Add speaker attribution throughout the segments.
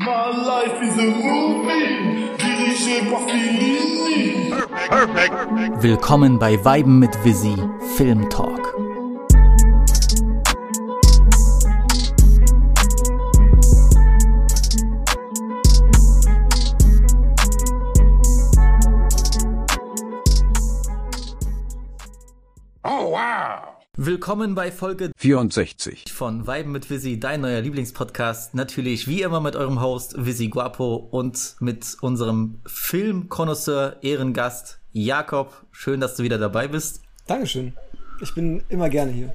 Speaker 1: My life is a movie.
Speaker 2: Perfect. Willkommen bei Weiben mit Visi Film Talk. Willkommen bei Folge
Speaker 3: 64.
Speaker 2: von Weiben mit Visi, dein neuer Lieblingspodcast. Natürlich wie immer mit eurem Host Visi Guapo und mit unserem Filmkonnoisseur, Ehrengast Jakob. Schön, dass du wieder dabei bist.
Speaker 4: Dankeschön. Ich bin immer gerne hier.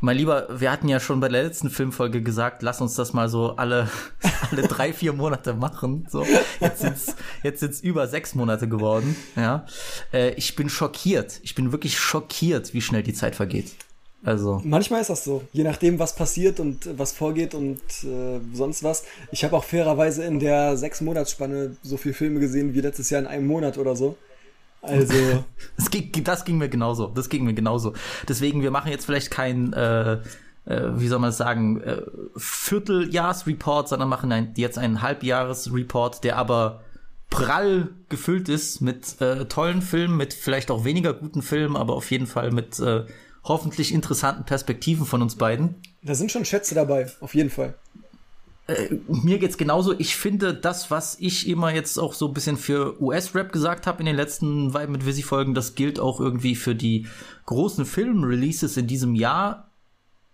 Speaker 2: Mein Lieber, wir hatten ja schon bei der letzten Filmfolge gesagt, lass uns das mal so alle, alle drei, vier Monate machen. So, jetzt sind's, jetzt sind's über sechs Monate geworden. Ja, äh, ich bin schockiert. Ich bin wirklich schockiert, wie schnell die Zeit vergeht. Also,
Speaker 4: Manchmal ist das so, je nachdem, was passiert und äh, was vorgeht und äh, sonst was. Ich habe auch fairerweise in der sechs Monatsspanne so viele Filme gesehen wie letztes Jahr in einem Monat oder so. Also,
Speaker 2: das ging, das ging mir genauso. Das ging mir genauso. Deswegen, wir machen jetzt vielleicht kein, äh, äh, wie soll man es sagen, äh, Vierteljahresreport, sondern machen ein, jetzt einen Halbjahresreport, der aber prall gefüllt ist mit äh, tollen Filmen, mit vielleicht auch weniger guten Filmen, aber auf jeden Fall mit äh, hoffentlich interessanten Perspektiven von uns beiden.
Speaker 4: da sind schon Schätze dabei, auf jeden Fall.
Speaker 2: Mir geht's genauso. Ich finde, das, was ich immer jetzt auch so ein bisschen für US-Rap gesagt habe in den letzten Vibe mit Visi-Folgen, das gilt auch irgendwie für die großen Film-Releases in diesem Jahr.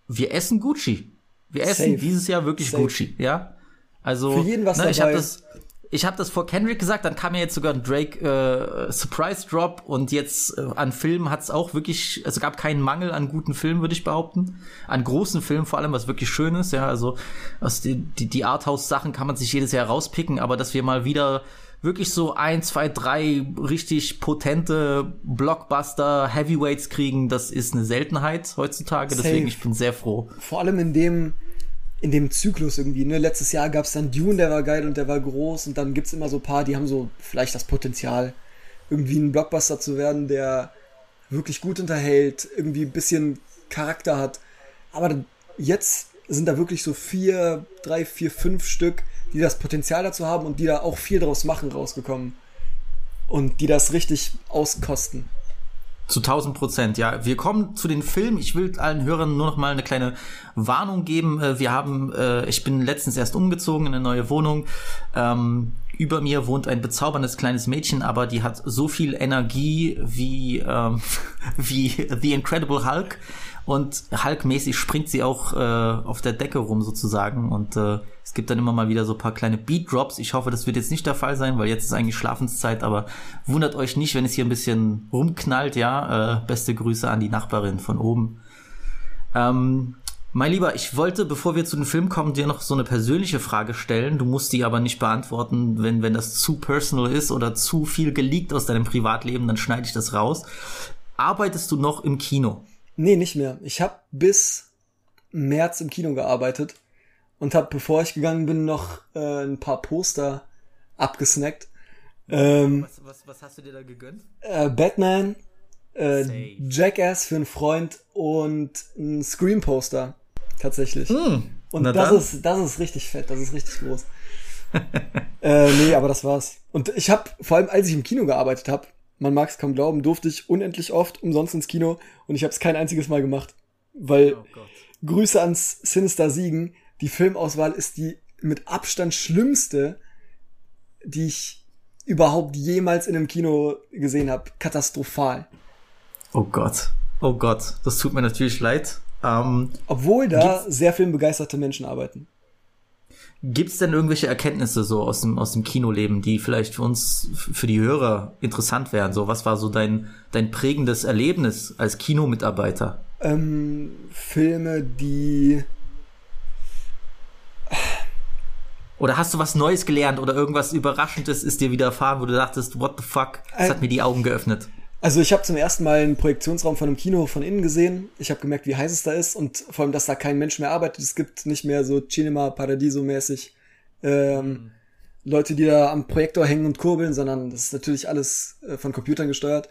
Speaker 2: Wir essen Gucci. Wir essen
Speaker 4: Safe.
Speaker 2: dieses Jahr wirklich
Speaker 4: Safe.
Speaker 2: Gucci, ja. Also,
Speaker 4: Für jeden was
Speaker 2: ne, ich habe
Speaker 4: dabei.
Speaker 2: das, ich habe das vor Kendrick gesagt, dann kam ja jetzt sogar ein Drake äh, Surprise Drop und jetzt äh, an Filmen hat es auch wirklich, es gab keinen Mangel an guten Filmen, würde ich behaupten. An großen Filmen vor allem, was wirklich schön ist, ja, also aus die, die, die Arthouse-Sachen kann man sich jedes Jahr rauspicken, aber dass wir mal wieder wirklich so ein, zwei, drei richtig potente Blockbuster Heavyweights kriegen, das ist eine Seltenheit heutzutage,
Speaker 4: Safe.
Speaker 2: deswegen ich bin sehr froh.
Speaker 4: Vor allem in dem, in dem Zyklus irgendwie. Ne? Letztes Jahr gab es dann Dune, der war geil und der war groß. Und dann gibt's immer so ein paar, die haben so vielleicht das Potenzial, irgendwie ein Blockbuster zu werden, der wirklich gut unterhält, irgendwie ein bisschen Charakter hat. Aber jetzt sind da wirklich so vier, drei, vier, fünf Stück, die das Potenzial dazu haben und die da auch viel draus machen, rausgekommen. Und die das richtig auskosten.
Speaker 2: Zu 1000 Prozent, ja. Wir kommen zu den Filmen. Ich will allen Hörern nur noch mal eine kleine Warnung geben. Äh, Wir haben, äh, ich bin letztens erst umgezogen in eine neue Wohnung. Ähm, über mir wohnt ein bezauberndes kleines Mädchen, aber die hat so viel Energie wie, ähm, wie The Incredible Hulk. Und Hulk-mäßig springt sie auch äh, auf der Decke rum sozusagen. Und äh, es gibt dann immer mal wieder so paar kleine Beat-Drops. Ich hoffe, das wird jetzt nicht der Fall sein, weil jetzt ist eigentlich Schlafenszeit. Aber wundert euch nicht, wenn es hier ein bisschen rumknallt. Ja, äh, beste Grüße an die Nachbarin von oben. Ähm, mein Lieber, ich wollte, bevor wir zu den Film kommen, dir noch so eine persönliche Frage stellen. Du musst die aber nicht beantworten, wenn, wenn das zu personal ist oder zu viel geleakt aus deinem Privatleben, dann schneide ich das raus. Arbeitest du noch im Kino?
Speaker 4: Nee, nicht mehr. Ich habe bis März im Kino gearbeitet und habe, bevor ich gegangen bin, noch äh, ein paar Poster abgesnackt. Ähm,
Speaker 2: Was, was, was hast du dir da gegönnt?
Speaker 4: äh, Batman, äh. Jackass für einen Freund und ein Scream-Poster. Tatsächlich. und
Speaker 2: Hm, na
Speaker 4: das
Speaker 2: dann.
Speaker 4: ist, das ist richtig fett, das ist richtig groß. äh, nee, aber das war's. Und ich habe, vor allem als ich im Kino gearbeitet habe, man mag es kaum glauben, durfte ich unendlich oft umsonst ins Kino und ich habe es kein einziges Mal gemacht. Weil
Speaker 2: Oh Gott.
Speaker 4: Grüße ans Sinister Siegen. Die Filmauswahl ist die mit Abstand schlimmste, die ich überhaupt jemals in einem Kino gesehen habe. Katastrophal.
Speaker 2: Oh Gott. Oh Gott. Das tut mir natürlich leid. Ähm,
Speaker 4: Obwohl da sehr filmbegeisterte Menschen arbeiten.
Speaker 2: Gibt's denn irgendwelche Erkenntnisse so aus dem, aus dem Kinoleben, die vielleicht für uns, für die Hörer interessant wären? So, was war so dein, dein prägendes Erlebnis als Kinomitarbeiter?
Speaker 4: Ähm, Filme, die
Speaker 2: Oder hast du was Neues gelernt oder irgendwas Überraschendes ist dir widerfahren, wo du dachtest, what the fuck? Das
Speaker 4: Äh,
Speaker 2: hat mir die Augen geöffnet.
Speaker 4: Also ich habe zum ersten Mal einen Projektionsraum von einem Kino von innen gesehen. Ich habe gemerkt, wie heiß es da ist und vor allem, dass da kein Mensch mehr arbeitet. Es gibt nicht mehr so Cinema Paradiso mäßig ähm, Leute, die da am Projektor hängen und kurbeln, sondern das ist natürlich alles äh, von Computern gesteuert.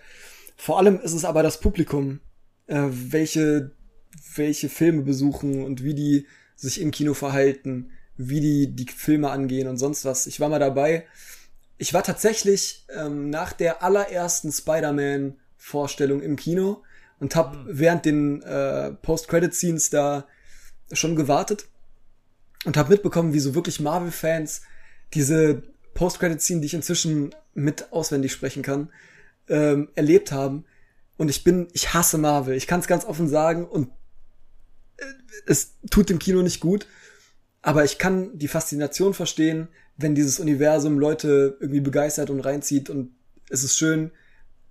Speaker 4: Vor allem ist es aber das Publikum, äh, welche welche Filme besuchen und wie die sich im Kino verhalten, wie die die Filme angehen und sonst was. Ich war mal dabei. Ich war tatsächlich ähm, nach der allerersten Spider-Man-Vorstellung im Kino und habe mhm. während den äh, Post-Credit-Scenes da schon gewartet und habe mitbekommen, wie so wirklich Marvel-Fans diese Post-Credit-Scene, die ich inzwischen mit auswendig sprechen kann, ähm, erlebt haben. Und ich bin, ich hasse Marvel. Ich kann es ganz offen sagen und äh, es tut dem Kino nicht gut. Aber ich kann die Faszination verstehen, wenn dieses Universum Leute irgendwie begeistert und reinzieht. Und es ist schön,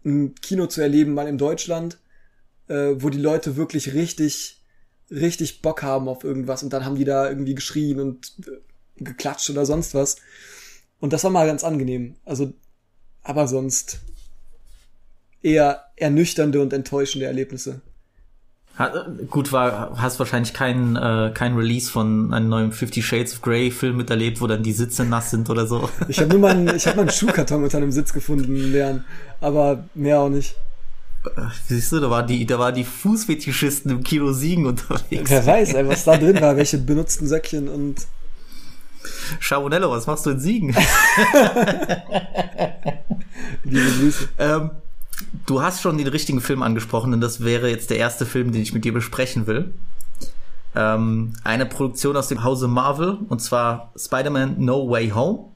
Speaker 4: ein Kino zu erleben, mal in Deutschland, äh, wo die Leute wirklich richtig, richtig Bock haben auf irgendwas. Und dann haben die da irgendwie geschrien und äh, geklatscht oder sonst was. Und das war mal ganz angenehm. Also, aber sonst eher ernüchternde und enttäuschende Erlebnisse.
Speaker 2: Gut, war, hast wahrscheinlich keinen äh, kein Release von einem neuen Fifty Shades of Grey Film miterlebt, wo dann die Sitze nass sind oder so.
Speaker 4: Ich habe nur mal einen, ich hab mal einen Schuhkarton unter einem Sitz gefunden, Leeren, aber mehr auch nicht.
Speaker 2: Siehst du, da war die, da war die Fußfetischisten im Kino Siegen unterwegs.
Speaker 4: Wer weiß, ey, was da drin war, welche benutzten Söckchen und
Speaker 2: Chabonello, was machst du in Siegen? Liebe Grüße. Ähm, du hast schon den richtigen Film angesprochen, und das wäre jetzt der erste Film, den ich mit dir besprechen will. Ähm, eine Produktion aus dem Hause Marvel, und zwar Spider-Man No Way Home.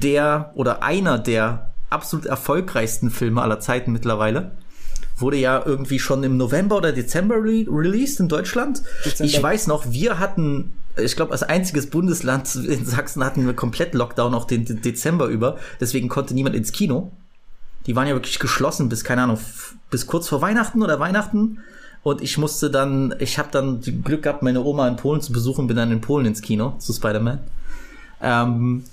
Speaker 2: Der oder einer der absolut erfolgreichsten Filme aller Zeiten mittlerweile. Wurde ja irgendwie schon im November oder Dezember re released in Deutschland. Dezember. Ich weiß noch, wir hatten, ich glaube, als einziges Bundesland in Sachsen hatten wir komplett Lockdown auch den Dezember über. Deswegen konnte niemand ins Kino. Die waren ja wirklich geschlossen bis, keine Ahnung, bis kurz vor Weihnachten oder Weihnachten. Und ich musste dann, ich habe dann Glück gehabt, meine Oma in Polen zu besuchen, bin dann in Polen ins Kino zu Spider-Man. Ähm,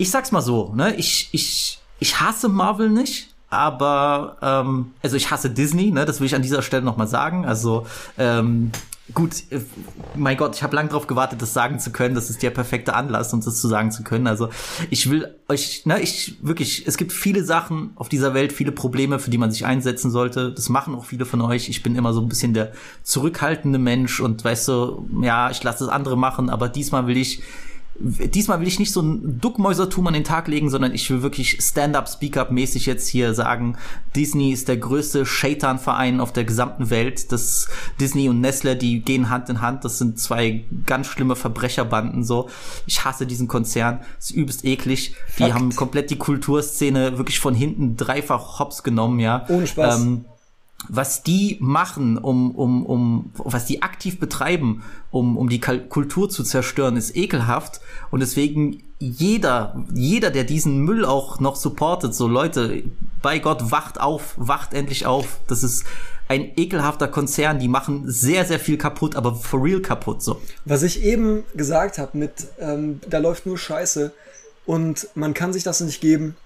Speaker 2: ich sag's mal so, ne, ich, ich, ich hasse Marvel nicht, aber ähm, also ich hasse Disney, ne, das will ich an dieser Stelle nochmal sagen. Also ähm, gut, äh, mein Gott, ich habe lange darauf gewartet, das sagen zu können. Das ist der perfekte Anlass, um das zu sagen zu können. Also ich will euch, ne, ich wirklich, es gibt viele Sachen auf dieser Welt, viele Probleme, für die man sich einsetzen sollte. Das machen auch viele von euch. Ich bin immer so ein bisschen der zurückhaltende Mensch und weißt du, ja, ich lasse das andere machen, aber diesmal will ich diesmal will ich nicht so ein Duckmäusertum an den Tag legen, sondern ich will wirklich Stand-up, Speak-up-mäßig jetzt hier sagen, Disney ist der größte Shaitan-Verein auf der gesamten Welt. Das Disney und Nestle, die gehen Hand in Hand. Das sind zwei ganz schlimme Verbrecherbanden so. Ich hasse diesen Konzern. ist übelst eklig. Die Fakt. haben komplett die Kulturszene wirklich von hinten dreifach hops genommen, ja.
Speaker 4: Ohne Spaß. Ähm,
Speaker 2: was die machen, um, um, um, was die aktiv betreiben, um, um die Kultur zu zerstören, ist ekelhaft. Und deswegen jeder, jeder, der diesen Müll auch noch supportet, so Leute, bei Gott, wacht auf, wacht endlich auf. Das ist ein ekelhafter Konzern, die machen sehr, sehr viel kaputt, aber for real kaputt, so.
Speaker 4: Was ich eben gesagt habe mit, ähm, da läuft nur Scheiße und man kann sich das nicht geben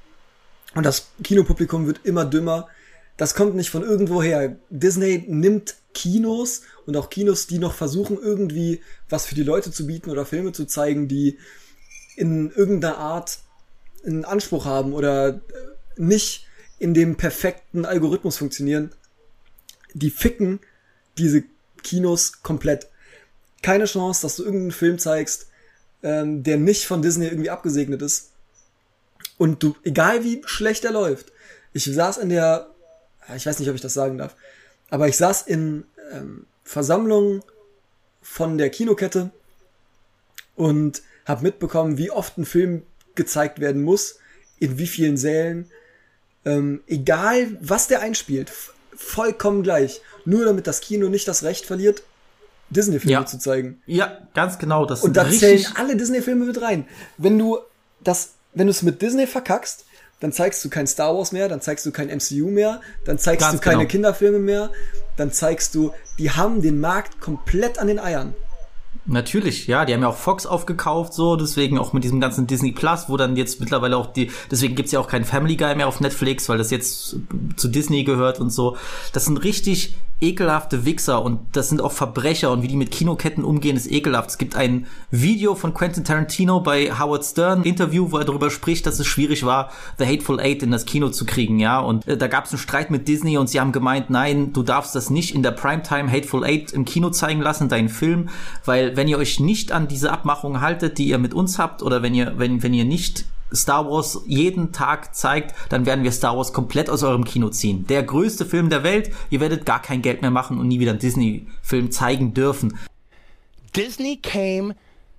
Speaker 4: und das Kinopublikum wird immer dümmer das kommt nicht von irgendwoher. Disney nimmt Kinos und auch Kinos, die noch versuchen, irgendwie was für die Leute zu bieten oder Filme zu zeigen, die in irgendeiner Art einen Anspruch haben oder nicht in dem perfekten Algorithmus funktionieren. Die ficken diese Kinos komplett. Keine Chance, dass du irgendeinen Film zeigst, ähm, der nicht von Disney irgendwie abgesegnet ist. Und du, egal wie schlecht er läuft. Ich saß in der ich weiß nicht, ob ich das sagen darf, aber ich saß in ähm, Versammlungen von der Kinokette und habe mitbekommen, wie oft ein Film gezeigt werden muss, in wie vielen Sälen, ähm, egal was der einspielt, vollkommen gleich, nur damit das Kino nicht das Recht verliert, Disney-Filme ja. zu zeigen.
Speaker 2: Ja, ganz genau.
Speaker 4: Das und da zählen alle Disney-Filme mit rein. Wenn du das, wenn du es mit Disney verkackst, dann zeigst du kein Star Wars mehr, dann zeigst du kein MCU mehr, dann zeigst Ganz du keine genau. Kinderfilme mehr, dann zeigst du, die haben den Markt komplett an den Eiern.
Speaker 2: Natürlich, ja, die haben ja auch Fox aufgekauft, so, deswegen auch mit diesem ganzen Disney Plus, wo dann jetzt mittlerweile auch die, deswegen gibt's ja auch keinen Family Guy mehr auf Netflix, weil das jetzt zu Disney gehört und so. Das sind richtig ekelhafte Wichser und das sind auch Verbrecher und wie die mit Kinoketten umgehen, ist ekelhaft. Es gibt ein Video von Quentin Tarantino bei Howard Stern, Interview, wo er darüber spricht, dass es schwierig war, The Hateful Eight in das Kino zu kriegen, ja. Und äh, da gab es einen Streit mit Disney und sie haben gemeint, nein, du darfst das nicht in der Primetime Hateful Eight im Kino zeigen lassen, deinen Film, weil wenn ihr euch nicht an diese Abmachung haltet, die ihr mit uns habt, oder wenn ihr, wenn, wenn ihr nicht Star Wars jeden Tag zeigt, dann werden wir Star Wars komplett aus eurem Kino ziehen. Der größte Film der Welt, ihr werdet gar kein Geld mehr machen und nie wieder einen Disney-Film zeigen dürfen.
Speaker 3: Disney came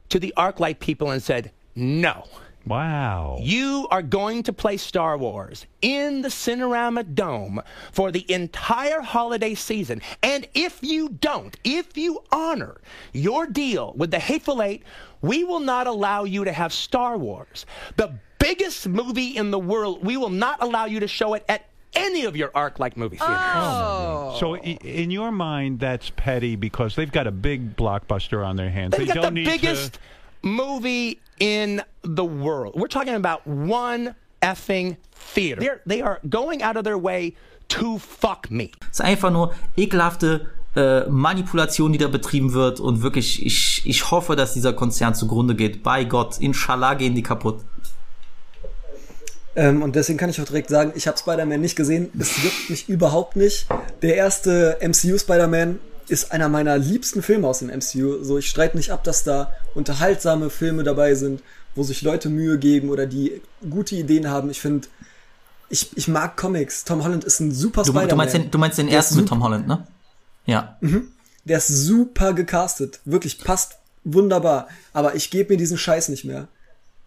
Speaker 3: to the Arclight people and said, no.
Speaker 5: Wow.
Speaker 3: You are going to play Star Wars in the Cinerama Dome for the entire holiday season. And if you don't, if you honor your deal with the Hateful Eight, we will not allow you to have Star Wars. The biggest movie in the world, we will not allow you to show it at any of your arc like movie theaters.
Speaker 5: Oh. oh. So, in your mind, that's petty because they've got a big blockbuster on their hands.
Speaker 3: They've
Speaker 5: they
Speaker 3: got
Speaker 5: don't
Speaker 3: the
Speaker 5: need
Speaker 3: biggest
Speaker 5: to.
Speaker 3: Movie in the world. We're talking about one effing theater. They're, they are going out of their way to fuck me.
Speaker 2: Es ist einfach nur ekelhafte äh, Manipulation, die da betrieben wird und wirklich, ich, ich hoffe, dass dieser Konzern zugrunde geht. Bei Gott, inshallah gehen die kaputt.
Speaker 4: Ähm, und deswegen kann ich auch direkt sagen, ich habe Spider-Man nicht gesehen. Es juckt mich überhaupt nicht. Der erste MCU Spider-Man ist einer meiner liebsten Filme aus dem MCU. So, ich streite nicht ab, dass da unterhaltsame Filme dabei sind, wo sich Leute Mühe geben oder die gute Ideen haben. Ich finde, ich, ich mag Comics. Tom Holland ist ein super
Speaker 2: Du,
Speaker 4: Spider-Man.
Speaker 2: du, meinst, den, du meinst den ersten mit Tom Holland, ne? Ja.
Speaker 4: Der ist super gecastet. Wirklich passt wunderbar. Aber ich gebe mir diesen Scheiß nicht mehr.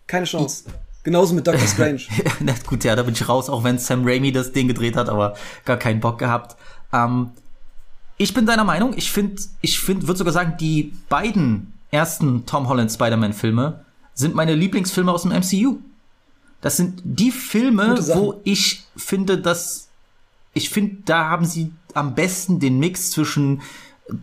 Speaker 4: Keine Chance. Genauso mit Doctor Strange.
Speaker 2: Na gut, ja, da bin ich raus, auch wenn Sam Raimi das Ding gedreht hat, aber gar keinen Bock gehabt. Ähm, ich bin deiner Meinung. Ich finde, ich finde, würde sogar sagen, die beiden ersten Tom Holland Spider-Man-Filme sind meine Lieblingsfilme aus dem MCU. Das sind die Filme, wo ich finde, dass ich finde, da haben sie am besten den Mix zwischen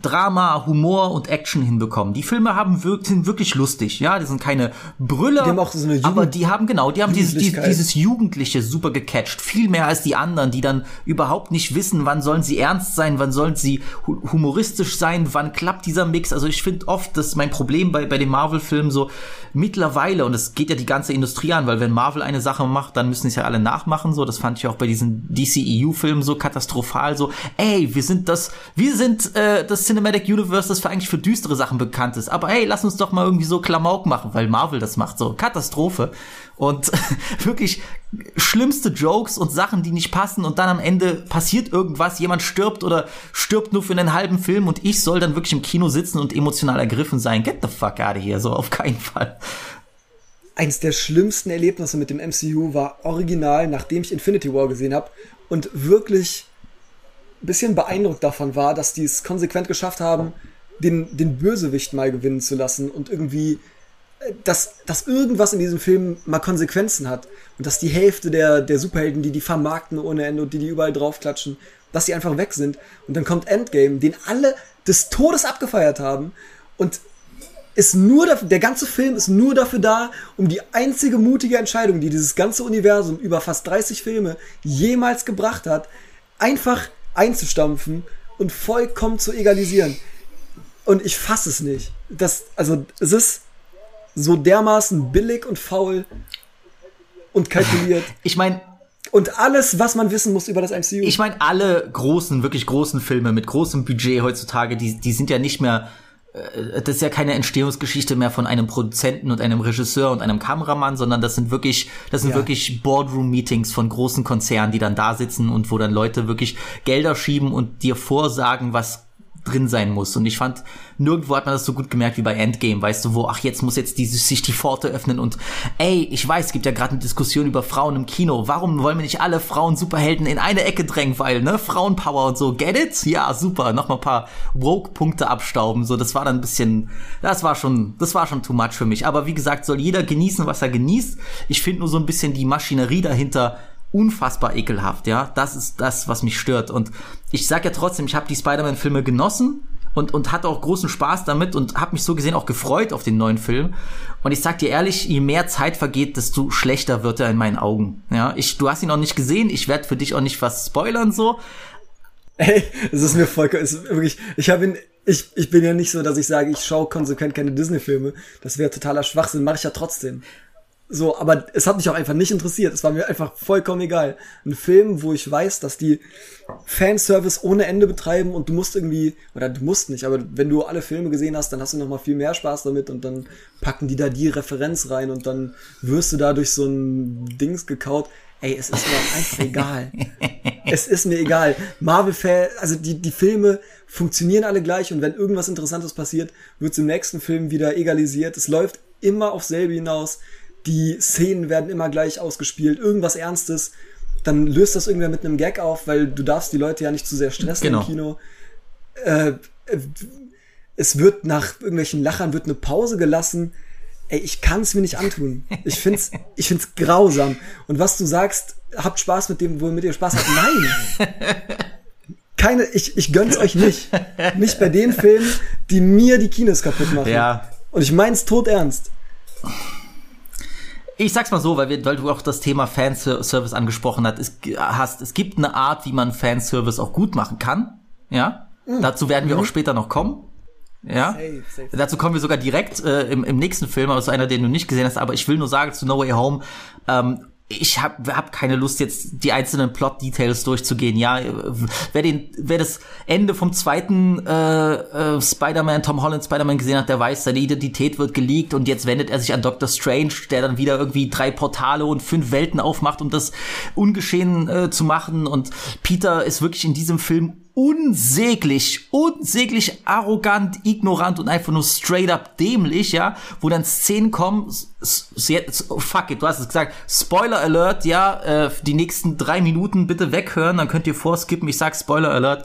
Speaker 2: Drama, Humor und Action hinbekommen. Die Filme haben wirk sind wirklich lustig, ja, die sind keine Brüller,
Speaker 4: Die haben auch so eine Jugend-
Speaker 2: aber die haben genau, die haben dieses, dieses, dieses Jugendliche super gecatcht, viel mehr als die anderen, die dann überhaupt nicht wissen, wann sollen sie ernst sein, wann sollen sie hu humoristisch sein, wann klappt dieser Mix. Also ich finde oft, das ist mein Problem bei, bei den Marvel-Filmen so mittlerweile, und es geht ja die ganze Industrie an, weil wenn Marvel eine Sache macht, dann müssen es ja alle nachmachen, so. Das fand ich auch bei diesen DCEU-Filmen so katastrophal, so, ey, wir sind das, wir sind äh, das Cinematic Universe, das für eigentlich für düstere Sachen bekannt ist. Aber hey, lass uns doch mal irgendwie so Klamauk machen, weil Marvel das macht, so. Katastrophe. Und wirklich schlimmste Jokes und Sachen, die nicht passen und dann am Ende passiert irgendwas, jemand stirbt oder stirbt nur für einen halben Film und ich soll dann wirklich im Kino sitzen und emotional ergriffen sein. Get the fuck out of here, so auf keinen Fall.
Speaker 4: Eins der schlimmsten Erlebnisse mit dem MCU war original, nachdem ich Infinity War gesehen habe und wirklich bisschen beeindruckt davon war, dass die es konsequent geschafft haben, den, den Bösewicht mal gewinnen zu lassen und irgendwie, äh, dass, dass irgendwas in diesem Film mal Konsequenzen hat und dass die Hälfte der, der Superhelden, die die vermarkten ohne Ende und die die überall draufklatschen, dass die einfach weg sind. Und dann kommt Endgame, den alle des Todes abgefeiert haben und ist nur dafür, der ganze Film ist nur dafür da, um die einzige mutige Entscheidung, die dieses ganze Universum über fast 30 Filme jemals gebracht hat, einfach einzustampfen und vollkommen zu egalisieren. Und ich fasse es nicht. Das, also, es ist so dermaßen billig und faul und kalkuliert.
Speaker 2: Ich meine,
Speaker 4: und alles, was man wissen muss über das MCU.
Speaker 2: ich meine, alle großen, wirklich großen Filme mit großem Budget heutzutage, die, die sind ja nicht mehr, das ist ja keine Entstehungsgeschichte mehr von einem Produzenten und einem Regisseur und einem Kameramann, sondern das sind wirklich, das sind
Speaker 4: Ja.
Speaker 2: wirklich Boardroom-Meetings von großen Konzernen, die dann da sitzen und wo dann Leute wirklich Gelder schieben und dir vorsagen, was drin sein muss. Und ich fand, nirgendwo hat man das so gut gemerkt wie bei Endgame, weißt du, wo, ach, jetzt muss jetzt diese, sich die Pforte öffnen und ey, ich weiß, es gibt ja gerade eine Diskussion über Frauen im Kino. Warum wollen wir nicht alle Frauen Superhelden in eine Ecke drängen, weil, ne, Frauenpower und so, get it? Ja, super, noch mal ein paar Woke-Punkte abstauben, so, das war dann ein bisschen, das war schon, das war schon too much für mich. Aber wie gesagt, soll jeder genießen, was er genießt. Ich finde nur so ein bisschen die Maschinerie dahinter unfassbar ekelhaft, ja. Das ist das, was mich stört. Und ich sag ja trotzdem, ich habe die Spider-Man-Filme genossen und, und hatte auch großen Spaß damit und habe mich so gesehen auch gefreut auf den neuen Film. Und ich sag dir ehrlich, je mehr Zeit vergeht, desto schlechter wird er in meinen Augen. Ja, ich, du hast ihn noch nicht gesehen, ich werde für dich auch nicht was spoilern so.
Speaker 4: Ey, es ist mir vollkommen, es ist wirklich, ich habe ihn, ich, ich bin ja nicht so, dass ich sage, ich schaue konsequent keine Disney-Filme. Das wäre totaler Schwachsinn, mache ich ja trotzdem. So, aber es hat mich auch einfach nicht interessiert. Es war mir einfach vollkommen egal. Ein Film, wo ich weiß, dass die Fanservice ohne Ende betreiben und du musst irgendwie, oder du musst nicht, aber wenn du alle Filme gesehen hast, dann hast du noch mal viel mehr Spaß damit und dann packen die da die Referenz rein und dann wirst du da durch so ein Dings gekaut. Ey, es ist mir einfach egal. Es ist mir egal. Marvel-Fan, also die, die Filme funktionieren alle gleich und wenn irgendwas Interessantes passiert, wird es im nächsten Film wieder egalisiert. Es läuft immer auf selbe hinaus die Szenen werden immer gleich ausgespielt, irgendwas Ernstes, dann löst das irgendwer mit einem Gag auf, weil du darfst die Leute ja nicht zu sehr stressen
Speaker 2: Genau.
Speaker 4: im Kino. Äh, es wird nach irgendwelchen Lachern wird eine Pause gelassen. Ey, ich kann es mir nicht antun. Ich find's, ich find's grausam. Und was du sagst, habt Spaß mit dem, womit ihr Spaß habt. Nein! Keine, ich, ich gönn's euch nicht. Nicht bei den Filmen, die mir die Kinos kaputt machen.
Speaker 2: Ja.
Speaker 4: Und ich mein's tot ernst.
Speaker 2: Ich sag's mal so, weil, wir, weil du auch das Thema Fanservice angesprochen hast. Es, hast. es gibt eine Art, wie man Fanservice auch gut machen kann. Ja. Dazu werden wir auch später noch kommen. Ja.
Speaker 4: Safe, safe.
Speaker 2: Dazu kommen wir sogar direkt äh, im, im nächsten Film, aber ist einer, den du nicht gesehen hast. Aber ich will nur sagen zu No Way Home, ähm, ich habe hab keine Lust, jetzt die einzelnen Plot-Details durchzugehen. Ja, wer, den, wer das Ende vom zweiten äh, äh, Spider-Man, Tom Holland Spider-Man gesehen hat, der weiß, seine Identität wird geleakt und jetzt wendet er sich an Doctor Strange, der dann wieder irgendwie drei Portale und fünf Welten aufmacht, um das ungeschehen äh, zu machen. Und Peter ist wirklich in diesem Film unsäglich, unsäglich arrogant, ignorant und einfach nur straight up dämlich, ja, wo dann Szenen kommen, jetzt- fuck it, du hast es gesagt, Spoiler Alert, ja, äh, die nächsten drei Minuten bitte weghören, dann könnt ihr vorskippen, ich sag Spoiler Alert,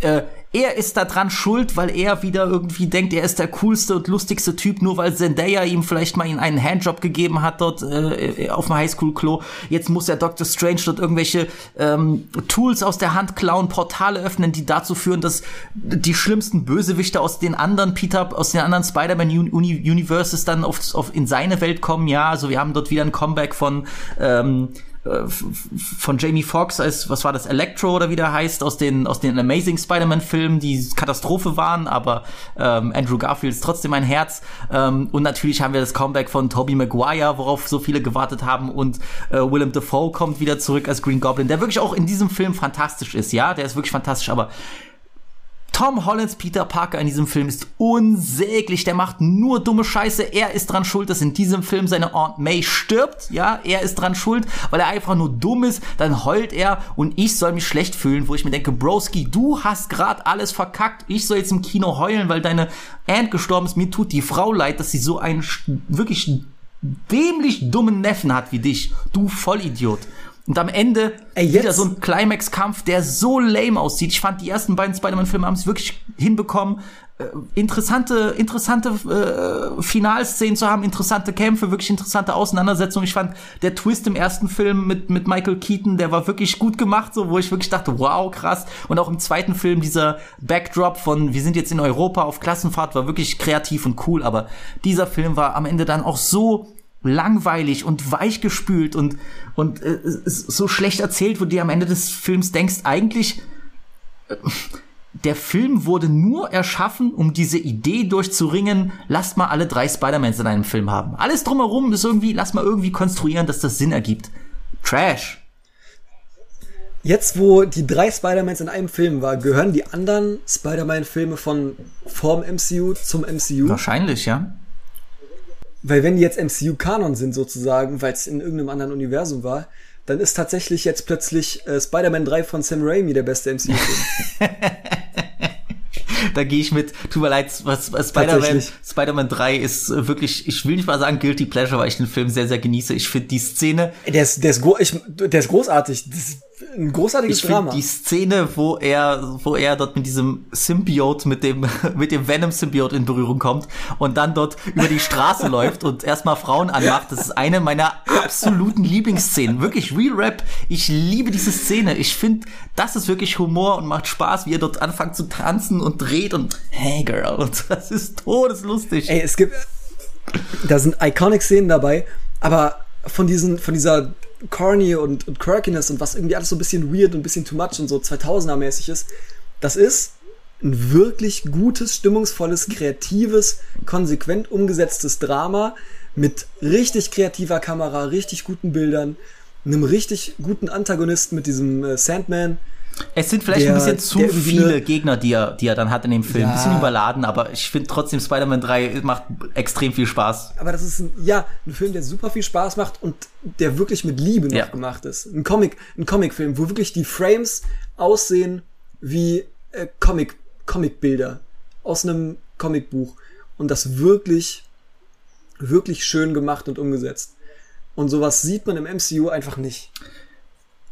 Speaker 2: äh, er ist da dran schuld, weil er wieder irgendwie denkt, er ist der coolste und lustigste Typ, nur weil Zendaya ihm vielleicht mal einen Handjob gegeben hat dort äh, auf dem Highschool-Klo. Jetzt muss der Dr. Strange dort irgendwelche ähm, Tools aus der Hand klauen, Portale öffnen, die dazu führen, dass die schlimmsten Bösewichte aus den anderen Peter, aus den anderen Spider-Man-Universes dann auf, auf in seine Welt kommen. Ja, also wir haben dort wieder ein Comeback von ähm, äh, von Jamie Foxx als, was war das, Electro oder wie der heißt, aus den, aus den Amazing Spider-Man-Filmen, die Katastrophe waren, aber ähm, Andrew Garfield ist trotzdem ein Herz. Ähm, und natürlich haben wir das Comeback von Tobey Maguire, worauf so viele gewartet haben. Und äh, Willem Dafoe kommt wieder zurück als Green Goblin, der wirklich auch in diesem Film fantastisch ist, ja, der ist wirklich fantastisch, aber Tom Hollands Peter Parker in diesem Film ist unsäglich. Der macht nur dumme Scheiße. Er ist dran schuld, dass in diesem Film seine Aunt May stirbt. Ja, er ist dran schuld, weil er einfach nur dumm ist. Dann heult er und ich soll mich schlecht fühlen, wo ich mir denke, Broski, du hast gerade alles verkackt. Ich soll jetzt im Kino heulen, weil deine Aunt gestorben ist. Mir tut die Frau leid, dass sie so einen wirklich dämlich dummen Neffen hat wie dich. Du Vollidiot. Und am Ende
Speaker 4: Ey,
Speaker 2: wieder so ein Climax-Kampf, der so lame aussieht. Ich fand, die ersten beiden Spider-Man-Filme haben es wirklich hinbekommen, äh, interessante, interessante äh, Finalszenen zu haben, interessante Kämpfe, wirklich interessante Auseinandersetzungen. Ich fand, der Twist im ersten Film mit, mit Michael Keaton, der war wirklich gut gemacht, so, wo ich wirklich dachte, wow, krass. Und auch im zweiten Film dieser Backdrop von, wir sind jetzt in Europa auf Klassenfahrt, war wirklich kreativ und cool. Aber dieser Film war am Ende dann auch so langweilig und weichgespült und und äh, so schlecht erzählt, wo du dir am Ende des Films denkst, eigentlich äh, der Film wurde nur erschaffen, um diese Idee durchzuringen, lasst mal alle drei Spider-Mans in einem Film haben. Alles drumherum ist irgendwie, lass mal irgendwie konstruieren, dass das Sinn ergibt. Trash.
Speaker 4: Jetzt, wo die drei Spider-Mans in einem Film war, gehören die anderen Spider-Man-Filme von vorm MCU zum MCU?
Speaker 2: Wahrscheinlich, ja.
Speaker 4: Weil wenn die jetzt MCU-Kanon sind sozusagen, weil es in irgendeinem anderen Universum war, dann ist tatsächlich jetzt plötzlich äh, Spider-Man 3 von Sam Raimi der beste MCU-Film.
Speaker 2: Da gehe ich mit. Tut mir leid, was, was Spider-Man. Spider-Man 3 ist äh, wirklich, ich will nicht mal sagen Guilty Pleasure, weil ich den Film sehr, sehr genieße. Ich finde die Szene,
Speaker 4: der, ist, der, ist gro ich, der ist großartig. Das ein großartiges
Speaker 2: ich
Speaker 4: Drama.
Speaker 2: die Szene, wo er, wo er dort mit diesem Symbiot, mit dem, mit dem Venom-Symbiot in Berührung kommt und dann dort über die Straße läuft und erstmal Frauen anmacht, das ist eine meiner absoluten Lieblingsszenen. Wirklich, Real Rap. Ich liebe diese Szene. Ich finde, das ist wirklich Humor und macht Spaß, wie er dort anfängt zu tanzen und dreht und hey girl, und das ist todeslustig.
Speaker 4: Ey, es gibt, da sind Iconic-Szenen dabei, aber von diesen, von dieser corny und, und quirkiness und was irgendwie alles so ein bisschen weird und ein bisschen too much und so 2000er-mäßig ist, das ist ein wirklich gutes, stimmungsvolles, kreatives, konsequent umgesetztes Drama mit richtig kreativer Kamera, richtig guten Bildern, einem richtig guten Antagonisten mit diesem äh, Sandman.
Speaker 2: Es sind vielleicht
Speaker 4: Der-
Speaker 2: ein bisschen zu viele Gegner, die er, die er dann hat in dem Film. Ein
Speaker 4: Ja.
Speaker 2: bisschen überladen, aber ich finde trotzdem Spider-Man 3 macht extrem viel Spaß.
Speaker 4: Aber das ist ein, ja, ein Film, der super viel Spaß macht und der wirklich mit Liebe noch
Speaker 2: Ja.
Speaker 4: gemacht ist. Ein Comic, ein Comicfilm, wo wirklich die Frames aussehen wie äh, Comic, Comicbilder aus einem Comicbuch und das wirklich, wirklich schön gemacht und umgesetzt. Und sowas sieht man im MCU einfach nicht.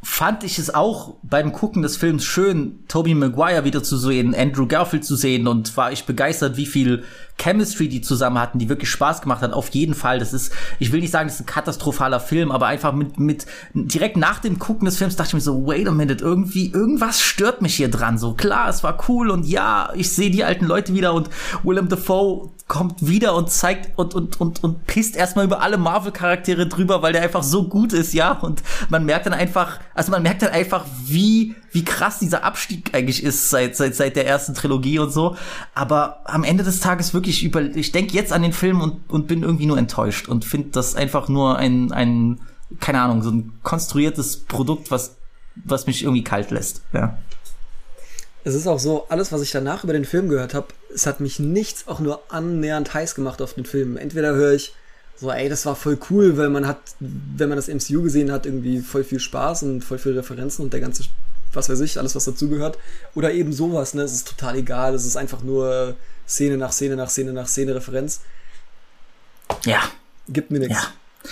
Speaker 2: Fand ich es auch beim Gucken des Films schön, Tobey Maguire wieder zu sehen, Andrew Garfield zu sehen und war ich begeistert, wie viel Chemistry die zusammen hatten, die wirklich Spaß gemacht hat. Auf jeden Fall. Das ist, ich will nicht sagen, das ist ein katastrophaler Film, aber einfach mit, mit, direkt nach dem Gucken des Films dachte ich mir so, wait a minute, irgendwie, irgendwas stört mich hier dran. So klar, es war cool und ja, ich sehe die alten Leute wieder und Willem Dafoe kommt wieder und zeigt und, und, und, und pisst erstmal über alle Marvel-Charaktere drüber, weil der einfach so gut ist, ja. Und man merkt dann einfach, also man merkt dann einfach, wie, wie krass dieser Abstieg eigentlich ist seit, seit, seit der ersten Trilogie und so. Aber am Ende des Tages wirklich über, ich denke jetzt an den Film und, und bin irgendwie nur enttäuscht und finde das einfach nur ein, ein, keine Ahnung, so ein konstruiertes Produkt, was, was mich irgendwie kalt lässt, ja.
Speaker 4: Es ist auch so, alles, was ich danach über den Film gehört habe, es hat mich nichts auch nur annähernd heiß gemacht auf den Film. Entweder höre ich so, ey, das war voll cool, weil man hat, wenn man das MCU gesehen hat, irgendwie voll viel Spaß und voll viel Referenzen und der ganze, was weiß ich, alles, was dazugehört. Oder eben sowas, ne, es ist total egal, es ist einfach nur Szene nach Szene nach Szene nach Szene Referenz.
Speaker 2: Ja,
Speaker 4: Gibt mir nichts.
Speaker 2: Ja.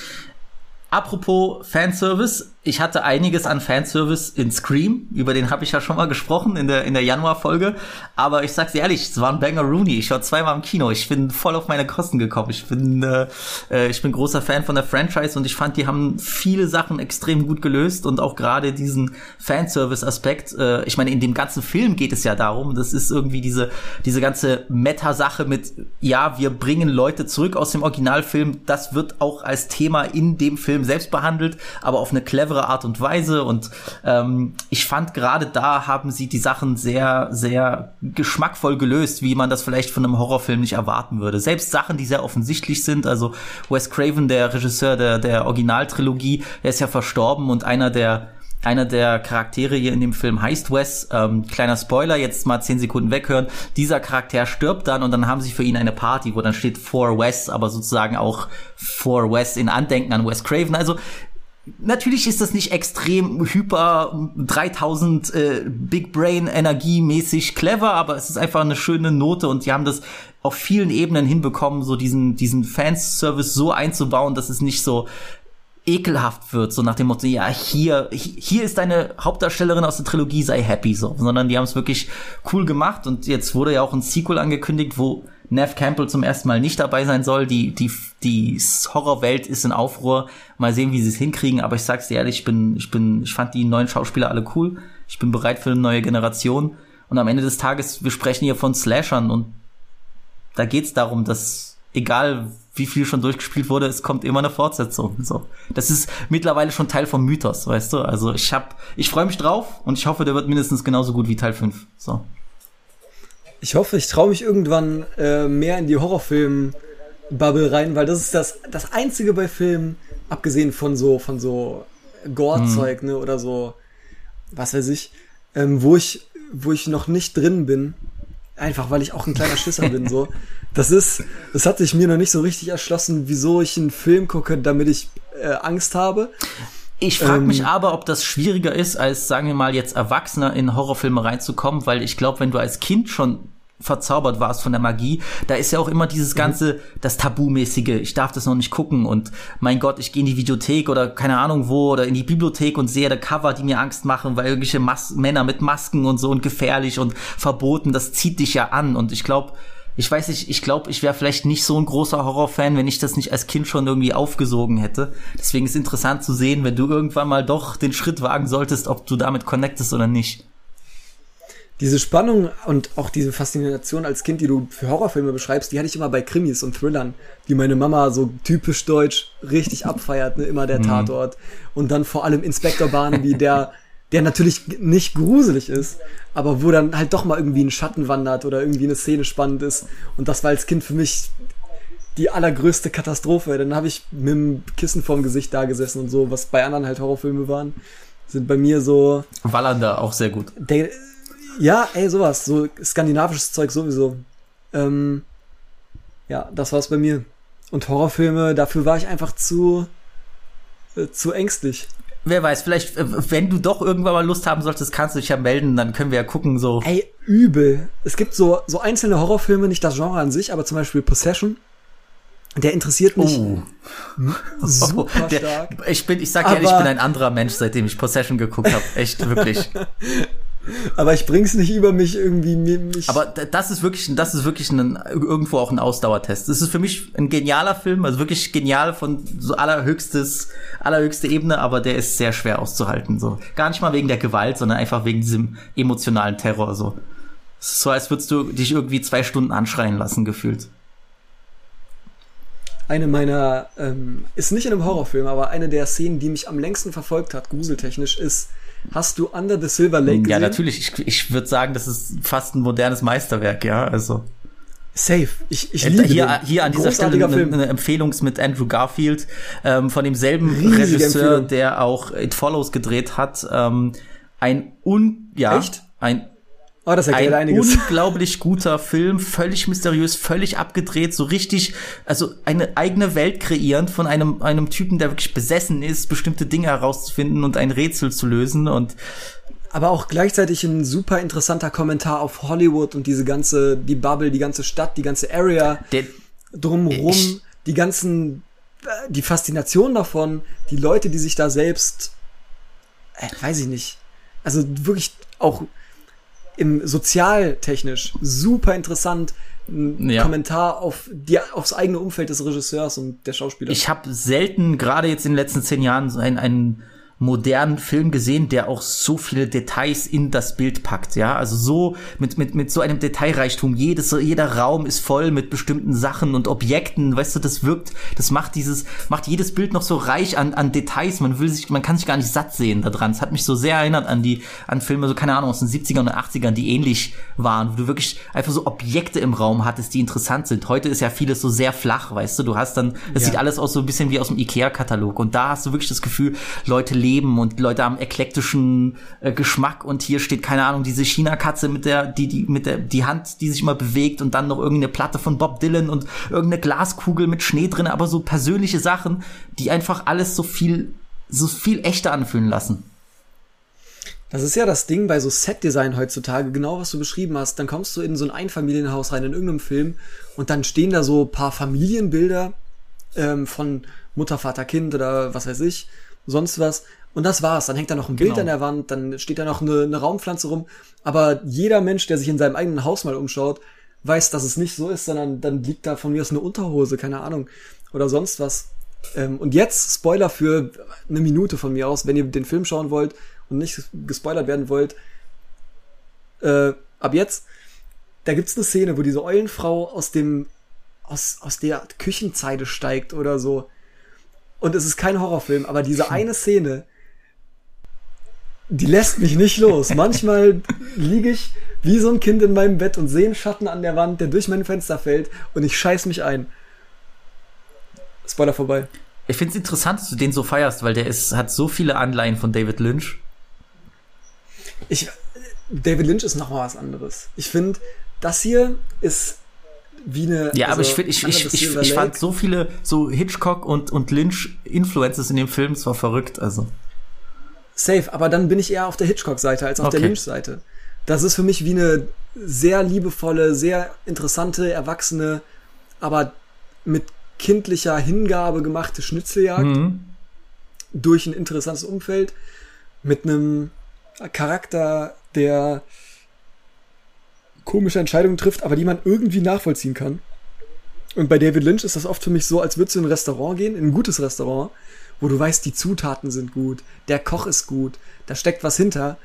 Speaker 2: Apropos Fanservice, ich hatte einiges an Fanservice in Scream, über den habe ich ja schon mal gesprochen in der, in der Januar-Folge, aber ich sag's dir ehrlich, es war ein Banger Rooney, ich war zweimal im Kino, ich bin voll auf meine Kosten gekommen, ich bin, äh, äh, ich bin großer Fan von der Franchise und ich fand, die haben viele Sachen extrem gut gelöst und auch gerade diesen Fanservice-Aspekt, äh, ich meine, in dem ganzen Film geht es ja darum, das ist irgendwie diese, diese ganze Meta-Sache mit, ja, wir bringen Leute zurück aus dem Originalfilm, das wird auch als Thema in dem Film selbst behandelt, aber auf eine clevere Art und Weise. Und ähm, ich fand gerade da haben sie die Sachen sehr, sehr geschmackvoll gelöst, wie man das vielleicht von einem Horrorfilm nicht erwarten würde. Selbst Sachen, die sehr offensichtlich sind. Also Wes Craven, der Regisseur der, der Originaltrilogie, der ist ja verstorben und einer der einer der Charaktere hier in dem Film heißt Wes. Ähm, kleiner Spoiler, jetzt mal zehn Sekunden weghören. Dieser Charakter stirbt dann und dann haben sie für ihn eine Party, wo dann steht For Wes, aber sozusagen auch For Wes in Andenken an Wes Craven. Also Natürlich ist das nicht extrem hyper 3000 äh, Big Brain energiemäßig clever, aber es ist einfach eine schöne Note und die haben das auf vielen Ebenen hinbekommen, so diesen diesen Fanservice so einzubauen, dass es nicht so ekelhaft wird, so nach dem Motto, ja, hier, hier ist deine Hauptdarstellerin aus der Trilogie, sei happy, so, sondern die haben es wirklich cool gemacht und jetzt wurde ja auch ein Sequel angekündigt, wo Nev Campbell zum ersten Mal nicht dabei sein soll. Die, die, die Horrorwelt ist in Aufruhr. Mal sehen, wie sie es hinkriegen. Aber ich sag's dir ehrlich, ich bin, ich bin, ich fand die neuen Schauspieler alle cool. Ich bin bereit für eine neue Generation. Und am Ende des Tages, wir sprechen hier von Slashern und da geht's darum, dass egal wie viel schon durchgespielt wurde, es kommt immer eine Fortsetzung. So, das ist mittlerweile schon Teil vom Mythos, weißt du? Also ich hab, ich freue mich drauf und ich hoffe, der wird mindestens genauso gut wie Teil 5. So.
Speaker 4: Ich hoffe, ich traue mich irgendwann äh, mehr in die Horrorfilm-Bubble rein, weil das ist das, das Einzige bei Filmen, abgesehen von so, von so Gore-Zeug, ne, oder so, was weiß ich, ähm, wo ich, wo ich noch nicht drin bin, einfach weil ich auch ein kleiner Schisser bin, so. Das ist, das hat sich mir noch nicht so richtig erschlossen, wieso ich einen Film gucke, damit ich äh, Angst habe.
Speaker 2: Ich frage
Speaker 4: Ähm.
Speaker 2: mich aber, ob das schwieriger ist, als sagen wir mal jetzt Erwachsener in Horrorfilme reinzukommen, weil ich glaube, wenn du als Kind schon verzaubert warst von der Magie, da ist ja auch immer dieses ganze, das Tabumäßige, ich darf das noch nicht gucken und mein Gott, ich gehe in die Videothek oder keine Ahnung wo oder in die Bibliothek und sehe da Cover, die mir Angst machen, weil irgendwelche Mas Männer mit Masken und so und gefährlich und verboten, das zieht dich ja an. Und ich glaube, ich weiß nicht, ich glaube, ich wäre vielleicht nicht so ein großer Horrorfan, wenn ich das nicht als Kind schon irgendwie aufgesogen hätte. Deswegen ist interessant zu sehen, wenn du irgendwann mal doch den Schritt wagen solltest, ob du damit connectest oder nicht.
Speaker 4: diese Spannung und auch diese Faszination als Kind, die du für Horrorfilme beschreibst, die hatte ich immer bei Krimis und Thrillern, die meine Mama so typisch deutsch richtig abfeiert, ne? immer der Tatort. Und dann vor allem Inspektor Barnaby, der, der natürlich nicht gruselig ist, aber wo dann halt doch mal irgendwie ein Schatten wandert oder irgendwie eine Szene spannend ist. Und das war als Kind für mich die allergrößte Katastrophe. Dann habe ich mit dem Kissen vorm Gesicht da gesessen und so, was bei anderen halt Horrorfilme waren, sind bei mir so.
Speaker 2: Wallander auch sehr gut.
Speaker 4: Der, ja, ey, sowas. So skandinavisches Zeug sowieso. Ähm, ja, das war's bei mir. Und Horrorfilme, dafür war ich einfach zu, äh, zu ängstlich.
Speaker 2: Wer weiß, vielleicht, äh, wenn du doch irgendwann mal Lust haben solltest, kannst du dich ja melden, dann können wir ja gucken, so.
Speaker 4: Ey, übel. Es gibt so, so einzelne Horrorfilme, nicht das Genre an sich, aber zum Beispiel Possession. Der interessiert mich
Speaker 2: Oh.
Speaker 4: super
Speaker 2: Der,
Speaker 4: stark.
Speaker 2: ich bin, ich sag dir ehrlich, ich bin ein anderer Mensch, seitdem ich Possession geguckt habe. Echt, wirklich.
Speaker 4: Aber ich bring's nicht über mich irgendwie. Mich,
Speaker 2: Aber das ist wirklich, das ist wirklich ein, irgendwo auch ein Ausdauertest. Das ist für mich ein genialer Film, also wirklich genial von so allerhöchstes, allerhöchste Ebene, aber der ist sehr schwer auszuhalten, so. Gar nicht mal wegen der Gewalt, sondern einfach wegen diesem emotionalen Terror, so. Es ist so, als würdest du dich irgendwie zwei Stunden anschreien lassen, gefühlt.
Speaker 4: eine meiner, ähm, ist nicht in einem Horrorfilm, aber eine der Szenen, die mich am längsten verfolgt hat, gruseltechnisch, ist, hast du Under the Silver Lake gesehen?
Speaker 2: Ja, natürlich. Ich, ich würde sagen, das ist fast ein modernes Meisterwerk, ja, also.
Speaker 4: Safe. Ich, ich liebe
Speaker 2: hier,
Speaker 4: den.
Speaker 2: hier an dieser Stelle eine, eine Empfehlung mit Andrew Garfield, ähm, von demselben
Speaker 4: Riesige
Speaker 2: Regisseur,
Speaker 4: Empfehlung.
Speaker 2: der auch It Follows gedreht hat. Ähm, ein un, ja,
Speaker 4: Echt?
Speaker 2: ein,
Speaker 4: Oh, das erklärt
Speaker 2: ein
Speaker 4: einiges.
Speaker 2: unglaublich guter Film, völlig mysteriös, völlig abgedreht, so richtig, also eine eigene Welt kreierend von einem, einem Typen, der wirklich besessen ist, bestimmte Dinge herauszufinden und ein Rätsel zu lösen und
Speaker 4: Aber auch gleichzeitig ein super interessanter Kommentar auf Hollywood und diese ganze, die Bubble, die ganze Stadt, die ganze Area
Speaker 2: der,
Speaker 4: drumherum,
Speaker 2: Ich-
Speaker 4: die ganzen, äh, die Faszination davon, die Leute, die sich da selbst, äh, weiß ich nicht, also wirklich auch im sozialtechnisch super interessant,
Speaker 2: Ja.
Speaker 4: Kommentar auf die, aufs eigene Umfeld des Regisseurs und der Schauspieler.
Speaker 2: Ich habe selten, gerade jetzt in den letzten zehn Jahren, so einen, einen modernen Film gesehen, der auch so viele Details in das Bild packt, ja, also so mit mit mit so einem Detailreichtum. Jedes jeder Raum ist voll mit bestimmten Sachen und Objekten, weißt du, das wirkt, das macht dieses macht jedes Bild noch so reich an an Details. Man will sich, man kann sich gar nicht satt sehen daran. Es hat mich so sehr erinnert an die an Filme, so keine Ahnung aus den 70ern und 80ern, die ähnlich waren, wo du wirklich einfach so Objekte im Raum hattest, die interessant sind. Heute ist ja vieles so sehr flach, weißt du, du hast dann, es
Speaker 4: Ja.
Speaker 2: sieht alles aus so ein bisschen wie aus dem Ikea-Katalog und da hast du wirklich das Gefühl, Leute leben und die Leute haben eklektischen äh, Geschmack und hier steht keine Ahnung diese China-Katze mit der die die mit der die Hand, die sich immer bewegt und dann noch irgendeine Platte von Bob Dylan und irgendeine Glaskugel mit Schnee drin, aber so persönliche Sachen, die einfach alles so viel so viel echter anfühlen lassen.
Speaker 4: Das ist ja das Ding bei so Set-Design heutzutage, genau was du beschrieben hast. Dann kommst du in so ein Einfamilienhaus rein, in irgendeinem Film, und dann stehen da so paar Familienbilder ähm, von Mutter, Vater, Kind oder was weiß ich, sonst was. Und das war's. Dann hängt da noch ein Bild
Speaker 2: Genau.
Speaker 4: an der Wand, dann steht da noch eine, eine Raumpflanze rum. Aber jeder Mensch, der sich in seinem eigenen Haus mal umschaut, weiß, dass es nicht so ist, sondern dann liegt da von mir aus eine Unterhose, keine Ahnung, oder sonst was. Ähm, und jetzt Spoiler für eine Minute von mir aus, wenn ihr den Film schauen wollt und nicht gespoilert werden wollt. Äh, ab jetzt, da gibt's eine Szene, wo diese Eulenfrau aus dem aus, aus der Küchenzeile steigt oder so. Und es ist kein Horrorfilm, aber diese eine Szene, die lässt mich nicht los. Manchmal liege ich wie so ein Kind in meinem Bett und sehe einen Schatten an der Wand, der durch mein Fenster fällt und ich scheiß mich ein. Spoiler vorbei.
Speaker 2: Ich finde es interessant, dass du den so feierst, weil der ist, hat so viele Anleihen von David Lynch.
Speaker 4: Ich, David Lynch ist noch mal was anderes. Ich finde, das hier ist wie eine.
Speaker 2: Ja, aber
Speaker 4: also
Speaker 2: ich finde, ich,
Speaker 4: Under
Speaker 2: ich,
Speaker 4: the
Speaker 2: ich,
Speaker 4: Silver
Speaker 2: ich fand so viele so Hitchcock und, und Lynch-Influences in dem Film, es war verrückt, also.
Speaker 4: Safe, aber dann bin ich eher auf der Hitchcock-Seite als auf der
Speaker 2: Okay.
Speaker 4: Lynch-Seite. Das ist für mich wie eine sehr liebevolle, sehr interessante, erwachsene, aber mit kindlicher Hingabe gemachte Schnitzeljagd
Speaker 2: Mhm.
Speaker 4: durch ein interessantes Umfeld mit einem Charakter, der komische Entscheidungen trifft, aber die man irgendwie nachvollziehen kann. Und bei David Lynch ist das oft für mich so, als würdest du in ein Restaurant gehen, in ein gutes Restaurant, wo du weißt, die Zutaten sind gut, der Koch ist gut, da steckt was hinter.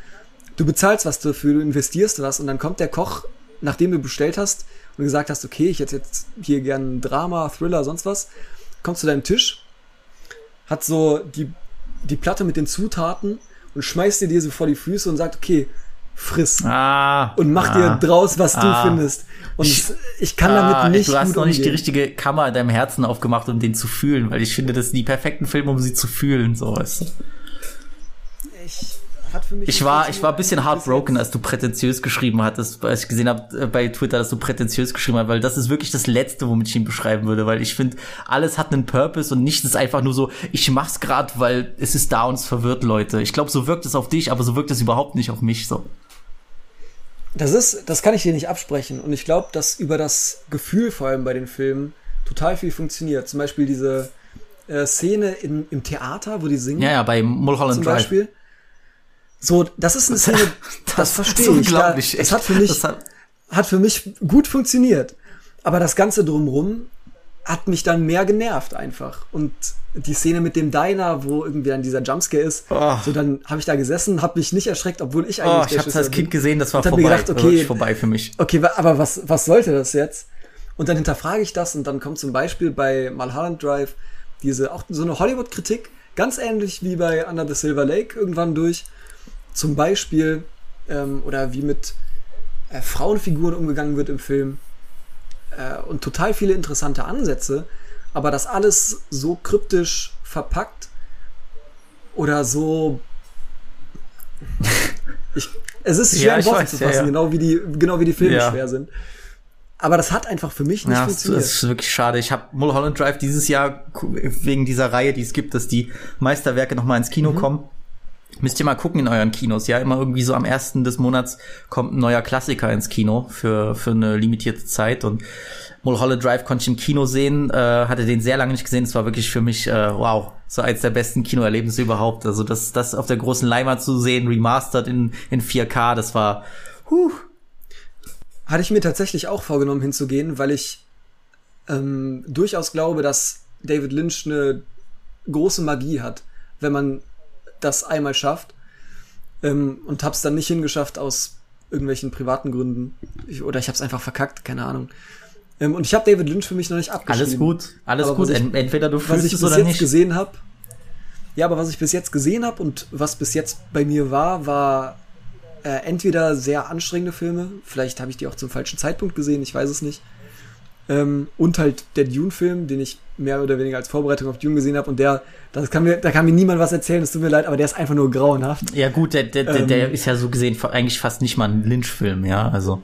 Speaker 4: du bezahlst was dafür, du investierst was und dann kommt der Koch, nachdem du bestellt hast und gesagt hast, okay, ich hätte jetzt hier gern Drama, Thriller, sonst was, kommt zu deinem Tisch, hat so die, die Platte mit den Zutaten und schmeißt dir diese vor die Füße und sagt, okay, friss.
Speaker 2: Ah.
Speaker 4: Und mach
Speaker 2: ah,
Speaker 4: dir draus, was du
Speaker 2: ah.
Speaker 4: findest. Und ich, ich kann
Speaker 2: Ah,
Speaker 4: damit nicht
Speaker 2: du hast noch nicht die
Speaker 4: umgehen.
Speaker 2: richtige Kammer in deinem Herzen aufgemacht, um den zu fühlen, weil ich finde, das sind die perfekten Filme, um sie zu fühlen, so weißt du.
Speaker 4: Ich,
Speaker 2: Ich war, ich war ein bisschen heartbroken, als du prätentiös geschrieben hattest, als ich gesehen habe bei Twitter, dass du prätentiös geschrieben hast, weil das ist wirklich das Letzte, womit ich ihn beschreiben würde, weil ich finde, alles hat einen Purpose und nichts ist einfach nur so, ich mach's grad, weil es ist da und es verwirrt Leute. Ich glaube, so wirkt es auf dich, aber so wirkt es überhaupt nicht auf mich so.
Speaker 4: Das ist, das kann ich dir nicht absprechen. Und ich glaube, dass über das Gefühl vor allem bei den Filmen total viel funktioniert. Zum Beispiel diese äh, Szene in, im Theater, wo die singen.
Speaker 2: Ja, ja, bei Mulholland
Speaker 4: zum
Speaker 2: Drive.
Speaker 4: Beispiel. So, das ist eine Szene, das, verstehe
Speaker 2: ist
Speaker 4: ich. Da, das hat für mich,
Speaker 2: Das hat,
Speaker 4: hat für mich gut funktioniert. Aber das Ganze drumrum hat mich dann mehr genervt einfach. Und die Szene mit dem Diner, wo irgendwie dann dieser Jumpscare ist,
Speaker 2: Oh.
Speaker 4: so dann habe ich da gesessen, habe mich nicht erschreckt, obwohl ich eigentlich
Speaker 2: oh, ich hab's
Speaker 4: Schisser
Speaker 2: als. Kind gesehen, das war
Speaker 4: Und
Speaker 2: vorbei.
Speaker 4: mir gedacht,
Speaker 2: Das
Speaker 4: okay,
Speaker 2: wirklich vorbei für mich.
Speaker 4: Okay, aber was, was sollte das jetzt? Und dann hinterfrage ich das und dann kommt zum Beispiel bei Mulholland Drive diese, auch so eine Hollywood-Kritik, ganz ähnlich wie bei Under the Silver Lake irgendwann durch. Zum Beispiel, ähm, oder wie mit äh, Frauenfiguren umgegangen wird im Film. Äh, und total viele interessante Ansätze, aber das alles so kryptisch verpackt oder so. Ich, es ist schwer
Speaker 2: Ja,
Speaker 4: in Worte zu
Speaker 2: ja,
Speaker 4: fassen,
Speaker 2: ja.
Speaker 4: genau wie die, genau wie die Filme
Speaker 2: Ja.
Speaker 4: schwer sind. Aber das hat einfach für mich nicht
Speaker 2: Ja, das
Speaker 4: funktioniert.
Speaker 2: ist wirklich schade. Ich habe Mulholland Drive dieses Jahr wegen dieser Reihe, die es gibt, dass die Meisterwerke noch mal ins Kino kommen. Müsst ihr mal gucken in euren Kinos. Ja, immer irgendwie so am ersten des Monats kommt ein neuer Klassiker ins Kino für, für eine limitierte Zeit. Und Mulholland Drive konnte ich im Kino sehen, äh, hatte den sehr lange nicht gesehen. Es war wirklich für mich, äh, wow, so eins der besten Kinoerlebnisse überhaupt. Also das, das auf der großen Leinwand zu sehen, remastered in, in 4K, das war, huh,
Speaker 4: Hatte ich mir tatsächlich auch vorgenommen hinzugehen, weil ich ähm, durchaus glaube, dass David Lynch eine große Magie hat, wenn man das einmal schafft. Ähm, und hab's dann nicht hingeschafft aus irgendwelchen privaten Gründen. Ich, oder ich hab's einfach verkackt, keine Ahnung. Ähm, und ich habe David Lynch für mich noch nicht abgeschrieben.
Speaker 2: alles gut, alles
Speaker 4: Aber
Speaker 2: gut.
Speaker 4: was ich-
Speaker 2: Ent- Entweder du
Speaker 4: was
Speaker 2: fühlst
Speaker 4: ich
Speaker 2: es
Speaker 4: bis
Speaker 2: oder
Speaker 4: jetzt
Speaker 2: nicht.
Speaker 4: gesehen habe. Ja, aber was ich bis jetzt gesehen habe und was bis jetzt bei mir war, war äh, entweder sehr anstrengende Filme, vielleicht habe ich die auch zum falschen Zeitpunkt gesehen, ich weiß es nicht. Ähm, und halt der Dune-Film, den ich mehr oder weniger als Vorbereitung auf Dune gesehen habe und der, das kann mir, da kann mir niemand was erzählen, es tut mir leid, aber der ist einfach nur grauenhaft.
Speaker 2: Ja gut, der, der,
Speaker 4: Ähm,
Speaker 2: der ist ja so gesehen eigentlich fast nicht mal ein Lynch-Film, ja, also.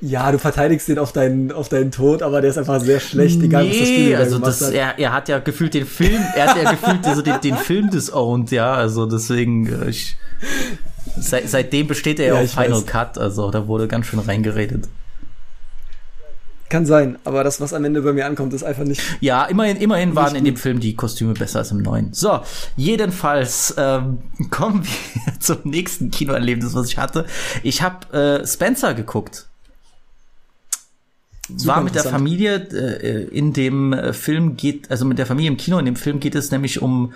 Speaker 4: Ja, du verteidigst den auf deinen, auf deinen Tod, aber der ist einfach sehr schlecht, egal was das Spiel
Speaker 2: nee, also das,
Speaker 4: hat.
Speaker 2: er, er hat ja gefühlt den Film, er hat ja gefühlt so den, den Film disowned, ja, also deswegen, äh, ich, seit, seitdem besteht er ja, auf Final
Speaker 4: weiß.
Speaker 2: Cut, also da wurde ganz schön reingeredet.
Speaker 4: Kann sein, aber das, was am Ende bei mir ankommt, ist einfach nicht
Speaker 2: Ja, immerhin, immerhin waren in dem Film die Kostüme besser als im neuen. So, jedenfalls ähm, kommen wir zum nächsten Kinoerlebnis, was ich hatte. Ich habe äh, Spencer geguckt.
Speaker 4: Super
Speaker 2: war mit der. Familie äh, in dem äh, Film geht, also mit der Familie im Kino, in dem Film geht es nämlich um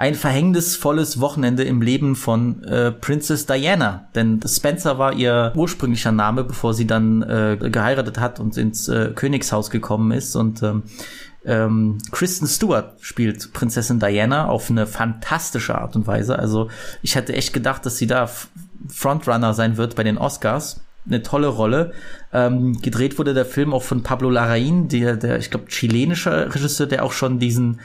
Speaker 2: ein verhängnisvolles Wochenende im Leben von äh, Princess Diana. Denn Spencer war ihr ursprünglicher Name, bevor sie dann äh, geheiratet hat und ins äh, Königshaus gekommen ist. Und ähm, ähm, Kristen Stewart spielt Prinzessin Diana auf eine fantastische Art und Weise. Also ich hätte echt gedacht, dass sie da Frontrunner sein wird bei den Oscars. Eine tolle Rolle. Ähm, gedreht wurde der Film auch von Pablo Larraín, der, der ich glaube, chilenischer Regisseur, der auch schon diesen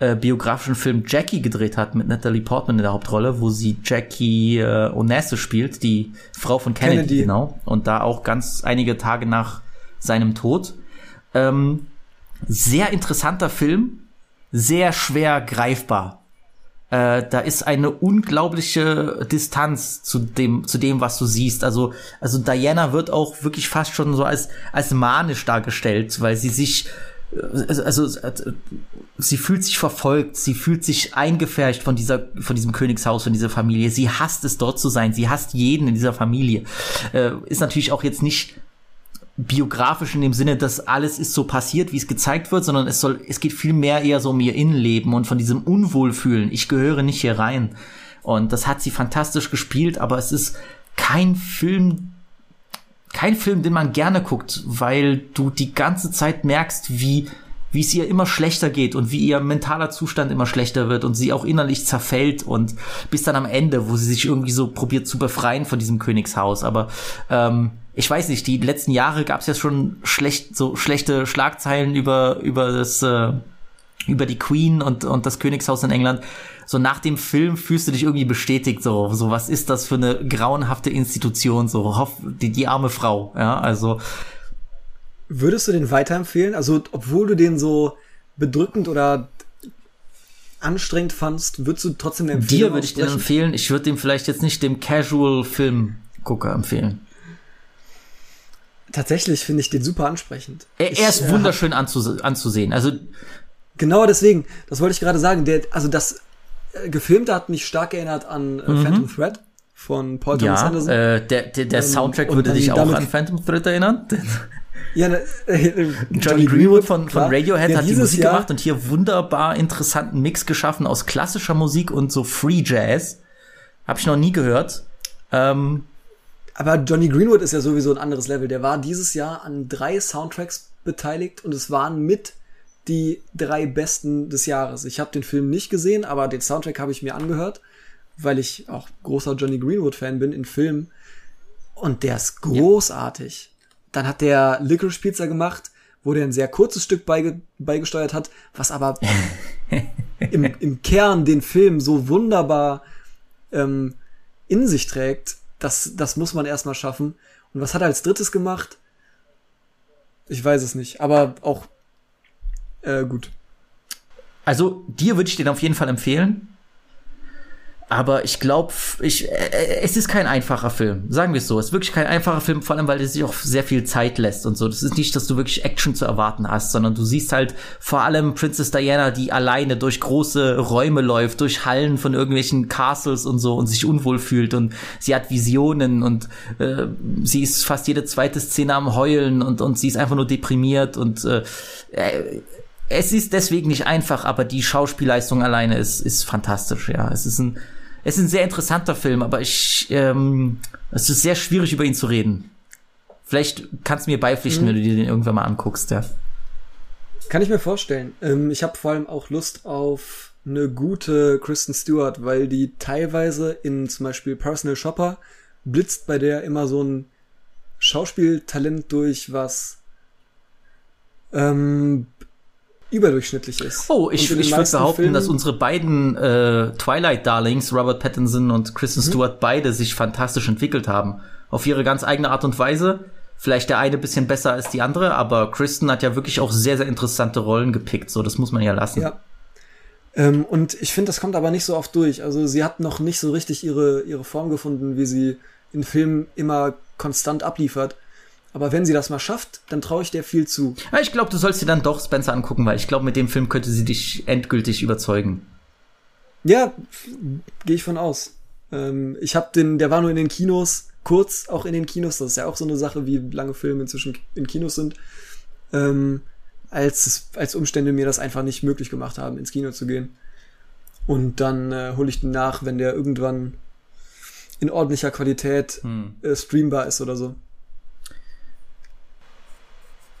Speaker 2: äh, biografischen Film Jackie gedreht hat mit Natalie Portman in der Hauptrolle, wo sie Jackie äh, Onassis spielt, die Frau von Kennedy,
Speaker 4: Kennedy.
Speaker 2: genau. Und da auch ganz einige Tage nach seinem Tod. Ähm, sehr interessanter Film, sehr schwer greifbar. Äh, da ist eine unglaubliche Distanz zu dem, zu dem, was du siehst. Also, also Diana wird auch wirklich fast schon so als, als manisch dargestellt, weil sie sich, also, also sie fühlt sich verfolgt, sie fühlt sich eingefärcht von dieser, von diesem Königshaus, von dieser Familie. Sie hasst es dort zu sein. Sie hasst jeden in dieser Familie. Äh, ist natürlich auch jetzt nicht biografisch in dem Sinne, dass alles ist so passiert, wie es gezeigt wird, sondern es soll, es geht viel mehr eher so um ihr Innenleben und von diesem Unwohlfühlen. Ich gehöre nicht hier rein. Und das hat sie fantastisch gespielt, aber es ist kein Film, kein Film, den man gerne guckt, weil du die ganze Zeit merkst, wie wie es ihr immer schlechter geht und wie ihr mentaler Zustand immer schlechter wird und sie auch innerlich zerfällt und bis dann am Ende, wo sie sich irgendwie so probiert zu befreien von diesem Königshaus. Aber ähm, ich weiß nicht, die letzten Jahre gab es ja schon schlecht, so schlechte Schlagzeilen über über das äh, über die Queen und und das Königshaus in England. So nach dem Film fühlst du dich irgendwie bestätigt, so so was ist das für eine grauenhafte Institution, so hoff, die die arme Frau, ja also
Speaker 4: Würdest du den weiterempfehlen? Also, obwohl du den so bedrückend oder anstrengend fandst, würdest du trotzdem eine Empfehlung
Speaker 2: Dir würde ich den empfehlen. Ich würde dem vielleicht jetzt nicht dem Casual-Film-Gucker empfehlen.
Speaker 4: Tatsächlich finde ich den super ansprechend.
Speaker 2: Er,
Speaker 4: Ich,
Speaker 2: er ist
Speaker 4: äh,
Speaker 2: wunderschön anzuse anzusehen. Also
Speaker 4: Genau deswegen, das wollte ich gerade sagen. Der, also das äh, Gefilmte hat mich stark erinnert an äh, Phantom Thread von Paul Thomas
Speaker 2: ja,
Speaker 4: Anderson.
Speaker 2: äh, der, der, der
Speaker 4: Ähm,
Speaker 2: Soundtrack
Speaker 4: und
Speaker 2: würde dich auch an Phantom Thread erinnern.
Speaker 4: ja, ne, äh,
Speaker 2: Johnny Greenwood von, von. Radiohead
Speaker 4: Der
Speaker 2: hat die Musik
Speaker 4: Jahr-
Speaker 2: gemacht und hier wunderbar interessanten Mix geschaffen aus klassischer Musik und so Free Jazz. Habe ich noch nie gehört. Ähm,
Speaker 4: Aber Johnny Greenwood ist ja sowieso ein anderes Level. Der war dieses Jahr an drei Soundtracks beteiligt und es waren mit die drei besten des Jahres. Ich habe den Film nicht gesehen, aber den Soundtrack habe ich mir angehört, weil ich auch großer Johnny Greenwood-Fan bin in Filmen. Und der ist großartig. Dann hat der Licorice Pizza gemacht, wo der ein sehr kurzes Stück beige beigesteuert hat, was aber im, im Kern den Film so wunderbar ähm, in sich trägt, das, das muss man erstmal schaffen. Und was hat er als drittes gemacht? Ich weiß es nicht, aber auch äh, gut.
Speaker 2: Also dir würde ich den auf jeden Fall empfehlen. Aber ich glaube, ich, äh, es ist kein einfacher Film. Sagen wir es so. Es ist wirklich kein einfacher Film, vor allem, weil er sich auch sehr viel Zeit lässt und so. Das ist nicht, dass du wirklich Action zu erwarten hast, sondern du siehst halt vor allem Princess Diana, die alleine durch große Räume läuft, durch Hallen von irgendwelchen Castles und so und sich unwohl fühlt und sie hat Visionen und äh, sie ist fast jede zweite Szene am Heulen und, und sie ist einfach nur deprimiert und äh, äh, es ist deswegen nicht einfach, aber die Schauspielleistung alleine ist, ist fantastisch, ja. Es ist ein, es ist ein sehr interessanter Film, aber ich, ähm, es ist sehr schwierig, über ihn zu reden. Vielleicht kannst du mir beipflichten, wenn du dir den irgendwann mal anguckst, ja.
Speaker 4: Kann ich mir vorstellen. Ähm, ich habe vor allem auch Lust auf eine gute Kristen Stewart, weil die teilweise in zum Beispiel Personal Shopper blitzt bei der immer so ein Schauspieltalent durch, was ähm, überdurchschnittlich ist.
Speaker 2: Oh, ich, ich würde behaupten,
Speaker 4: Filmen-
Speaker 2: dass unsere beiden äh, Twilight-Darlings, Robert Pattinson und Kristen
Speaker 4: Mhm.
Speaker 2: Stewart, beide sich fantastisch entwickelt haben. Auf ihre ganz eigene Art und Weise. Vielleicht der eine bisschen besser als die andere, aber Kristen hat ja wirklich auch sehr, sehr interessante Rollen gepickt. So, das muss man ja lassen.
Speaker 4: Ja. Ähm, und ich finde, das kommt aber nicht so oft durch. Also sie hat noch nicht so richtig ihre, ihre Form gefunden, wie sie in Filmen immer konstant abliefert. Aber wenn sie das mal schafft, dann traue ich der viel zu.
Speaker 2: Ja, ich glaube, du sollst dir dann doch Spencer angucken, weil ich glaube, mit dem Film könnte sie dich endgültig überzeugen.
Speaker 4: Ja, gehe ich von aus. Ähm, ich habe den, der war nur in den Kinos, kurz auch in den Kinos. Das ist ja auch so eine Sache, wie lange Filme inzwischen in Kinos sind. Ähm, als, als Umstände mir das einfach nicht möglich gemacht haben, ins Kino zu gehen. Und dann äh, hole ich den nach, wenn der irgendwann in ordentlicher Qualität äh, streambar ist oder so.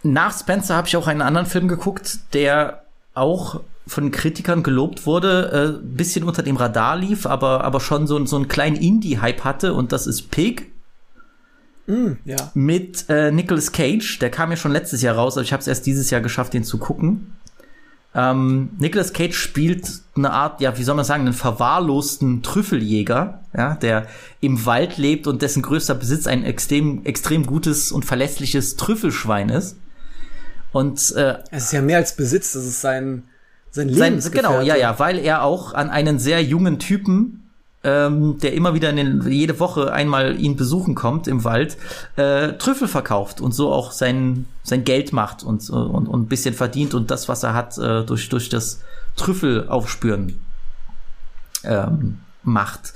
Speaker 2: Nach Spencer habe ich auch einen anderen Film geguckt, der auch von Kritikern gelobt wurde, äh, bisschen unter dem Radar lief, aber, aber schon so, so einen kleinen Indie-Hype hatte und das ist Pig
Speaker 4: Ja.
Speaker 2: mit äh, Nicolas Cage. Der kam ja schon letztes Jahr raus, aber ich habe es erst dieses Jahr geschafft, den zu gucken. Ähm, Nicolas Cage spielt eine Art, ja, wie soll man sagen, einen verwahrlosten Trüffeljäger, ja, der im Wald lebt und dessen größter Besitz ein extrem, extrem gutes und verlässliches Trüffelschwein ist. Und äh,
Speaker 4: Es ist ja mehr als Besitz, das ist sein, sein
Speaker 2: sein, genau, ja, ja, weil er auch an einen sehr jungen Typen, ähm, der immer wieder in den, jede Woche einmal ihn besuchen kommt im Wald, äh, Trüffel verkauft und so auch sein, sein Geld macht und, und, und ein bisschen verdient und das, was er hat, äh, durch, durch das Trüffel aufspüren ähm, macht.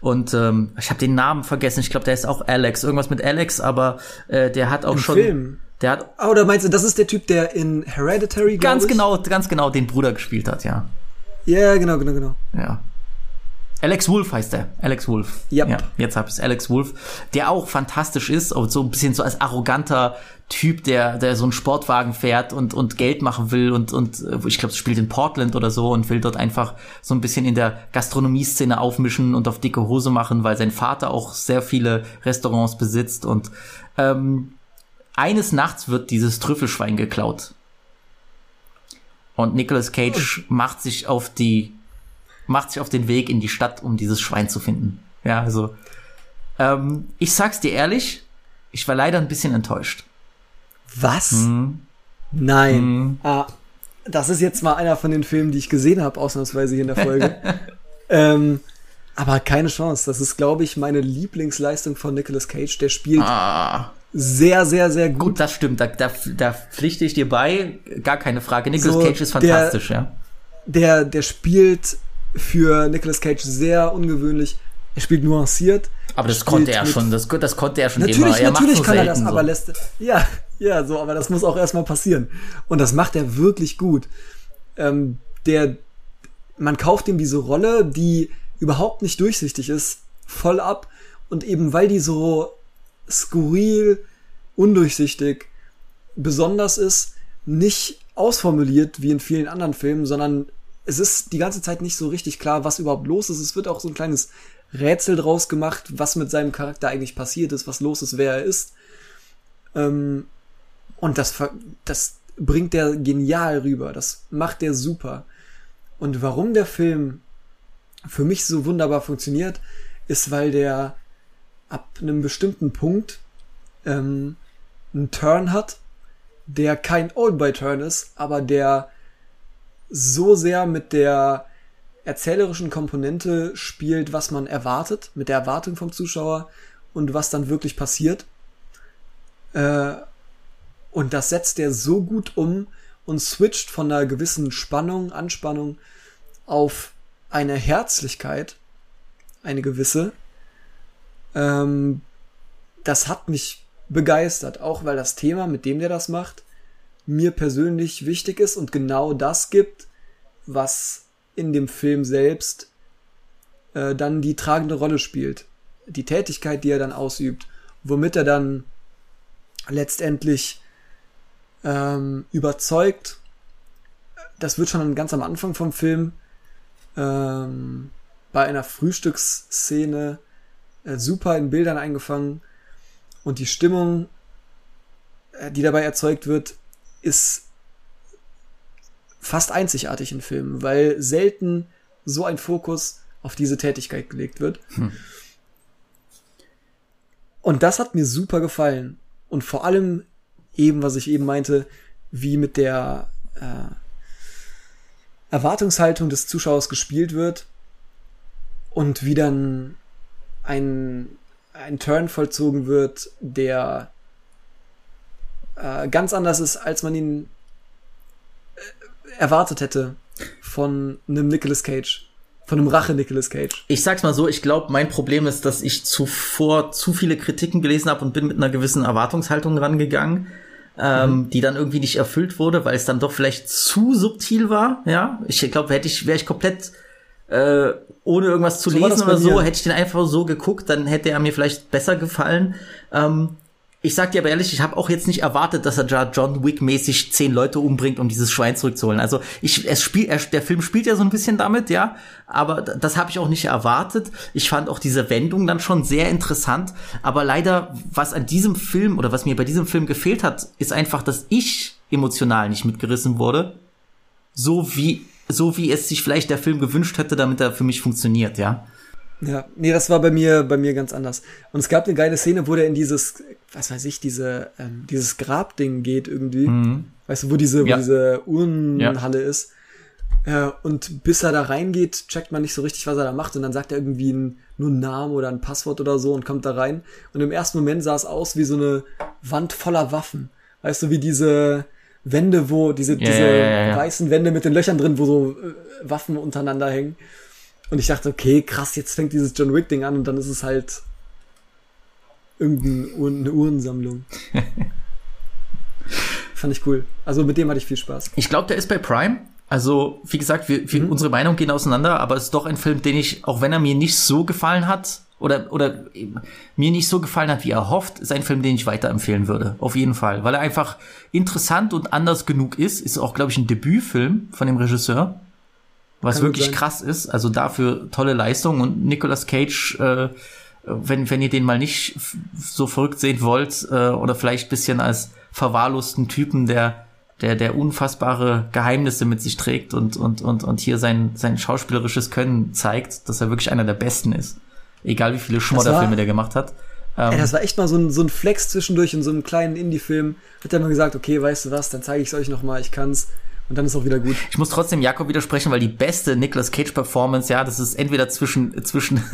Speaker 2: Und ähm, ich habe den Namen vergessen. Ich glaube, der ist auch Alex. Irgendwas mit Alex, aber äh, der hat auch
Speaker 4: Im
Speaker 2: schon.
Speaker 4: Film?
Speaker 2: Der hat
Speaker 4: Ah, oder meinst du, das ist der Typ, der in Hereditary,
Speaker 2: ganz genau, ganz genau den Bruder gespielt hat, ja.
Speaker 4: Ja, genau, genau, genau.
Speaker 2: Ja. Alex Wolf heißt er. Alex Wolf.
Speaker 4: Yep.
Speaker 2: Ja, jetzt hab ich's. Alex Wolf, der auch fantastisch ist, und so ein bisschen so als arroganter Typ, der, der so einen Sportwagen fährt und, und Geld machen will und, und äh, ich glaube, spielt in Portland oder so und will dort einfach so ein bisschen in der Gastronomie-Szene aufmischen und auf dicke Hose machen, weil sein Vater auch sehr viele Restaurants besitzt und ähm, eines Nachts wird dieses Trüffelschwein geklaut. Und Nicolas Cage macht sich auf die macht sich auf den Weg in die Stadt, um dieses Schwein zu finden. Ja, also ähm, ich sag's dir ehrlich, ich war leider ein bisschen enttäuscht.
Speaker 4: Was?
Speaker 2: Mhm.
Speaker 4: Nein. Ah, das ist jetzt mal einer von den Filmen, die ich gesehen habe, ausnahmsweise hier in der Folge. ähm, aber keine Chance. Das ist, glaube ich, meine Lieblingsleistung von Nicolas Cage. Der spielt
Speaker 2: Ah,
Speaker 4: sehr, sehr, sehr gut.
Speaker 2: gut, das stimmt. Da, da, da pflichte ich dir bei. Gar keine Frage. Nicolas
Speaker 4: So,
Speaker 2: Cage ist
Speaker 4: der-
Speaker 2: fantastisch, ja.
Speaker 4: Der, der spielt für Nicolas Cage sehr ungewöhnlich. Er spielt nuanciert.
Speaker 2: Aber das konnte er schon. Das, das konnte er schon
Speaker 4: Natürlich,
Speaker 2: immer. Er
Speaker 4: natürlich kann er das, aber
Speaker 2: so.
Speaker 4: lässt ja, ja, so, aber das muss auch erstmal passieren. Und das macht er wirklich gut. Ähm, der, man kauft ihm diese Rolle, die überhaupt nicht durchsichtig ist, voll ab. Und eben weil die so skurril, undurchsichtig, besonders ist, nicht ausformuliert wie in vielen anderen Filmen, sondern es ist die ganze Zeit nicht so richtig klar, was überhaupt los ist. Es wird auch so ein kleines Rätsel draus gemacht, was mit seinem Charakter eigentlich passiert ist, was los ist, wer er ist. Ähm, und das, das bringt der genial rüber. Das macht der super. Und warum der Film für mich so wunderbar funktioniert, ist, weil der ab einem bestimmten Punkt ähm, einen Turn hat, der kein Old-by-Turn ist, aber der so sehr mit der erzählerischen Komponente spielt, was man erwartet, mit der Erwartung vom Zuschauer und was dann wirklich passiert. Äh, und das setzt er so gut um und switcht von einer gewissen Spannung, Anspannung auf eine Herzlichkeit, eine gewisse. Ähm, das hat mich begeistert, auch weil das Thema, mit dem der das macht, mir persönlich wichtig ist und genau das gibt, was in dem Film selbst äh, dann die tragende Rolle spielt. Die Tätigkeit, die er dann ausübt, womit er dann letztendlich ähm, überzeugt. Das wird schon ganz am Anfang vom Film ähm, bei einer Frühstücksszene äh, super in Bildern eingefangen und die Stimmung, äh, die dabei erzeugt wird, ist fast einzigartig in Filmen, weil selten so ein Fokus auf diese Tätigkeit gelegt wird. Und das hat mir super gefallen. Und vor allem eben, was ich eben meinte, wie mit der äh, Erwartungshaltung des Zuschauers gespielt wird und wie dann ein, ein Turn vollzogen wird, der äh, ganz anders ist, als man ihn äh, erwartet hätte von einem Nicolas Cage. Von einem Rache Nicolas Cage.
Speaker 2: Ich sag's mal so, ich glaube, mein Problem ist, dass ich zuvor zu viele Kritiken gelesen habe und bin mit einer gewissen Erwartungshaltung rangegangen, ähm, die dann irgendwie nicht erfüllt wurde, weil es dann doch vielleicht zu subtil war. Ja, ich glaube, hätte ich wäre ich komplett äh, ohne irgendwas zu
Speaker 4: So
Speaker 2: lesen oder so, hätte ich den einfach so geguckt, dann hätte er mir vielleicht besser gefallen. Ähm, ich sag dir aber ehrlich, ich habe auch jetzt nicht erwartet, dass er John Wick mäßig zehn Leute umbringt, um dieses Schwein zurückzuholen. Also ich, es spielt, er, der Film spielt ja so ein bisschen damit, ja, aber das habe ich auch nicht erwartet. Ich fand auch diese Wendung dann schon sehr interessant, aber leider, was an diesem Film oder was mir bei diesem Film gefehlt hat, ist einfach, dass ich emotional nicht mitgerissen wurde, so wie so wie es sich vielleicht der Film gewünscht hätte, damit er für mich funktioniert, ja.
Speaker 4: Ja, nee, das war bei mir, bei mir ganz anders. Und es gab eine geile Szene, wo der in dieses, was weiß ich, diese, ähm, dieses Grabding geht irgendwie. Weißt du, wo diese,
Speaker 2: Mhm. Ja.
Speaker 4: wo diese Urnenhalle ist. Äh, und bis er da reingeht, checkt man nicht so richtig, was er da macht. Und dann sagt er irgendwie ein, nur einen Namen oder ein Passwort oder so und kommt da rein. Und im ersten Moment sah es aus wie so eine Wand voller Waffen. Weißt du, wie diese Wände, wo diese, diese
Speaker 2: ja, ja, ja.
Speaker 4: weißen Wände mit den Löchern drin, wo so äh, Waffen untereinander hängen. Und ich dachte, okay, krass, jetzt fängt dieses John Wick-Ding an und dann ist es halt irgendeine Uhr- eine Uhrensammlung. Fand ich cool. Also mit dem hatte ich viel Spaß.
Speaker 2: Ich glaube, der ist bei Prime. Also, wie gesagt, wir, wir, unsere Meinungen gehen auseinander, aber es ist doch ein Film, den ich, auch wenn er mir nicht so gefallen hat, oder, oder mir nicht so gefallen hat, wie er hofft, ist ein Film, den ich weiterempfehlen würde. Auf jeden Fall. Weil er einfach interessant und anders genug ist. Ist auch, glaube ich, ein Debütfilm von dem Regisseur. Was
Speaker 4: Kann
Speaker 2: wirklich
Speaker 4: sein.
Speaker 2: krass ist. Also dafür tolle Leistung. Und Nicolas Cage, äh, wenn, wenn ihr den mal nicht so verrückt sehen wollt, äh, oder vielleicht bisschen als verwahrlosten Typen, der der, der unfassbare Geheimnisse mit sich trägt und, und, und, und hier sein, sein schauspielerisches Können zeigt, dass er wirklich einer der Besten ist. Egal wie viele Schmodderfilme der gemacht hat. Ähm,
Speaker 4: Ey, das war echt mal so ein, so ein Flex zwischendurch in so einem kleinen Indie-Film. Hat er mal gesagt, okay, weißt du was, dann zeige ich es euch nochmal, ich kann's. Und dann ist auch wieder gut.
Speaker 2: Ich muss trotzdem Jakob widersprechen, weil die beste Nicolas Cage Performance, ja, das ist entweder zwischen zwischen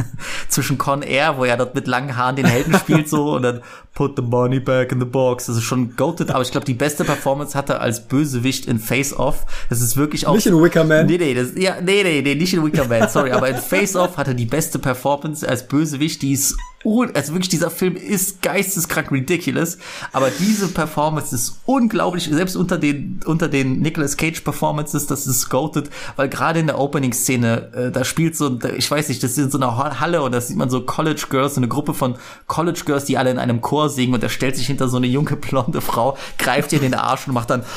Speaker 2: zwischen Con Air, wo er dort mit langen Haaren den Helden spielt so und dann put the money back in the box. Das ist schon goated, aber ich glaube, die beste Performance hat er als Bösewicht in Face Off. Das ist wirklich auch
Speaker 4: Nicht in Wicker Man.
Speaker 2: Nee, nee, das, ja, nee, nee, nee, nicht in Wicker Man, sorry, aber in Face Off hat er die beste Performance als Bösewicht, die ist un also wirklich dieser Film ist geisteskrank ridiculous, aber diese Performance ist unglaublich, selbst unter den unter den Nicolas Cage Performances, das ist goated, weil gerade in der Opening Szene, äh, da spielt so ich weiß nicht, das ist in so einer Ha- Halle und da sieht man so College Girls, so eine Gruppe von College Girls, die alle in einem Chor singen und er stellt sich hinter so eine junge blonde Frau, greift ihr in den Arsch und macht dann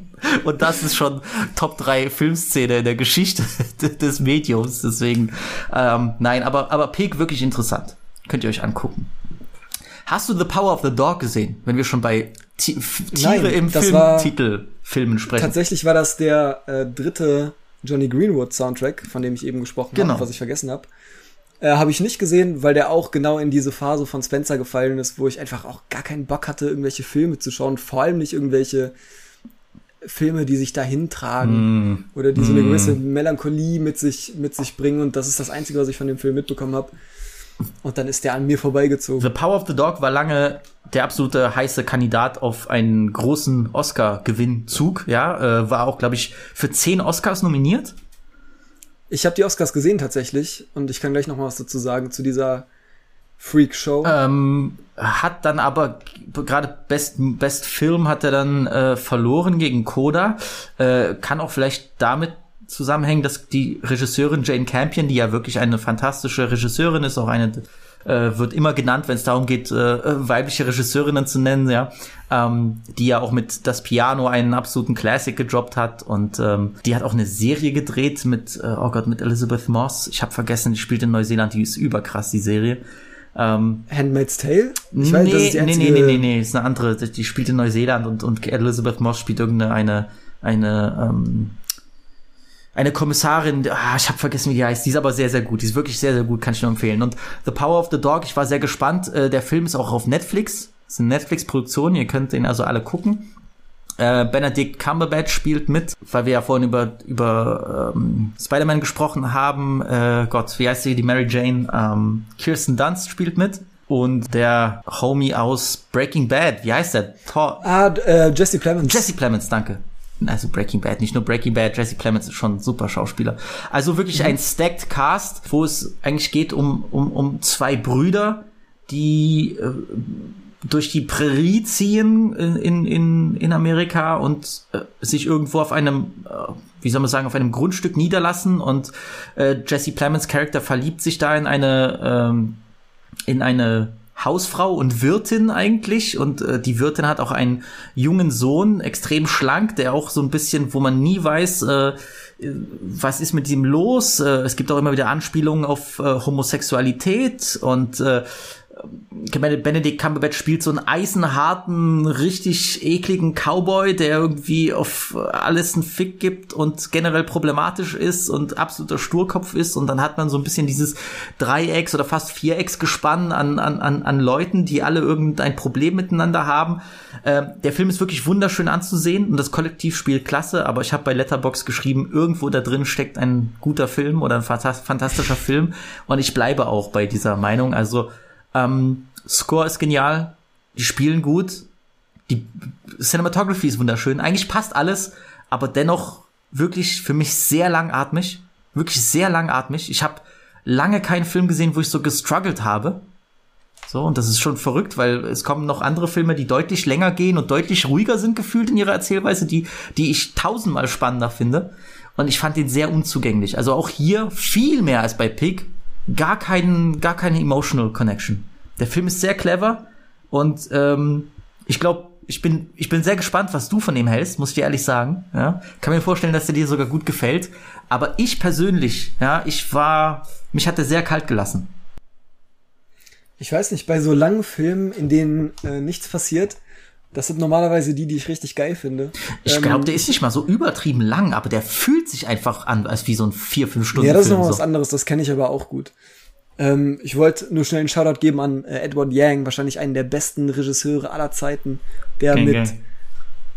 Speaker 2: Und das ist schon Top 3 Filmszene in der Geschichte des Mediums. Deswegen, ähm, nein, aber, aber Pig wirklich interessant. Könnt ihr euch angucken. Hast du The Power of the Dog gesehen, wenn wir schon bei F- Tiere
Speaker 4: Nein,
Speaker 2: im
Speaker 4: das war-
Speaker 2: Filmtitelfilmen sprechen?
Speaker 4: Tatsächlich war das der äh, dritte Johnny Greenwood Soundtrack, von dem ich eben gesprochen
Speaker 2: Genau.
Speaker 4: habe, was ich vergessen habe. Äh, habe ich nicht gesehen, weil der auch genau in diese Phase von Spencer gefallen ist, wo ich einfach auch gar keinen Bock hatte, irgendwelche Filme zu schauen, vor allem nicht irgendwelche Filme, die sich dahin tragen oder die so eine gewisse Melancholie mit sich, mit sich bringen und das ist das Einzige, was ich von dem Film mitbekommen habe. Und dann ist der an mir vorbeigezogen.
Speaker 2: The Power of the Dog war lange der absolute heiße Kandidat auf einen großen Oscar-Gewinnzug. Ja, äh, war auch, glaube ich, für zehn Oscars nominiert.
Speaker 4: Ich habe die Oscars gesehen tatsächlich und ich kann gleich noch mal was dazu sagen zu dieser Freak Show.
Speaker 2: Ähm, hat dann aber gerade Best, Best Film hat er dann äh, verloren gegen Coda. Äh, kann auch vielleicht damit zusammenhängen, dass die Regisseurin Jane Campion, die ja wirklich eine fantastische Regisseurin ist, auch eine äh, wird immer genannt, wenn es darum geht, äh, weibliche Regisseurinnen zu nennen, ja, ähm, die ja auch mit Das Piano einen absoluten Classic gedroppt hat und ähm, die hat auch eine Serie gedreht mit, äh, oh Gott, mit Elizabeth Moss. Ich habe vergessen, die spielt in Neuseeland, die ist überkrass, die Serie. Ähm,
Speaker 4: Handmaid's Tale? Ich
Speaker 2: nee,
Speaker 4: weiß, das ist die
Speaker 2: nee, nee,
Speaker 4: einzige-
Speaker 2: nee, nee, nee, ist eine andere. Die spielt in Neuseeland und, und Elizabeth Moss spielt irgendeine eine, eine, ähm, eine Kommissarin, ah, ich habe vergessen, wie die heißt, die ist aber sehr, sehr gut, die ist wirklich sehr, sehr gut, kann ich nur empfehlen. Und The Power of the Dog, ich war sehr gespannt, äh, der Film ist auch auf Netflix, ist eine Netflix-Produktion, ihr könnt den also alle gucken. Äh, Benedict Cumberbatch spielt mit, weil wir ja vorhin über, über ähm, Spider-Man gesprochen haben. Äh, Gott, wie heißt sie, die Mary Jane? Ähm, Kirsten Dunst spielt mit. Und der Homie aus Breaking Bad, wie heißt der? Thor
Speaker 4: Ah, äh, Jesse Plemons.
Speaker 2: Jesse Plemons, danke. Also Breaking Bad, nicht nur Breaking Bad, Jesse Plemons ist schon ein super Schauspieler. Also wirklich ein stacked Cast, wo es eigentlich geht um, um, um zwei Brüder, die äh, durch die Prärie ziehen in, in, in, Amerika und äh, sich irgendwo auf einem, äh, wie soll man sagen, auf einem Grundstück niederlassen und äh, Jesse Plemons Charakter verliebt sich da in eine, ähm, in eine Hausfrau und Wirtin eigentlich und äh, die Wirtin hat auch einen jungen Sohn, extrem schlank, der auch so ein bisschen, wo man nie weiß, äh, was ist mit ihm los. Äh, es gibt auch immer wieder Anspielungen auf äh, Homosexualität und äh, Benedict Cumberbatch spielt so einen eisenharten, richtig ekligen Cowboy, der irgendwie auf alles einen Fick gibt und generell problematisch ist und absoluter Sturkopf ist. Und dann hat man so ein bisschen dieses Dreiecks- oder fast Vierecksgespann an, an, an, an Leuten, die alle irgendein Problem miteinander haben. Ähm, der Film ist wirklich wunderschön anzusehen und das Kollektiv spielt klasse, aber ich habe bei Letterbox geschrieben, irgendwo da drin steckt ein guter Film oder ein fantas- fantastischer Film und ich bleibe auch bei dieser Meinung. Also ähm, Score ist genial, die spielen gut, die Cinematography ist wunderschön, eigentlich passt alles, aber dennoch wirklich für mich sehr langatmig, wirklich sehr langatmig. Ich habe lange keinen Film gesehen, wo ich so gestruggelt habe. So, und das ist schon verrückt, weil es kommen noch andere Filme, die deutlich länger gehen und deutlich ruhiger sind gefühlt in ihrer Erzählweise, die, die ich tausendmal spannender finde. Und ich fand den sehr unzugänglich. Also auch hier viel mehr als bei Pig. Gar keinen, gar keine emotional connection. Der Film ist sehr clever und ähm, ich glaube, ich bin, ich bin sehr gespannt, was du von dem hältst, muss ich dir ehrlich sagen. Ja? Kann mir vorstellen, dass der dir sogar gut gefällt. Aber ich persönlich, ja, ich war, mich hat er sehr kalt gelassen.
Speaker 4: Ich weiß nicht, bei so langen Filmen, in denen äh, nichts passiert, das sind normalerweise die, die ich richtig geil finde.
Speaker 2: Ich
Speaker 4: Ähm,
Speaker 2: glaube, der ist nicht mal so übertrieben lang, aber der fühlt sich einfach an, als wie so ein vier, fünf Stunden
Speaker 4: Ja, das ist noch was
Speaker 2: so.
Speaker 4: anderes, das kenne ich aber auch gut. Ähm, ich wollte nur schnell einen Shoutout geben an äh, Edward Yang, wahrscheinlich einen der besten Regisseure aller Zeiten, der
Speaker 2: Gang,
Speaker 4: mit,
Speaker 2: gang.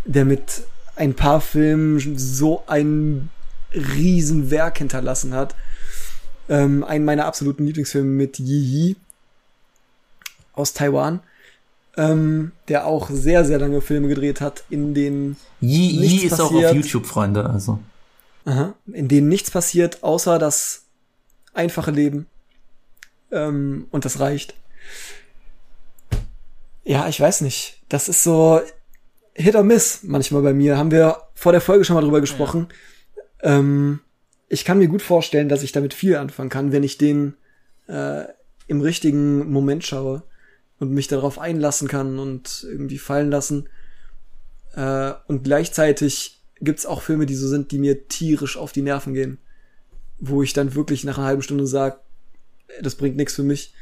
Speaker 4: der mit ein paar Filmen so ein Riesenwerk hinterlassen hat. Ähm, einen meiner absoluten Lieblingsfilme mit Yi Yi aus Taiwan, ähm, der auch sehr, sehr lange Filme gedreht hat, in denen
Speaker 2: Yi, Yi
Speaker 4: nichts
Speaker 2: ist auch
Speaker 4: passiert.
Speaker 2: auf YouTube, Freunde. Also.
Speaker 4: Aha. In denen nichts passiert, außer das einfache Leben. Ähm, und das reicht. Ja, ich weiß nicht. Das ist so Hit or Miss manchmal bei mir. Haben wir vor der Folge schon mal drüber gesprochen. Ähm, ich kann mir gut vorstellen, dass ich damit viel anfangen kann, wenn ich den äh, im richtigen Moment schaue und mich darauf einlassen kann und irgendwie fallen lassen. Äh, und gleichzeitig gibt's auch Filme, die so sind, die mir tierisch auf die Nerven gehen. Wo ich dann wirklich nach einer halben Stunde sage, das bringt nichts für mich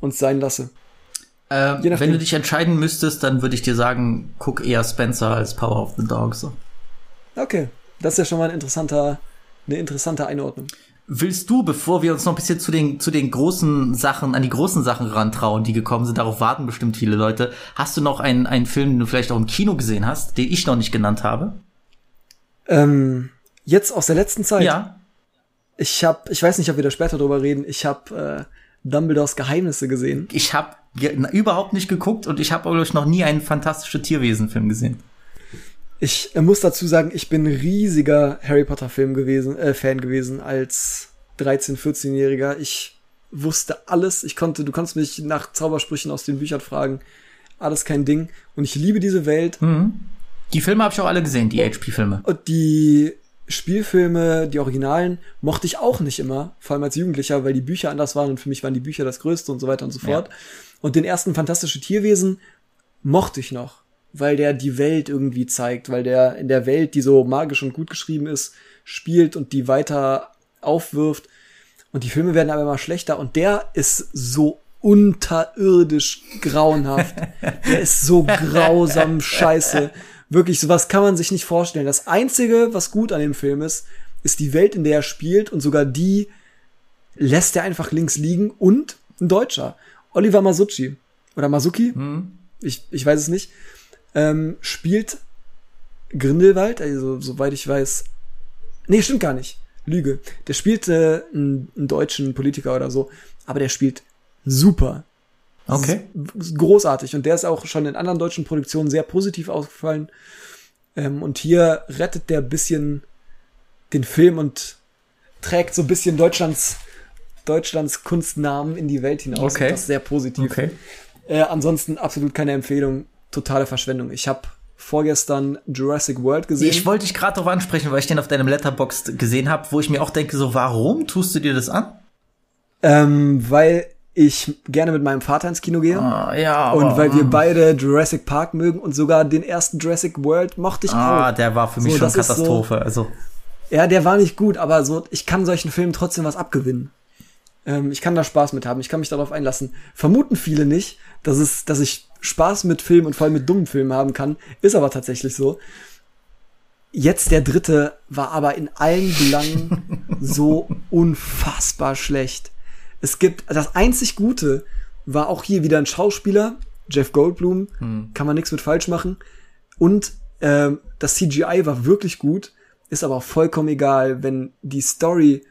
Speaker 4: und sein lasse.
Speaker 2: Äh, wenn du dich entscheiden müsstest, dann würde ich dir sagen, guck eher Spencer als Power of the Dog. So.
Speaker 4: Okay, das ist ja schon mal ein interessanter, eine interessante Einordnung.
Speaker 2: Willst du, bevor wir uns noch ein bisschen zu den, zu den großen Sachen, an die großen Sachen rantrauen, die gekommen sind, darauf warten bestimmt viele Leute, hast du noch einen, einen Film, den du vielleicht auch im Kino gesehen hast, den ich noch nicht genannt habe?
Speaker 4: Ähm, jetzt aus der letzten Zeit.
Speaker 2: Ja.
Speaker 4: Ich habe, ich weiß nicht, ob wir da später drüber reden. Ich habe äh, Dumbledores Geheimnisse gesehen.
Speaker 2: Ich habe überhaupt nicht geguckt und ich habe, glaube ich, noch nie einen fantastischen Tierwesen-Film gesehen.
Speaker 4: Ich muss dazu sagen, ich bin riesiger Harry Potter Film gewesen, äh, Fan gewesen als 13, 14-Jähriger. Ich wusste alles. Ich konnte, du konntest mich nach Zaubersprüchen aus den Büchern fragen. Alles kein Ding. Und ich liebe diese Welt.
Speaker 2: Die Filme habe ich auch alle gesehen, die HP-Filme.
Speaker 4: Und die Spielfilme, die Originalen, mochte ich auch nicht immer, vor allem als Jugendlicher, weil die Bücher anders waren und für mich waren die Bücher das Größte und so weiter und so fort. Und den ersten Fantastische Tierwesen mochte ich noch, weil der die Welt irgendwie zeigt, weil der in der Welt, die so magisch und gut geschrieben ist, spielt und die weiter aufwirft. Und die Filme werden aber immer schlechter und der ist so unterirdisch grauenhaft. Der ist so grausam scheiße. Wirklich, sowas kann man sich nicht vorstellen. Das Einzige, was gut an dem Film ist, ist die Welt, in der er spielt und sogar die lässt er einfach links liegen und ein Deutscher. Oliver Masucci oder Masuki, ich, ich weiß es nicht, ähm, spielt Grindelwald, also soweit ich weiß, nee, stimmt gar nicht, Lüge. Der spielt äh, einen, einen deutschen Politiker oder so, aber der spielt super.
Speaker 2: Okay.
Speaker 4: Großartig. Und der ist auch schon in anderen deutschen Produktionen sehr positiv aufgefallen. Ähm, und hier rettet der bisschen den Film und trägt so ein bisschen Deutschlands, Deutschlands Kunstnamen in die Welt hinaus.
Speaker 2: Okay.
Speaker 4: Und das sehr positiv.
Speaker 2: Okay.
Speaker 4: Äh, ansonsten absolut keine Empfehlung. Totale Verschwendung. Ich habe vorgestern Jurassic World gesehen.
Speaker 2: Ich wollte dich gerade darauf ansprechen, weil ich den auf deinem Letterboxd gesehen habe, wo ich mir auch denke, so, warum tust du dir das an?
Speaker 4: ähm, weil ich gerne mit meinem Vater ins Kino gehe.
Speaker 2: Ah, ja,
Speaker 4: Und weil wir beide Jurassic Park mögen und sogar den ersten Jurassic World mochte ich
Speaker 2: Ah,
Speaker 4: auch.
Speaker 2: der war für mich
Speaker 4: So,
Speaker 2: schon
Speaker 4: ist so-
Speaker 2: Katastrophe. also,
Speaker 4: Ja, der war nicht gut, aber so, ich kann solchen Filmen trotzdem was abgewinnen. Ähm, ich kann da Spaß mit haben, ich kann mich darauf einlassen. Vermuten viele nicht, dass es, dass ich Spaß mit Filmen und vor allem mit dummen Filmen haben kann. Ist aber tatsächlich so. Jetzt der dritte war aber in allen Belangen so unfassbar schlecht. Es gibt, das einzig Gute war auch hier wieder ein Schauspieler, Jeff Goldblum, kann man nichts mit falsch machen. Und ähm, das CGI war wirklich gut, ist aber auch vollkommen egal, wenn die Story,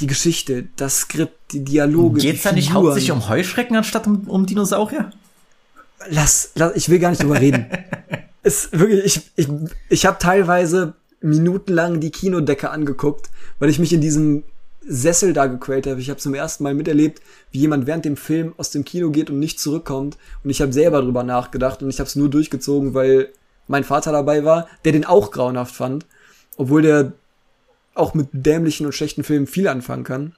Speaker 4: die Geschichte, das Skript, die Dialoge,
Speaker 2: geht's
Speaker 4: die
Speaker 2: da nicht
Speaker 4: Figuren,
Speaker 2: hauptsächlich um Heuschrecken anstatt um, um Dinosaurier?
Speaker 4: lass, lass, ich will gar nicht drüber reden. Es wirklich, ich, ich, ich habe teilweise minutenlang die Kinodecke angeguckt, weil ich mich in diesem Sessel da gequält habe. Ich habe zum ersten Mal miterlebt, wie jemand während dem Film aus dem Kino geht und nicht zurückkommt. Und ich habe selber drüber nachgedacht und ich habe es nur durchgezogen, weil mein Vater dabei war, der den auch grauenhaft fand, obwohl der auch mit dämlichen und schlechten Filmen viel anfangen kann.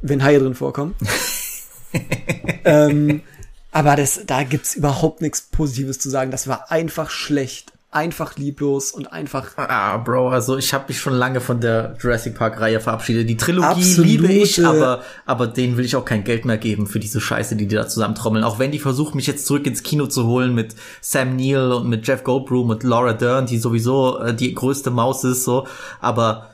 Speaker 4: Wenn Haie drin vorkommen. ähm, aber das, da gibt's überhaupt nichts Positives zu sagen. Das war einfach schlecht einfach lieblos und einfach.
Speaker 2: Ah, Bro, also ich habe mich schon lange von der Jurassic Park Reihe verabschiedet. Die Trilogie Absolute. liebe ich, aber aber denen will ich auch kein Geld mehr geben für diese Scheiße, die die da zusammentrommeln. Auch wenn die versuchen, mich jetzt zurück ins Kino zu holen mit Sam Neill und mit Jeff Goldblum und Laura Dern, die sowieso äh, die größte Maus ist, so. Aber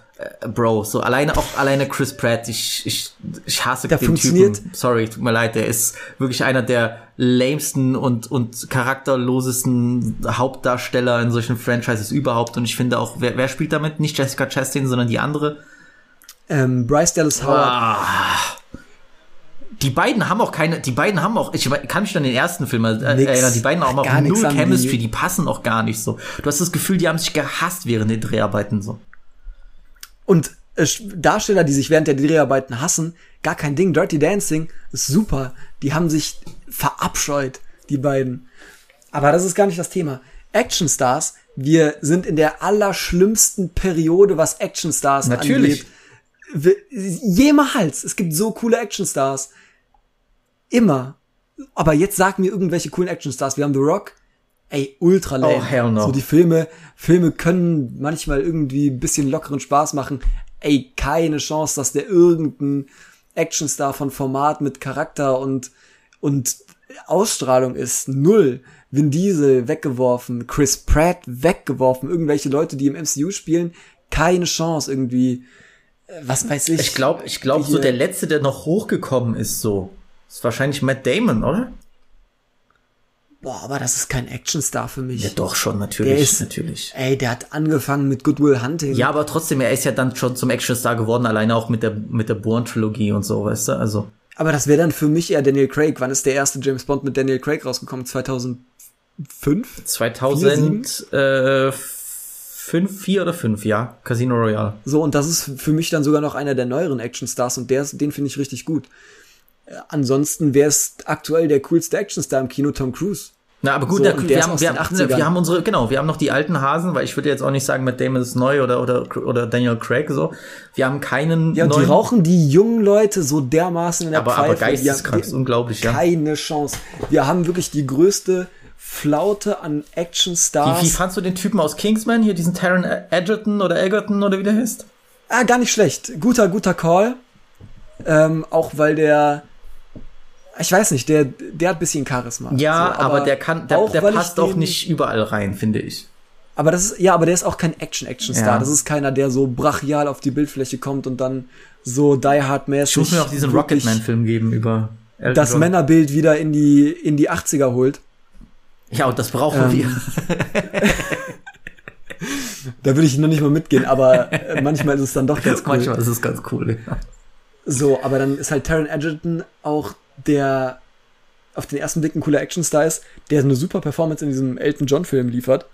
Speaker 2: Bro, so alleine auch alleine Chris Pratt, ich, ich, ich hasse
Speaker 4: der
Speaker 2: den Typen. Sorry, tut mir leid, der ist wirklich einer der lamesten und, und charakterlosesten Hauptdarsteller in solchen Franchises überhaupt. Und ich finde auch, wer, wer spielt damit? Nicht Jessica Chastain, sondern die andere.
Speaker 4: Ähm, Bryce Dallas Howard.
Speaker 2: Ah die beiden haben auch keine, die beiden haben auch, ich kann mich an den ersten Film erinnern, die beiden haben auch null Chemistry, die. die passen auch gar nicht so. Du hast das Gefühl, die haben sich gehasst während den Dreharbeiten so.
Speaker 4: Und äh, Darsteller, die sich während der Dreharbeiten hassen, gar kein Ding. Dirty Dancing ist super. Die haben sich verabscheut, die beiden. Aber das ist gar nicht das Thema. Actionstars, wir sind in der allerschlimmsten Periode, was Actionstars
Speaker 2: Natürlich.
Speaker 4: angeht. Jemals. Es gibt so coole Actionstars. Immer. Aber jetzt sag mir irgendwelche coolen Actionstars. Wir haben The Rock, ey, ultra lame.
Speaker 2: Oh, hell no.
Speaker 4: So die Filme, Filme können manchmal irgendwie ein bisschen lockeren Spaß machen. Ey, keine Chance, dass der irgendein Actionstar von Format mit Charakter und, und Ausstrahlung ist. Null. Vin Diesel weggeworfen, Chris Pratt weggeworfen, irgendwelche Leute, die im MCU spielen, keine Chance irgendwie. Äh, was weiß ich.
Speaker 2: Ich glaube, ich glaube, so der letzte, der noch hochgekommen ist, so, ist wahrscheinlich Matt Damon, oder?
Speaker 4: Boah, aber das ist kein Actionstar für mich.
Speaker 2: Ja, doch schon, natürlich,
Speaker 4: der ist,
Speaker 2: natürlich.
Speaker 4: Ey, der hat angefangen mit Goodwill Hunting.
Speaker 2: Ja, aber trotzdem, er ist ja dann schon zum Actionstar geworden, alleine auch mit der, mit der Bourne-Trilogie und so, weißt du, also.
Speaker 4: Aber das wäre dann für mich eher Daniel Craig. Wann ist der erste James Bond mit Daniel Craig rausgekommen? 2005?
Speaker 2: 2005, äh, 5, 4 oder 5, ja. Casino Royale.
Speaker 4: So, und das ist für mich dann sogar noch einer der neueren Actionstars und der, den finde ich richtig gut. Ansonsten wäre es aktuell der coolste Actionstar im Kino Tom Cruise.
Speaker 2: Na, aber gut, so, der, wir, haben, wir, haben, wir haben unsere, genau, wir haben noch die alten Hasen, weil ich würde jetzt auch nicht sagen, Matt Damon ist neu oder, oder, oder Daniel Craig so. Wir haben keinen
Speaker 4: Ja, und neuen, die rauchen die jungen Leute so dermaßen in der
Speaker 2: aber,
Speaker 4: Pfeife.
Speaker 2: Aber geisteskrank, ist unglaublich,
Speaker 4: ja. Keine Chance. Wir haben wirklich die größte Flaute an Actionstars.
Speaker 2: Wie, wie fandst du den Typen aus Kingsman, hier diesen Taron Edgerton oder Egerton oder wie der heißt?
Speaker 4: Ah, gar nicht schlecht. Guter, guter Call. Ähm, auch weil der ich weiß nicht, der, der hat ein bisschen Charisma.
Speaker 2: Ja, so, aber, aber, der kann, der, auch, der passt auch nicht überall rein, finde ich.
Speaker 4: Aber das ist, ja, aber der ist auch kein Action-Action-Star. Ja. Das ist keiner, der so brachial auf die Bildfläche kommt und dann so Die Hard-mäßig.
Speaker 2: Ich muss mir auch diesen Rocketman-Film geben über
Speaker 4: Elton das John. Männerbild wieder in die, in die 80er holt.
Speaker 2: Ja, und das brauchen ähm, wir.
Speaker 4: da würde ich noch nicht mal mitgehen, aber äh, manchmal ist es dann doch ganz cool.
Speaker 2: Manchmal ist es ganz cool, ja.
Speaker 4: So, aber dann ist halt Taron Egerton auch der auf den ersten Blick ein cooler Actionstar ist, der eine super Performance in diesem Elton John Film liefert.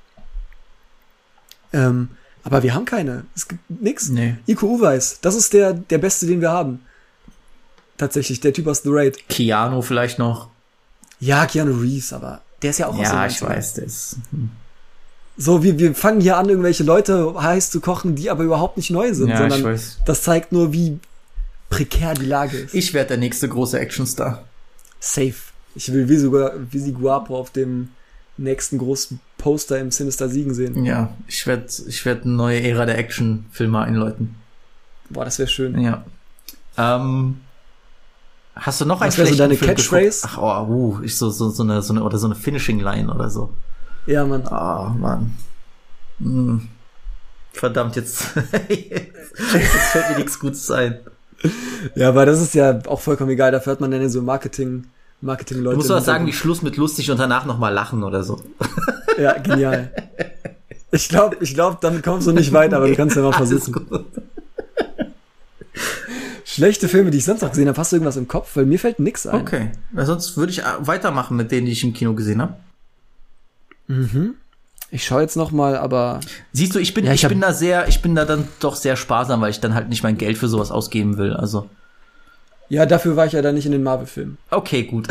Speaker 4: Ähm, aber wir haben keine. Es gibt nix.
Speaker 2: Nee.
Speaker 4: Iko Uweis, das ist der, der beste, den wir haben. Tatsächlich, der Typ aus The Raid.
Speaker 2: Keanu vielleicht noch.
Speaker 4: Ja, Keanu Reeves, aber der ist ja auch
Speaker 2: aus Ja, ich weiß das. Hm.
Speaker 4: So, wir, wir fangen hier an, irgendwelche Leute heiß zu kochen, die aber überhaupt nicht neu sind,
Speaker 2: ja,
Speaker 4: sondern das zeigt nur, wie prekär die Lage ist.
Speaker 2: Ich werde der nächste große Actionstar.
Speaker 4: Safe. Ich will wie sogar Visi Guapo auf dem nächsten großen Poster im Sinister Siegen sehen.
Speaker 2: Ja, ich werde ich werd eine neue Ära der Actionfilme einläuten.
Speaker 4: Boah, das wäre schön.
Speaker 2: Ja. Ähm, hast du noch ein
Speaker 4: Was wäre so deine Film Catchphrase?
Speaker 2: Ach, oh, uh, ich so, so, so, eine, so eine, oder so eine Finishing Line oder so.
Speaker 4: Ja, Mann.
Speaker 2: Ah, oh, Mann. Hm. Verdammt, jetzt, jetzt fällt mir nichts Gutes ein.
Speaker 4: Ja, aber das ist ja auch vollkommen egal. Dafür hat man dann so Marketing, Marketing-Leute.
Speaker 2: Du musst was sagen wie Schluss mit lustig und danach nochmal lachen oder so.
Speaker 4: Ja, genial. Ich glaube, ich glaub, dann kommst du nicht weiter, aber du kannst ja mal versuchen. Schlechte Filme, die ich sonst noch gesehen habe. Hast du irgendwas im Kopf? Weil mir fällt nichts ein.
Speaker 2: Okay. Weil sonst würde ich weitermachen mit denen, die ich im Kino gesehen habe.
Speaker 4: Mhm. Ich schaue jetzt noch mal, aber
Speaker 2: Siehst du, ich bin,
Speaker 4: Ja, ich
Speaker 2: ich, bin da sehr, ich bin da dann doch sehr sparsam, weil ich dann halt nicht mein Geld für sowas ausgeben will. Also,
Speaker 4: ja, dafür war ich ja dann nicht in den Marvel-Filmen.
Speaker 2: okay, gut.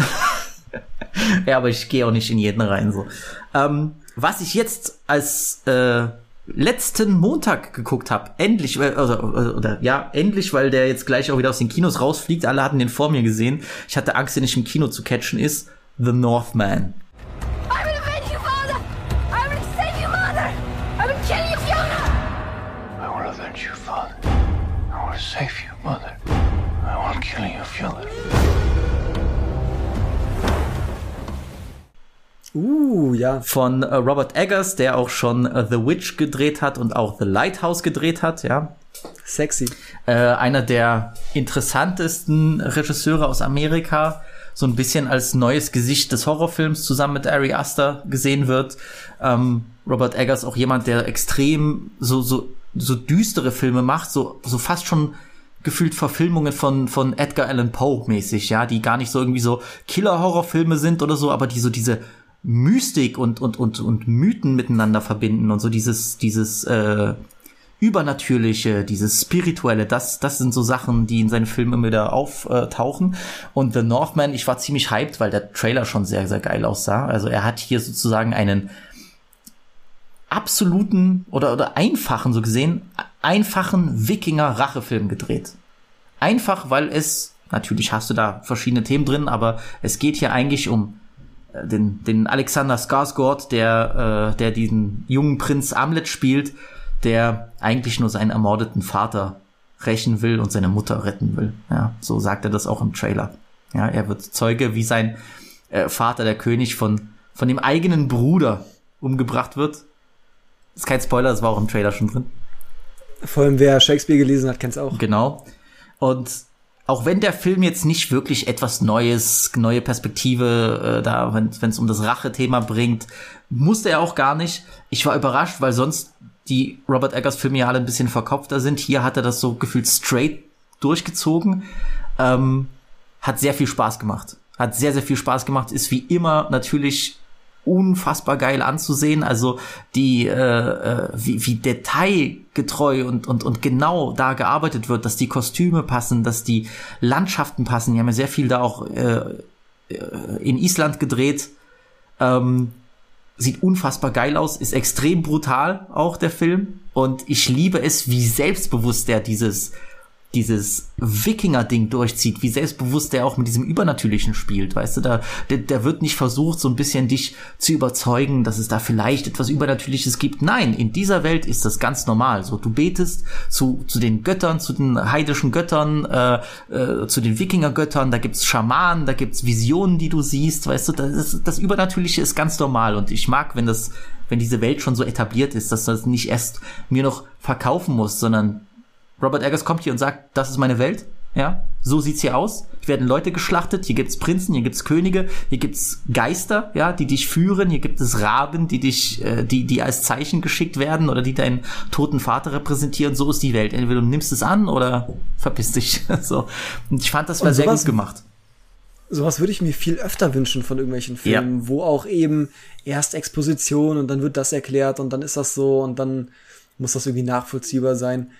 Speaker 2: ja, aber ich gehe auch nicht in jeden rein, so. Ähm, was ich jetzt als, äh, letzten Montag geguckt habe, endlich, äh, oder, oder, oder ja, endlich, weil der jetzt gleich auch wieder aus den Kinos rausfliegt, alle hatten den vor mir gesehen. Ich hatte Angst, den nicht im Kino zu catchen, ist The Northman.
Speaker 4: Uh, ja.
Speaker 2: von äh, Robert Eggers, der auch schon äh, The Witch gedreht hat und auch The Lighthouse gedreht hat, ja.
Speaker 4: Sexy.
Speaker 2: Äh, einer der interessantesten Regisseure aus Amerika, so ein bisschen als neues Gesicht des Horrorfilms zusammen mit Ari Aster gesehen wird. Ähm, Robert Eggers auch jemand, der extrem so, so, so düstere Filme macht, so, so fast schon gefühlt Verfilmungen von, von Edgar Allan Poe mäßig, ja, die gar nicht so irgendwie so Killer-Horrorfilme sind oder so, aber die so diese Mystik und, und, und, und Mythen miteinander verbinden und so dieses, dieses, äh, Übernatürliche, dieses Spirituelle, das, das sind so Sachen, die in seinen Filmen immer wieder auftauchen. Und The Northman, ich war ziemlich hyped, weil der Trailer schon sehr, sehr geil aussah. Also er hat hier sozusagen einen absoluten oder, oder einfachen, so gesehen, einfachen Wikinger-Rachefilm gedreht. Einfach, weil es, natürlich hast du da verschiedene Themen drin, aber es geht hier eigentlich um den, den Alexander Skarsgård, der, äh, der diesen jungen Prinz Amlet spielt, der eigentlich nur seinen ermordeten Vater rächen will und seine Mutter retten will. Ja, so sagt er das auch im Trailer. Ja, er wird Zeuge, wie sein äh, Vater, der König, von, von dem eigenen Bruder umgebracht wird. Ist kein Spoiler, das war auch im Trailer schon drin.
Speaker 4: Vor allem, wer Shakespeare gelesen hat, kennt's auch.
Speaker 2: Genau. Und auch wenn der Film jetzt nicht wirklich etwas Neues, neue Perspektive, äh, da, wenn es um das Rache-Thema bringt, musste er auch gar nicht. Ich war überrascht, weil sonst die Robert Eggers Filme ja alle ein bisschen verkopfter sind. Hier hat er das so gefühlt straight durchgezogen. Ähm, hat sehr viel Spaß gemacht. Hat sehr, sehr viel Spaß gemacht. Ist wie immer natürlich unfassbar geil anzusehen. Also die, äh, äh, wie, wie detailgetreu und, und, und genau da gearbeitet wird, dass die Kostüme passen, dass die Landschaften passen. Die haben ja sehr viel da auch äh, äh, in Island gedreht. Ähm, sieht unfassbar geil aus, ist extrem brutal auch der Film. Und ich liebe es, wie selbstbewusst der dieses dieses Wikinger-Ding durchzieht, wie selbstbewusst der auch mit diesem Übernatürlichen spielt, weißt du, da, der, der wird nicht versucht, so ein bisschen dich zu überzeugen, dass es da vielleicht etwas Übernatürliches gibt. Nein, in dieser Welt ist das ganz normal. So, du betest zu, zu den Göttern, zu den heidischen Göttern, äh, äh, zu den Wikinger-Göttern, da gibt's Schamanen, da gibt's Visionen, die du siehst, weißt du, das, das Übernatürliche ist ganz normal und ich mag, wenn das, wenn diese Welt schon so etabliert ist, dass das nicht erst mir noch verkaufen muss, sondern Robert Eggers kommt hier und sagt, das ist meine Welt. Ja, so sieht's hier aus. Hier werden Leute geschlachtet, hier gibt's Prinzen, hier gibt's Könige, hier gibt's Geister, ja, die dich führen, hier gibt es Raben, die dich, äh, die, die als Zeichen geschickt werden oder die deinen toten Vater repräsentieren. So ist die Welt. Entweder du nimmst es an oder verpiss dich. so. Und ich fand, das war sehr gut gemacht.
Speaker 4: Sowas würde ich mir viel öfter wünschen von irgendwelchen Filmen, wo auch eben erst Exposition und dann wird das erklärt und dann ist das so und dann muss das irgendwie nachvollziehbar sein.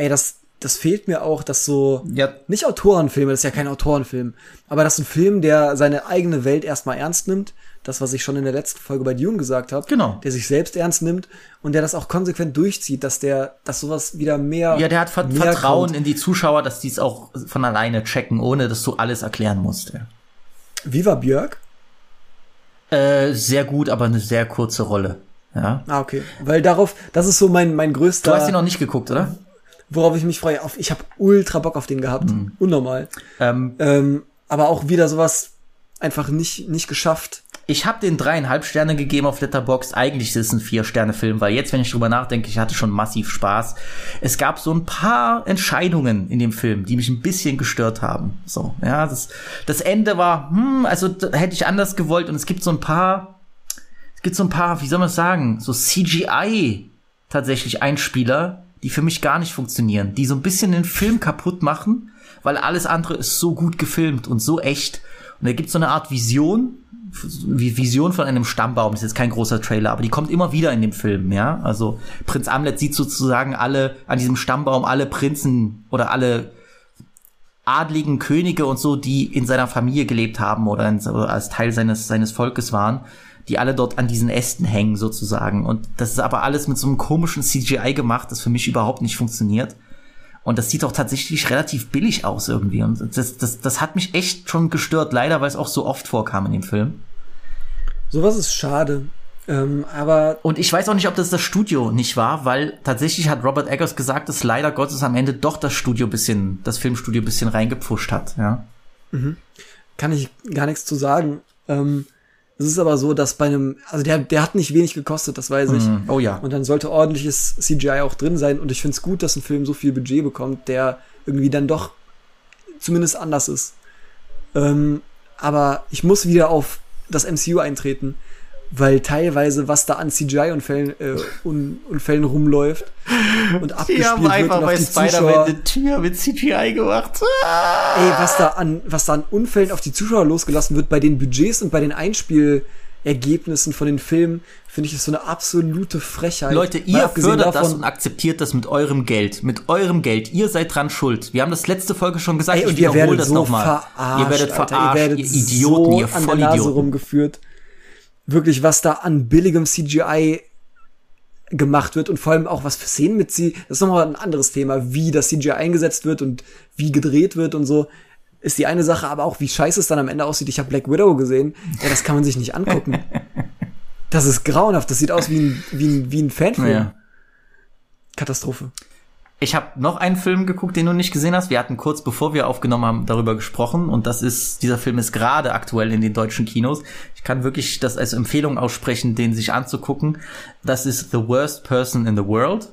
Speaker 4: Ey, das, das fehlt mir auch, dass so,
Speaker 2: Ja.
Speaker 4: nicht Autorenfilme, das ist ja kein Autorenfilm, aber dass ein Film, der seine eigene Welt erstmal ernst nimmt, das, was ich schon in der letzten Folge bei Dune gesagt habe,
Speaker 2: Genau.
Speaker 4: der sich selbst ernst nimmt und der das auch konsequent durchzieht, dass der, dass sowas wieder mehr.
Speaker 2: Ja, der hat Ver Vertrauen
Speaker 4: kommt.
Speaker 2: in die Zuschauer, dass die es auch von alleine checken, ohne dass du alles erklären musst. Ja.
Speaker 4: Viva Björk?
Speaker 2: Äh, sehr gut, aber eine sehr kurze Rolle. Ja.
Speaker 4: Ah, okay. Weil darauf, das ist so mein, mein größter.
Speaker 2: Du hast ihn noch nicht geguckt, oder?
Speaker 4: Worauf ich mich freue. Auf, ich habe ultra Bock auf den gehabt.
Speaker 2: Mhm.
Speaker 4: Unnormal.
Speaker 2: Ähm,
Speaker 4: Ähm, aber auch wieder sowas einfach nicht, nicht geschafft.
Speaker 2: ich habe den dreieinhalb Sterne gegeben auf Letterboxd. Eigentlich ist es ein Vier-Sterne-Film, weil jetzt, wenn ich drüber nachdenke, ich hatte schon massiv Spaß. Es gab so ein paar Entscheidungen in dem Film, die mich ein bisschen gestört haben. So, ja, das, das Ende war, hm, also hätte ich anders gewollt. Und es gibt so ein paar, es gibt so ein paar, wie soll man es sagen, so CGI tatsächlich Einspieler, die für mich gar nicht funktionieren, die so ein bisschen den Film kaputt machen, weil alles andere ist so gut gefilmt und so echt. Und da gibt so eine Art Vision, Vision von einem Stammbaum, das ist jetzt kein großer Trailer, aber die kommt immer wieder in dem Film, ja. Also Prinz Amlet sieht sozusagen alle, an diesem Stammbaum alle Prinzen oder alle adligen Könige und so, die in seiner Familie gelebt haben oder, in, als Teil seines, seines Volkes waren, die alle dort an diesen Ästen hängen sozusagen. Und das ist aber alles mit so einem komischen CGI gemacht, das für mich überhaupt nicht funktioniert. Und das sieht auch tatsächlich relativ billig aus irgendwie. Und das, das, das hat mich echt schon gestört, leider, weil es auch so oft vorkam in dem Film.
Speaker 4: Sowas ist schade. Ähm, aber
Speaker 2: Und ich weiß auch nicht, ob das das Studio nicht war, weil tatsächlich hat Robert Eggers gesagt, dass leider Gottes am Ende doch das Studio bisschen, das Filmstudio bisschen reingepfuscht hat, ja.
Speaker 4: kann ich gar nichts zu sagen. Ähm, es ist aber so, dass bei einem, also der, der hat nicht wenig gekostet, das weiß ich.
Speaker 2: Oh ja.
Speaker 4: Und dann sollte ordentliches CGI auch drin sein. Und ich finde es gut, dass ein Film so viel Budget bekommt, der irgendwie dann doch zumindest anders ist. Ähm, aber ich muss wieder auf das MCU eintreten, weil teilweise, was da an CGI-Unfällen äh, Un Unfällen rumläuft und abgespielt wird und auf die Zuschauer,
Speaker 2: eine Tür mit CGI gemacht.
Speaker 4: ey, was da an, was da an Unfällen auf die Zuschauer losgelassen wird bei den Budgets und bei den Einspielergebnissen von den Filmen, finde ich, ist so eine absolute Frechheit.
Speaker 2: Leute, ihr fördert das und akzeptiert das mit eurem Geld. Mit eurem Geld. Ihr seid dran schuld. Wir haben das letzte Folge schon gesagt.
Speaker 4: Ey, und
Speaker 2: ich
Speaker 4: ihr
Speaker 2: wiederhole
Speaker 4: werdet
Speaker 2: das
Speaker 4: so
Speaker 2: nochmal. Ihr werdet
Speaker 4: Alter.
Speaker 2: verarscht,
Speaker 4: ihr werdet
Speaker 2: ihr Idioten,
Speaker 4: so
Speaker 2: ihr
Speaker 4: an der Nase
Speaker 2: Vollidioten.
Speaker 4: rumgeführt. Wirklich, was da an billigem CGI gemacht wird und vor allem auch was für Szenen mit sie, das ist nochmal ein anderes Thema, wie das CGI eingesetzt wird und wie gedreht wird und so, ist die eine Sache, aber auch wie scheiße es dann am Ende aussieht. Ich habe Black Widow gesehen, ja, das kann man sich nicht angucken. Das ist grauenhaft, das sieht aus wie ein, wie ein, wie ein Fanfilm.
Speaker 2: Ja.
Speaker 4: Katastrophe.
Speaker 2: Ich habe noch einen Film geguckt, den du nicht gesehen hast. Wir hatten kurz bevor wir aufgenommen haben darüber gesprochen und das ist dieser Film ist gerade aktuell in den deutschen Kinos. Ich kann wirklich das als Empfehlung aussprechen, den sich anzugucken. Das ist The Worst Person in the World.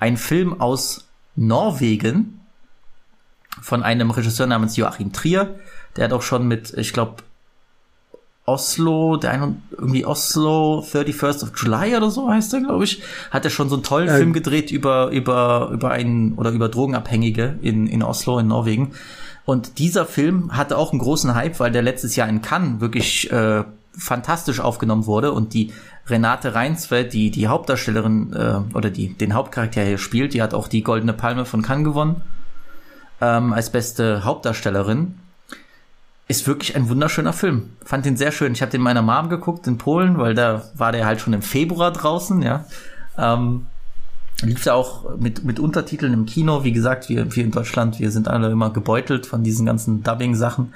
Speaker 2: Ein Film aus Norwegen von einem Regisseur namens Joachim Trier. Der hat auch schon mit, ich glaube, Oslo, der ein, irgendwie Oslo 31st of July oder so heißt der, glaube ich, hat er schon so einen tollen
Speaker 4: Ja.
Speaker 2: Film gedreht über, über, über einen oder über Drogenabhängige in, in Oslo in Norwegen. Und dieser Film hatte auch einen großen Hype, weil der letztes Jahr in Cannes wirklich äh, fantastisch aufgenommen wurde und die Renate Reinsfeld, die die Hauptdarstellerin äh, oder die den Hauptcharakter hier spielt, die hat auch die Goldene Palme von Cannes gewonnen ähm, als beste Hauptdarstellerin. Ist wirklich ein wunderschöner Film. Fand den sehr schön. Ich habe den meiner Mom geguckt in Polen, weil da war der halt schon im Februar draußen, ja. Ähm, lief da auch mit, mit Untertiteln im Kino. Wie gesagt, wir, wir in Deutschland, wir sind alle immer gebeutelt von diesen ganzen Dubbing-Sachen.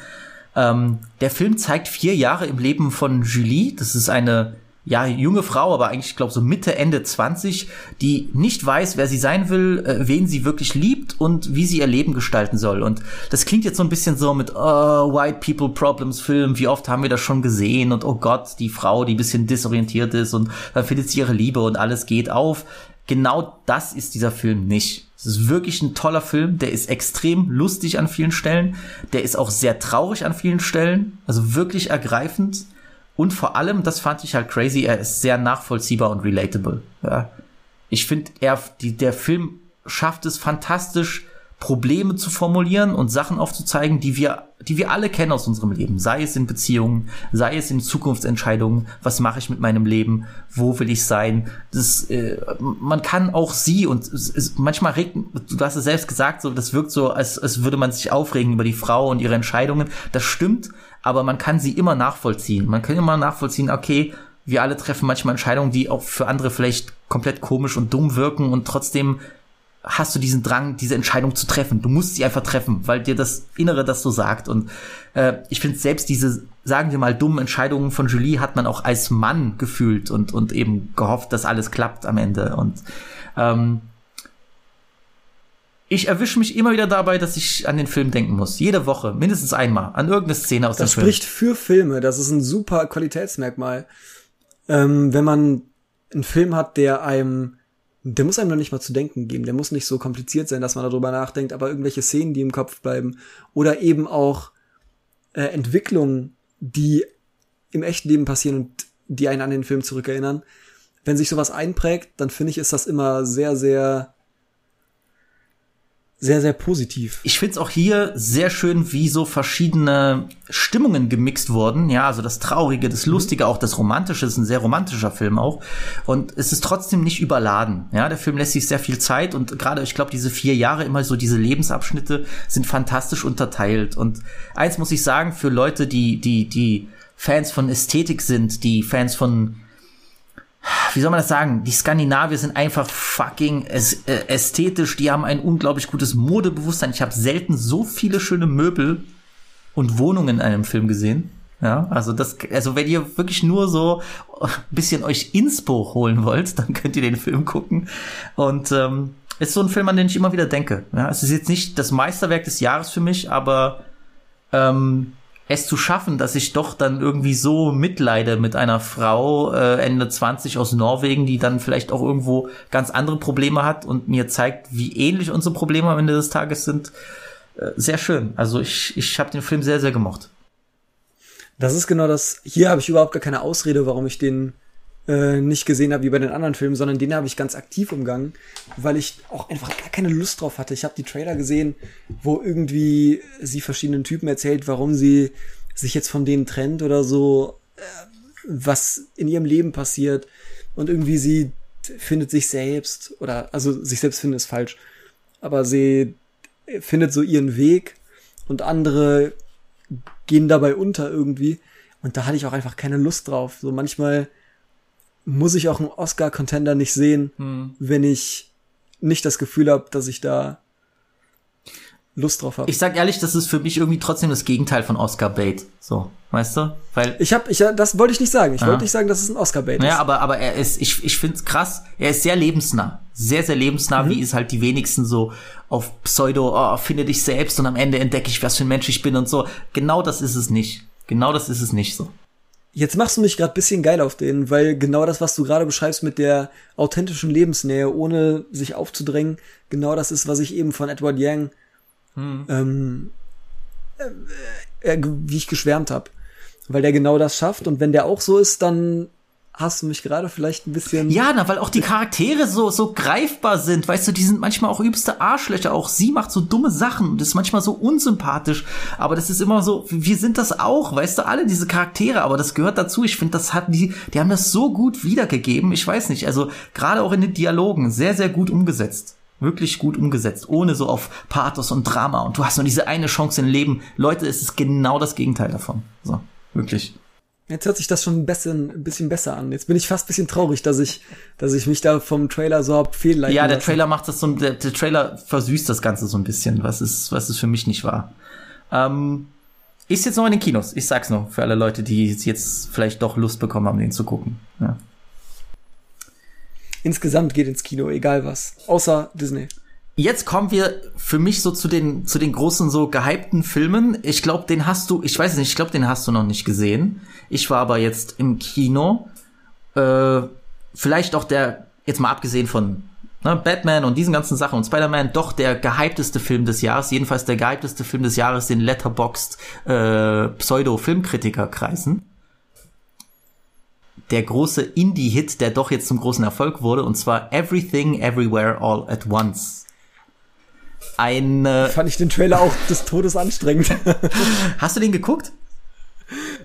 Speaker 2: Ähm, der Film zeigt vier Jahre im Leben von Julie. Das ist eine ja, junge Frau, aber eigentlich, ich glaube, so Mitte, Ende 20, die nicht weiß, wer sie sein will, äh, wen sie wirklich liebt und wie sie ihr Leben gestalten soll. Und das klingt jetzt so ein bisschen so mit oh, White People Problems Film, wie oft haben wir das schon gesehen und oh Gott, die Frau, die ein bisschen disorientiert ist und dann findet sie ihre Liebe und alles geht auf. Genau das ist dieser Film nicht. Es ist wirklich ein toller Film, der ist extrem lustig an vielen Stellen, der ist auch sehr traurig an vielen Stellen, also wirklich ergreifend. Und vor allem, das fand ich halt crazy, er ist sehr nachvollziehbar und relatable. Ja. Ich finde, er, die, der Film schafft es fantastisch, Probleme zu formulieren und Sachen aufzuzeigen, die wir, die wir alle kennen aus unserem Leben. Sei es in Beziehungen, sei es in Zukunftsentscheidungen. Was mache ich mit meinem Leben? Wo will ich sein? Das, äh, man kann auch sie und es, es, manchmal regt, du hast es selbst gesagt, so, das wirkt so, als, als würde man sich aufregen über die Frau und ihre Entscheidungen. Das stimmt, aber man kann sie immer nachvollziehen. Man kann immer nachvollziehen, okay, wir alle treffen manchmal Entscheidungen, die auch für andere vielleicht komplett komisch und dumm wirken und trotzdem hast du diesen Drang, diese Entscheidung zu treffen. Du musst sie einfach treffen, weil dir das Innere das so sagt. Und äh, ich finde selbst diese, sagen wir mal, dummen Entscheidungen von Julie hat man auch als Mann gefühlt und, und eben gehofft, dass alles klappt am Ende. Und ähm, ich erwische mich immer wieder dabei, dass ich an den Film denken muss. Jede Woche, mindestens einmal, an irgendeine Szene aus
Speaker 4: Das
Speaker 2: dem Film.
Speaker 4: spricht für Filme. Das ist ein super Qualitätsmerkmal. Ähm, wenn man einen Film hat, der einem, der muss einem noch nicht mal zu denken geben. Der muss nicht so kompliziert sein, dass man darüber nachdenkt, aber irgendwelche Szenen, die im Kopf bleiben. Oder eben auch äh, Entwicklungen, die im echten Leben passieren und die einen an den Film zurückerinnern. Wenn sich sowas einprägt, dann finde ich, ist das immer sehr, sehr sehr, sehr positiv.
Speaker 2: Ich find's auch hier sehr schön, wie so verschiedene Stimmungen gemixt wurden. Ja, also das Traurige, das Lustige, auch das Romantische ist ein sehr romantischer Film auch. Und es ist trotzdem nicht überladen. Ja, der Film lässt sich sehr viel Zeit und gerade, ich glaube, diese vier Jahre immer so diese Lebensabschnitte sind fantastisch unterteilt. Und eins muss ich sagen, für Leute, die, die, die Fans von Ästhetik sind, die Fans von wie soll man das sagen? Die Skandinavier sind einfach fucking äh, ästhetisch. Die haben ein unglaublich gutes Modebewusstsein. Ich habe selten so viele schöne Möbel und Wohnungen in einem Film gesehen. Ja, also das, also wenn ihr wirklich nur so ein bisschen euch Inspo holen wollt, dann könnt ihr den Film gucken. Und ähm, ist so ein Film, an den ich immer wieder denke. Ja, es ist jetzt nicht das Meisterwerk des Jahres für mich, aber ähm, es zu schaffen, dass ich doch dann irgendwie so mitleide mit einer Frau äh, Ende 20 aus Norwegen, die dann vielleicht auch irgendwo ganz andere Probleme hat und mir zeigt, wie ähnlich unsere Probleme am Ende des Tages sind. Äh, sehr schön. Also ich, ich habe den Film sehr, sehr gemocht.
Speaker 4: Das ist genau das. Hier habe ich überhaupt gar keine Ausrede, warum ich den äh, nicht gesehen habe wie bei den anderen Filmen, sondern den habe ich ganz aktiv umgangen, weil ich auch einfach gar keine Lust drauf hatte. Ich habe die Trailer gesehen, wo irgendwie sie verschiedenen Typen erzählt, warum sie sich jetzt von denen trennt oder so, äh, was in ihrem Leben passiert und irgendwie sie findet sich selbst oder also sich selbst finden ist falsch, aber sie findet so ihren Weg und andere gehen dabei unter irgendwie und da hatte ich auch einfach keine Lust drauf. So manchmal muss ich auch einen Oscar-Contender nicht sehen, hm. wenn ich nicht das Gefühl habe, dass ich da Lust drauf habe.
Speaker 2: Ich sag ehrlich, das ist für mich irgendwie trotzdem das Gegenteil von Oscar Bait. So, weißt du? Weil
Speaker 4: ich habe, ich das wollte ich nicht sagen. Ich ja. wollte nicht sagen, dass es ein Oscar Bait
Speaker 2: naja, ist. Ja, aber aber er ist, ich ich find's krass. Er ist sehr lebensnah, sehr sehr lebensnah, mhm. wie es halt die wenigsten so auf Pseudo, oh, finde dich selbst und am Ende entdecke ich, was für ein Mensch ich bin und so. Genau das ist es nicht. Genau das ist es nicht so.
Speaker 4: Jetzt machst du mich gerade bisschen geil auf den, weil genau das, was du gerade beschreibst mit der authentischen Lebensnähe, ohne sich aufzudrängen, genau das ist, was ich eben von Edward Yang, hm. ähm, äh, äh, wie ich geschwärmt habe. Weil der genau das schafft und wenn der auch so ist, dann hast du mich gerade vielleicht ein bisschen.
Speaker 2: Ja, na, weil auch die Charaktere so, so greifbar sind. Weißt du, die sind manchmal auch übste Arschlöcher. Auch sie macht so dumme Sachen und ist manchmal so unsympathisch. Aber das ist immer so, wir sind das auch, weißt du, alle diese Charaktere. Aber das gehört dazu. Ich finde, das hat die, die haben das so gut wiedergegeben. Ich weiß nicht. Also, gerade auch in den Dialogen sehr, sehr gut umgesetzt. Wirklich gut umgesetzt, ohne so auf Pathos und Drama. Und du hast nur diese eine Chance im Leben. Leute, es ist genau das Gegenteil davon. So, wirklich.
Speaker 4: Jetzt hört sich das schon ein bisschen, ein bisschen besser an. Jetzt bin ich fast ein bisschen traurig, dass ich, dass ich mich da vom Trailer so hab fehlleiten
Speaker 2: Ja, der lassen. Trailer macht das so, der, der Trailer versüßt das Ganze so ein bisschen, was es, was es für mich nicht war. Ähm, ist jetzt noch in den Kinos. Ich sag's noch für alle Leute, die jetzt vielleicht doch Lust bekommen haben, den zu gucken. Ja.
Speaker 4: Insgesamt geht ins Kino, egal was. Außer Disney.
Speaker 2: Jetzt kommen wir für mich so zu den zu den großen so gehypten Filmen. Ich glaube, den hast du, ich weiß nicht, ich glaube, den hast du noch nicht gesehen. Ich war aber jetzt im Kino. Äh, vielleicht auch der jetzt mal abgesehen von ne, Batman und diesen ganzen Sachen und Spider-Man doch der gehypteste Film des Jahres, jedenfalls der gehypteste Film des Jahres, den Letterboxd äh, Pseudo-Filmkritiker kreisen. Der große Indie-Hit, der doch jetzt zum großen Erfolg wurde, und zwar Everything Everywhere All at Once eine.
Speaker 4: Fand ich den Trailer auch des Todes anstrengend.
Speaker 2: Hast du den geguckt?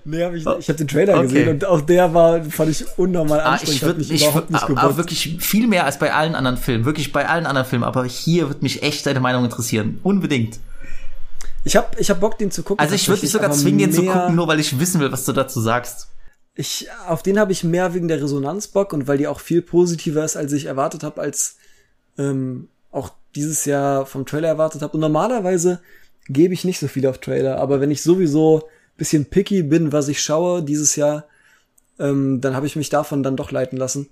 Speaker 4: Nee, hab ich, ich habe den Trailer okay. gesehen und auch der war, fand ich unnormal anstrengend. Ah, ich
Speaker 2: würde mich überhaupt nicht aber, aber wirklich viel mehr als bei allen anderen Filmen, wirklich bei allen anderen Filmen, aber hier wird mich echt deine Meinung interessieren. Unbedingt.
Speaker 4: Ich hab, ich hab Bock, den zu gucken.
Speaker 2: Also ich würde dich sogar zwingen, den zu gucken, nur weil ich wissen will, was du dazu sagst.
Speaker 4: Ich, auf den habe ich mehr wegen der Resonanz Bock und weil die auch viel positiver ist, als ich erwartet habe, als ähm, dieses Jahr vom Trailer erwartet habe. Und normalerweise gebe ich nicht so viel auf Trailer, aber wenn ich sowieso bisschen picky bin, was ich schaue dieses Jahr, ähm, dann habe ich mich davon dann doch leiten lassen.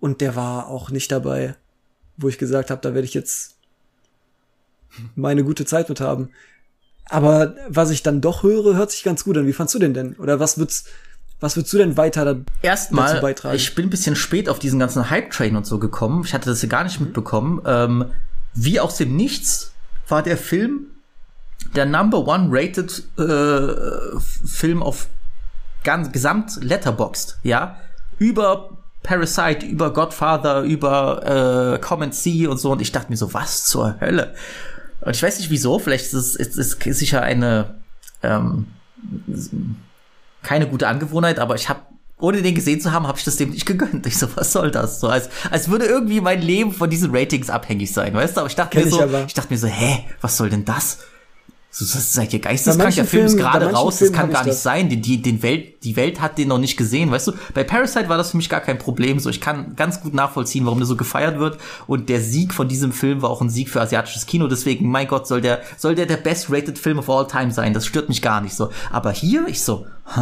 Speaker 4: Und der war auch nicht dabei, wo ich gesagt habe, da werde ich jetzt meine gute Zeit mit haben. Aber was ich dann doch höre, hört sich ganz gut an. Wie fandst du den denn? Oder was würdest, was würdest du denn weiter da
Speaker 2: Erstmal, dazu beitragen? Ich bin ein bisschen spät auf diesen ganzen Hype-Train und so gekommen. Ich hatte das ja gar nicht mitbekommen. Ähm, wie aus dem Nichts war der Film der Number One Rated äh, Film auf ganz gesamt letterboxed, ja, über Parasite, über Godfather, über äh, Come and See und so. Und ich dachte mir so, was zur Hölle? Und ich weiß nicht wieso, vielleicht ist es ist, ist sicher eine ähm, keine gute Angewohnheit, aber ich habe ohne den gesehen zu haben, habe ich das dem nicht gegönnt. Ich so, was soll das? So als als würde irgendwie mein Leben von diesen Ratings abhängig sein, weißt du? Aber ich dachte
Speaker 4: Kenn
Speaker 2: mir
Speaker 4: ich
Speaker 2: so,
Speaker 4: aber.
Speaker 2: ich dachte mir so, hä, was soll denn das? So, das seid ihr
Speaker 4: Bei
Speaker 2: geisteskrank, der Film ist
Speaker 4: Filmen-
Speaker 2: gerade raus, das kann
Speaker 4: ich
Speaker 2: gar nicht
Speaker 4: das.
Speaker 2: sein. Die, die, den Welt, die Welt hat den noch nicht gesehen, weißt du? Bei Parasite war das für mich gar kein Problem. So, ich kann ganz gut nachvollziehen, warum der so gefeiert wird. Und der Sieg von diesem Film war auch ein Sieg für asiatisches Kino. Deswegen, mein Gott, soll der, soll der der best-rated Film of all time sein. Das stört mich gar nicht so. Aber hier, ich so, hä?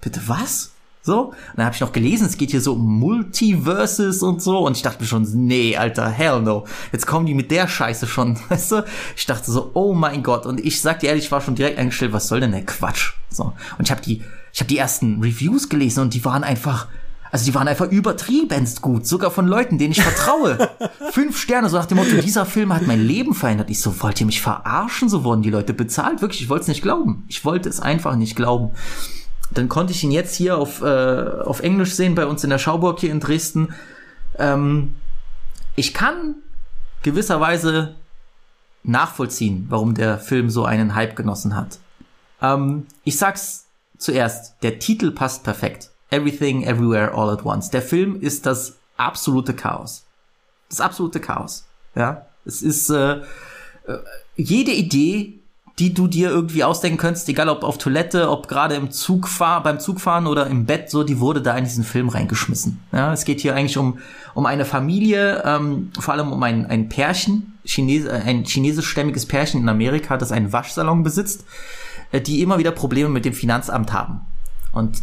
Speaker 2: Bitte was? So, und dann habe ich noch gelesen, es geht hier so um Multiverses und so. Und ich dachte mir schon, nee, Alter, hell no. Jetzt kommen die mit der Scheiße schon, weißt du? Ich dachte so, oh mein Gott. Und ich sag dir ehrlich, ich war schon direkt eingestellt, was soll denn der Quatsch? So. Und ich habe die, ich habe die ersten Reviews gelesen und die waren einfach, also die waren einfach übertriebenst gut, sogar von Leuten, denen ich vertraue. Fünf Sterne, so nach dem Motto, dieser Film hat mein Leben verändert. Ich so, wollt ihr mich verarschen? So wurden die Leute bezahlt. Wirklich, ich wollte es nicht glauben. Ich wollte es einfach nicht glauben dann konnte ich ihn jetzt hier auf, äh, auf Englisch sehen bei uns in der Schauburg hier in Dresden. Ähm, ich kann gewisserweise nachvollziehen, warum der Film so einen Hype genossen hat. Ähm, ich sag's zuerst, der Titel passt perfekt. Everything, Everywhere, All at Once. Der Film ist das absolute Chaos. Das absolute Chaos. Ja, es ist äh, äh, jede Idee, die du dir irgendwie ausdenken könntest, egal ob auf Toilette, ob gerade im Zug fahr, beim Zugfahren oder im Bett, so, die wurde da in diesen Film reingeschmissen. Ja, es geht hier eigentlich um, um eine Familie, ähm, vor allem um ein, ein Pärchen, Chines äh, ein chinesischstämmiges Pärchen in Amerika, das einen Waschsalon besitzt, äh, die immer wieder Probleme mit dem Finanzamt haben. Und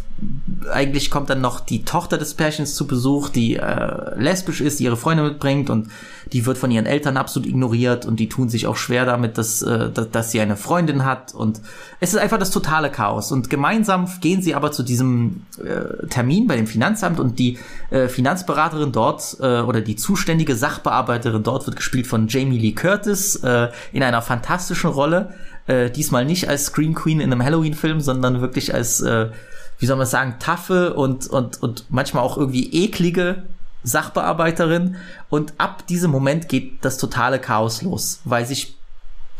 Speaker 2: eigentlich kommt dann noch die Tochter des Pärchens zu Besuch, die äh, lesbisch ist, die ihre Freunde mitbringt und die wird von ihren Eltern absolut ignoriert und die tun sich auch schwer damit, dass, äh, dass, dass sie eine Freundin hat. Und es ist einfach das totale Chaos. Und gemeinsam gehen sie aber zu diesem äh, Termin bei dem Finanzamt und die äh, Finanzberaterin dort äh, oder die zuständige Sachbearbeiterin dort wird gespielt von Jamie Lee Curtis äh, in einer fantastischen Rolle, äh, diesmal nicht als Scream Queen in einem Halloween-Film, sondern wirklich als äh, wie soll man sagen, taffe und, und, und manchmal auch irgendwie eklige Sachbearbeiterin. Und ab diesem Moment geht das totale Chaos los, weil sich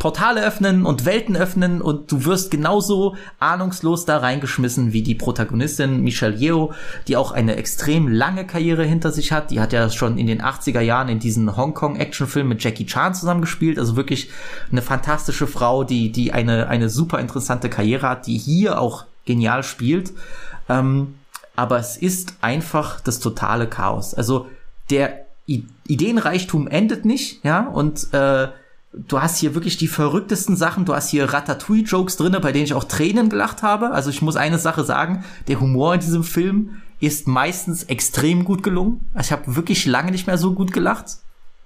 Speaker 2: Portale öffnen und Welten öffnen und du wirst genauso ahnungslos da reingeschmissen wie die Protagonistin Michelle Yeoh, die auch eine extrem lange Karriere hinter sich hat. Die hat ja schon in den 80er Jahren in diesen Hongkong-Actionfilm mit Jackie Chan zusammengespielt. Also wirklich eine fantastische Frau, die, die eine, eine super interessante Karriere hat, die hier auch genial spielt. Ähm, aber es ist einfach das totale Chaos. Also der I Ideenreichtum endet nicht, ja, und äh, du hast hier wirklich die verrücktesten Sachen. Du hast hier Ratatouille-Jokes drinne, bei denen ich auch Tränen gelacht habe. Also ich muss eine Sache sagen, der Humor in diesem Film ist meistens extrem gut gelungen. Ich habe wirklich lange nicht mehr so gut gelacht.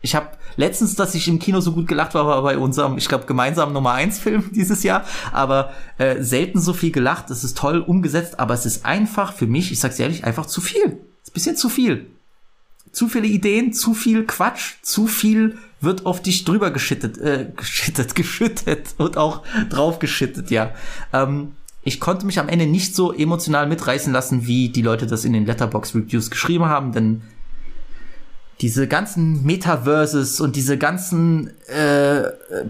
Speaker 2: Ich habe letztens, dass ich im Kino so gut gelacht war, war bei unserem, ich glaube, gemeinsamen Nummer 1 Film dieses Jahr. Aber äh, selten so viel gelacht. Es ist toll umgesetzt, aber es ist einfach für mich, ich sag's ehrlich, einfach zu viel. Es ist ein bisschen zu viel. Zu viele Ideen, zu viel Quatsch, zu viel wird auf dich drüber geschittet, äh, geschittet, geschüttet und auch drauf geschittet, ja. Ähm, ich konnte mich am Ende nicht so emotional mitreißen lassen, wie die Leute das in den Letterbox Reviews geschrieben haben, denn diese ganzen Metaverses und diese ganzen äh,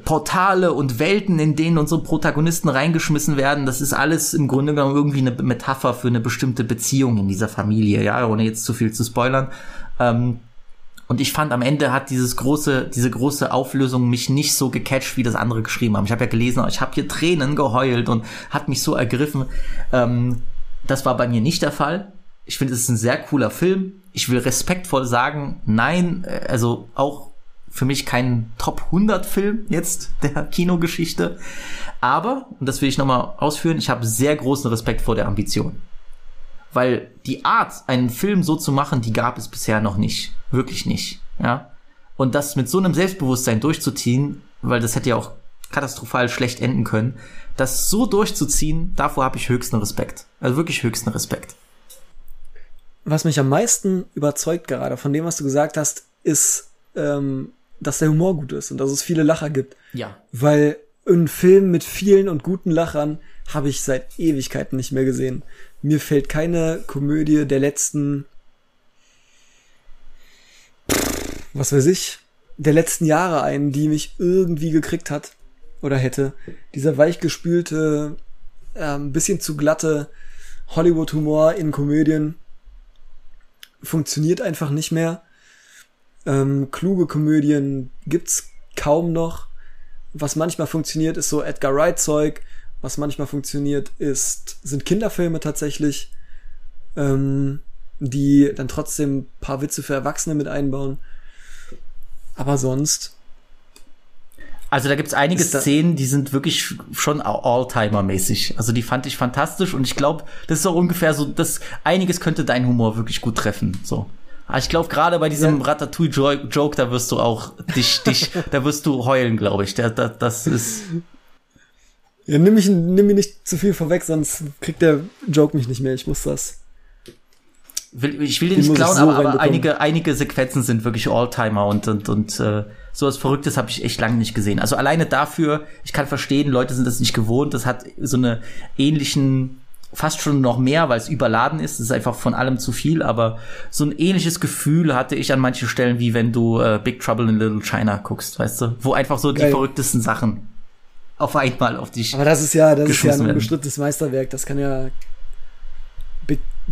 Speaker 2: Portale und Welten, in denen unsere Protagonisten reingeschmissen werden, das ist alles im Grunde genommen irgendwie eine Metapher für eine bestimmte Beziehung in dieser Familie, ja, ohne jetzt zu viel zu spoilern. Ähm, und ich fand am Ende hat dieses große, diese große Auflösung mich nicht so gecatcht, wie das andere geschrieben haben. Ich habe ja gelesen, ich habe hier Tränen geheult und hat mich so ergriffen. Ähm, das war bei mir nicht der Fall. Ich finde, es ist ein sehr cooler Film. Ich will respektvoll sagen, nein, äh, also auch für mich kein Top 100 Film jetzt der Kinogeschichte. Aber, und das will ich nochmal ausführen, ich habe sehr großen Respekt vor der Ambition. Weil die Art, einen Film so zu machen, die gab es bisher noch nicht. Wirklich nicht. Ja. Und das mit so einem Selbstbewusstsein durchzuziehen, weil das hätte ja auch katastrophal schlecht enden können, das so durchzuziehen, davor habe ich höchsten Respekt. Also wirklich höchsten Respekt.
Speaker 4: Was mich am meisten überzeugt gerade von dem, was du gesagt hast, ist, ähm, dass der Humor gut ist und dass es viele Lacher gibt.
Speaker 2: Ja.
Speaker 4: Weil einen Film mit vielen und guten Lachern habe ich seit Ewigkeiten nicht mehr gesehen. Mir fällt keine Komödie der letzten, was weiß ich, der letzten Jahre ein, die mich irgendwie gekriegt hat oder hätte. Dieser weichgespülte, ähm, bisschen zu glatte Hollywood-Humor in Komödien funktioniert einfach nicht mehr. Ähm, kluge Komödien gibt's kaum noch. Was manchmal funktioniert, ist so Edgar Wright Zeug. Was manchmal funktioniert, ist, sind Kinderfilme tatsächlich, ähm, die dann trotzdem paar Witze für Erwachsene mit einbauen. Aber sonst.
Speaker 2: Also da gibt's einige
Speaker 4: da-
Speaker 2: Szenen, die sind wirklich schon Alltimer-mäßig. Also die fand ich fantastisch und ich glaube, das ist auch ungefähr so, das einiges könnte dein Humor wirklich gut treffen. So. Aber ich glaube, gerade bei diesem
Speaker 4: Ja.
Speaker 2: Ratatouille-Joke, da wirst du auch dich, dich, da wirst du heulen, glaube ich. Der, der, das ist.
Speaker 4: Ja, nimm mich, nimm mir nicht zu viel vorweg, sonst kriegt der Joke mich nicht mehr. Ich muss das.
Speaker 2: Will, ich will Den nicht klauen,
Speaker 4: so
Speaker 2: aber, aber einige, einige Sequenzen sind wirklich Alltimer und, und, und äh, sowas Verrücktes habe ich echt lange nicht gesehen. Also alleine dafür, ich kann verstehen, Leute sind das nicht gewohnt, das hat so eine ähnlichen, fast schon noch mehr, weil es überladen ist, das ist einfach von allem zu viel, aber so ein ähnliches Gefühl hatte ich an manchen Stellen, wie wenn du äh, Big Trouble in Little China guckst, weißt du? Wo einfach so die
Speaker 4: Geil.
Speaker 2: verrücktesten Sachen auf einmal auf dich.
Speaker 4: Aber das ist ja, das ist ja ein unbestrittenes Meisterwerk. Das kann ja.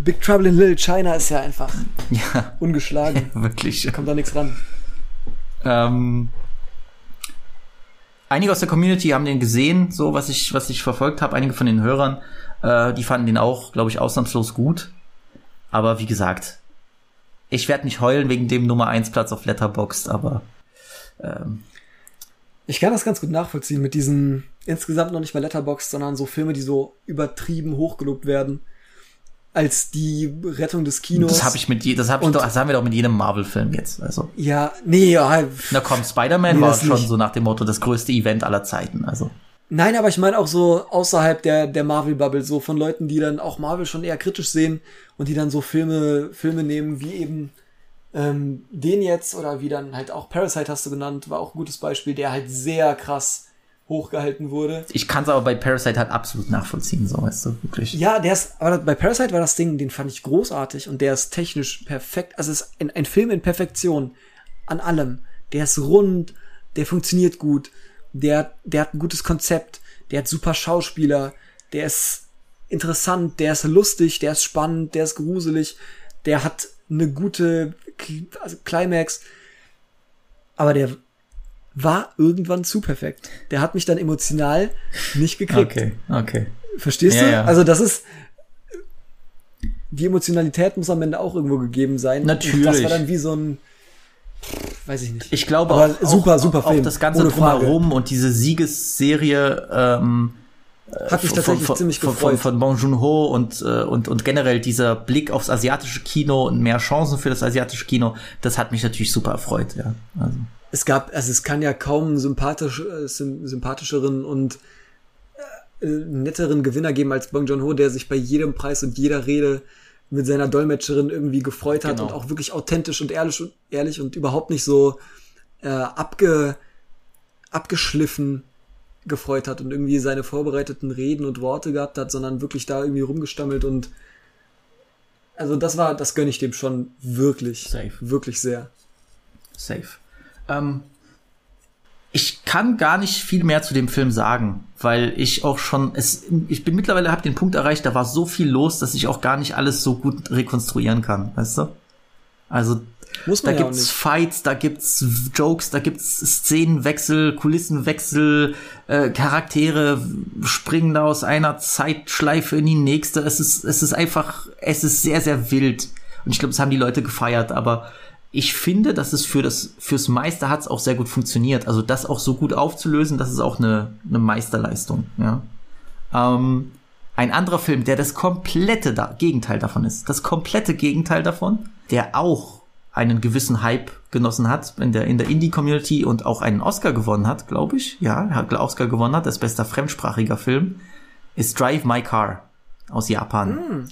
Speaker 4: Big, Trouble in Little China ist ja einfach
Speaker 2: ja,
Speaker 4: ungeschlagen.
Speaker 2: wirklich.
Speaker 4: Kommt da nichts ran.
Speaker 2: Ähm, einige aus der Community haben den gesehen, so was ich, was ich verfolgt habe. Einige von den Hörern, äh, die fanden den auch, glaube ich, ausnahmslos gut. Aber wie gesagt, ich werde nicht heulen wegen dem Nummer 1 Platz auf Letterboxd, aber ähm,
Speaker 4: Ich kann das ganz gut nachvollziehen mit diesen insgesamt noch nicht mal Letterboxd, sondern so Filme, die so übertrieben hochgelobt werden. Als die Rettung des Kinos.
Speaker 2: das habe ich mit je, das habe ich doch, das haben wir doch mit jedem Marvel-Film jetzt. Also,
Speaker 4: Ja, nee, ja.
Speaker 2: na komm, Spider-Man
Speaker 4: Nee,
Speaker 2: war schon
Speaker 4: nicht.
Speaker 2: so nach dem Motto das größte Event aller Zeiten. Also
Speaker 4: Nein, aber ich meine auch so außerhalb der, der Marvel-Bubble, so von Leuten, die dann auch Marvel schon eher kritisch sehen und die dann so Filme, Filme nehmen, wie eben ähm, den jetzt oder wie dann halt auch Parasite hast du genannt, war auch ein gutes Beispiel, der halt sehr krass hochgehalten wurde.
Speaker 2: ich kann es aber bei Parasite halt absolut nachvollziehen, so weißt du, wirklich.
Speaker 4: Ja, der ist, aber bei Parasite war das Ding, den fand ich großartig und der ist technisch perfekt. Also es ist ein, ein Film in Perfektion. An allem. Der ist rund, der funktioniert gut, der, der hat ein gutes Konzept, der hat super Schauspieler, der ist interessant, der ist lustig, der ist spannend, der ist gruselig, der hat eine gute also Climax. Aber der war irgendwann zu perfekt. Der hat mich dann emotional nicht gekriegt.
Speaker 2: Okay, okay.
Speaker 4: Verstehst
Speaker 2: Ja,
Speaker 4: du?
Speaker 2: ja.
Speaker 4: Also das ist die Emotionalität muss am Ende auch irgendwo gegeben sein.
Speaker 2: Natürlich.
Speaker 4: Und das war dann wie so ein weiß ich nicht.
Speaker 2: Ich glaube
Speaker 4: Aber
Speaker 2: auch,
Speaker 4: super,
Speaker 2: auch,
Speaker 4: super
Speaker 2: auch
Speaker 4: Film,
Speaker 2: das ganze drumherum und diese Siegesserie ähm,
Speaker 4: Hat mich tatsächlich
Speaker 2: von,
Speaker 4: ziemlich
Speaker 2: von,
Speaker 4: gefreut.
Speaker 2: von, von Bong Joon-ho und, äh, und, und generell dieser Blick aufs asiatische Kino und mehr Chancen für das asiatische Kino, das hat mich natürlich super erfreut, ja. Also,
Speaker 4: es gab, also es kann ja kaum sympathisch, äh, sym- sympathischeren und äh, netteren Gewinner geben als Bong Joon-ho, der sich bei jedem Preis und jeder Rede mit seiner Dolmetscherin irgendwie gefreut hat
Speaker 2: Genau.
Speaker 4: und auch wirklich authentisch und ehrlich und ehrlich und überhaupt nicht so äh, abge, abgeschliffen gefreut hat und irgendwie seine vorbereiteten Reden und Worte gehabt hat, sondern wirklich da irgendwie rumgestammelt und also das war, das gönne ich dem schon wirklich,
Speaker 2: Safe.
Speaker 4: wirklich sehr.
Speaker 2: safe. Ähm, ich kann gar nicht viel mehr zu dem Film sagen, weil ich auch schon es ich bin mittlerweile habe den Punkt erreicht, da war so viel los, dass ich auch gar nicht alles so gut rekonstruieren kann, weißt du? Also
Speaker 4: Muss
Speaker 2: da
Speaker 4: man ja auch
Speaker 2: gibt's. Fights, da gibt's Jokes, da gibt's Szenenwechsel, Kulissenwechsel, äh, Charaktere springen da aus einer Zeitschleife in die nächste. Es ist, es ist einfach, es ist sehr, sehr wild. Und ich glaube, das haben die Leute gefeiert, aber ich finde, dass es für das, fürs Meister hat's auch sehr gut funktioniert. Also das auch so gut aufzulösen, das ist auch eine, eine Meisterleistung, ja. Ähm, ein anderer Film, der das komplette da Gegenteil davon ist, das komplette Gegenteil davon, der auch einen gewissen Hype genossen hat in der, in der Indie-Community und auch einen Oscar gewonnen hat, glaube ich. Ja, hat Oscar gewonnen hat, als bester fremdsprachiger Film, ist Drive My Car aus Japan.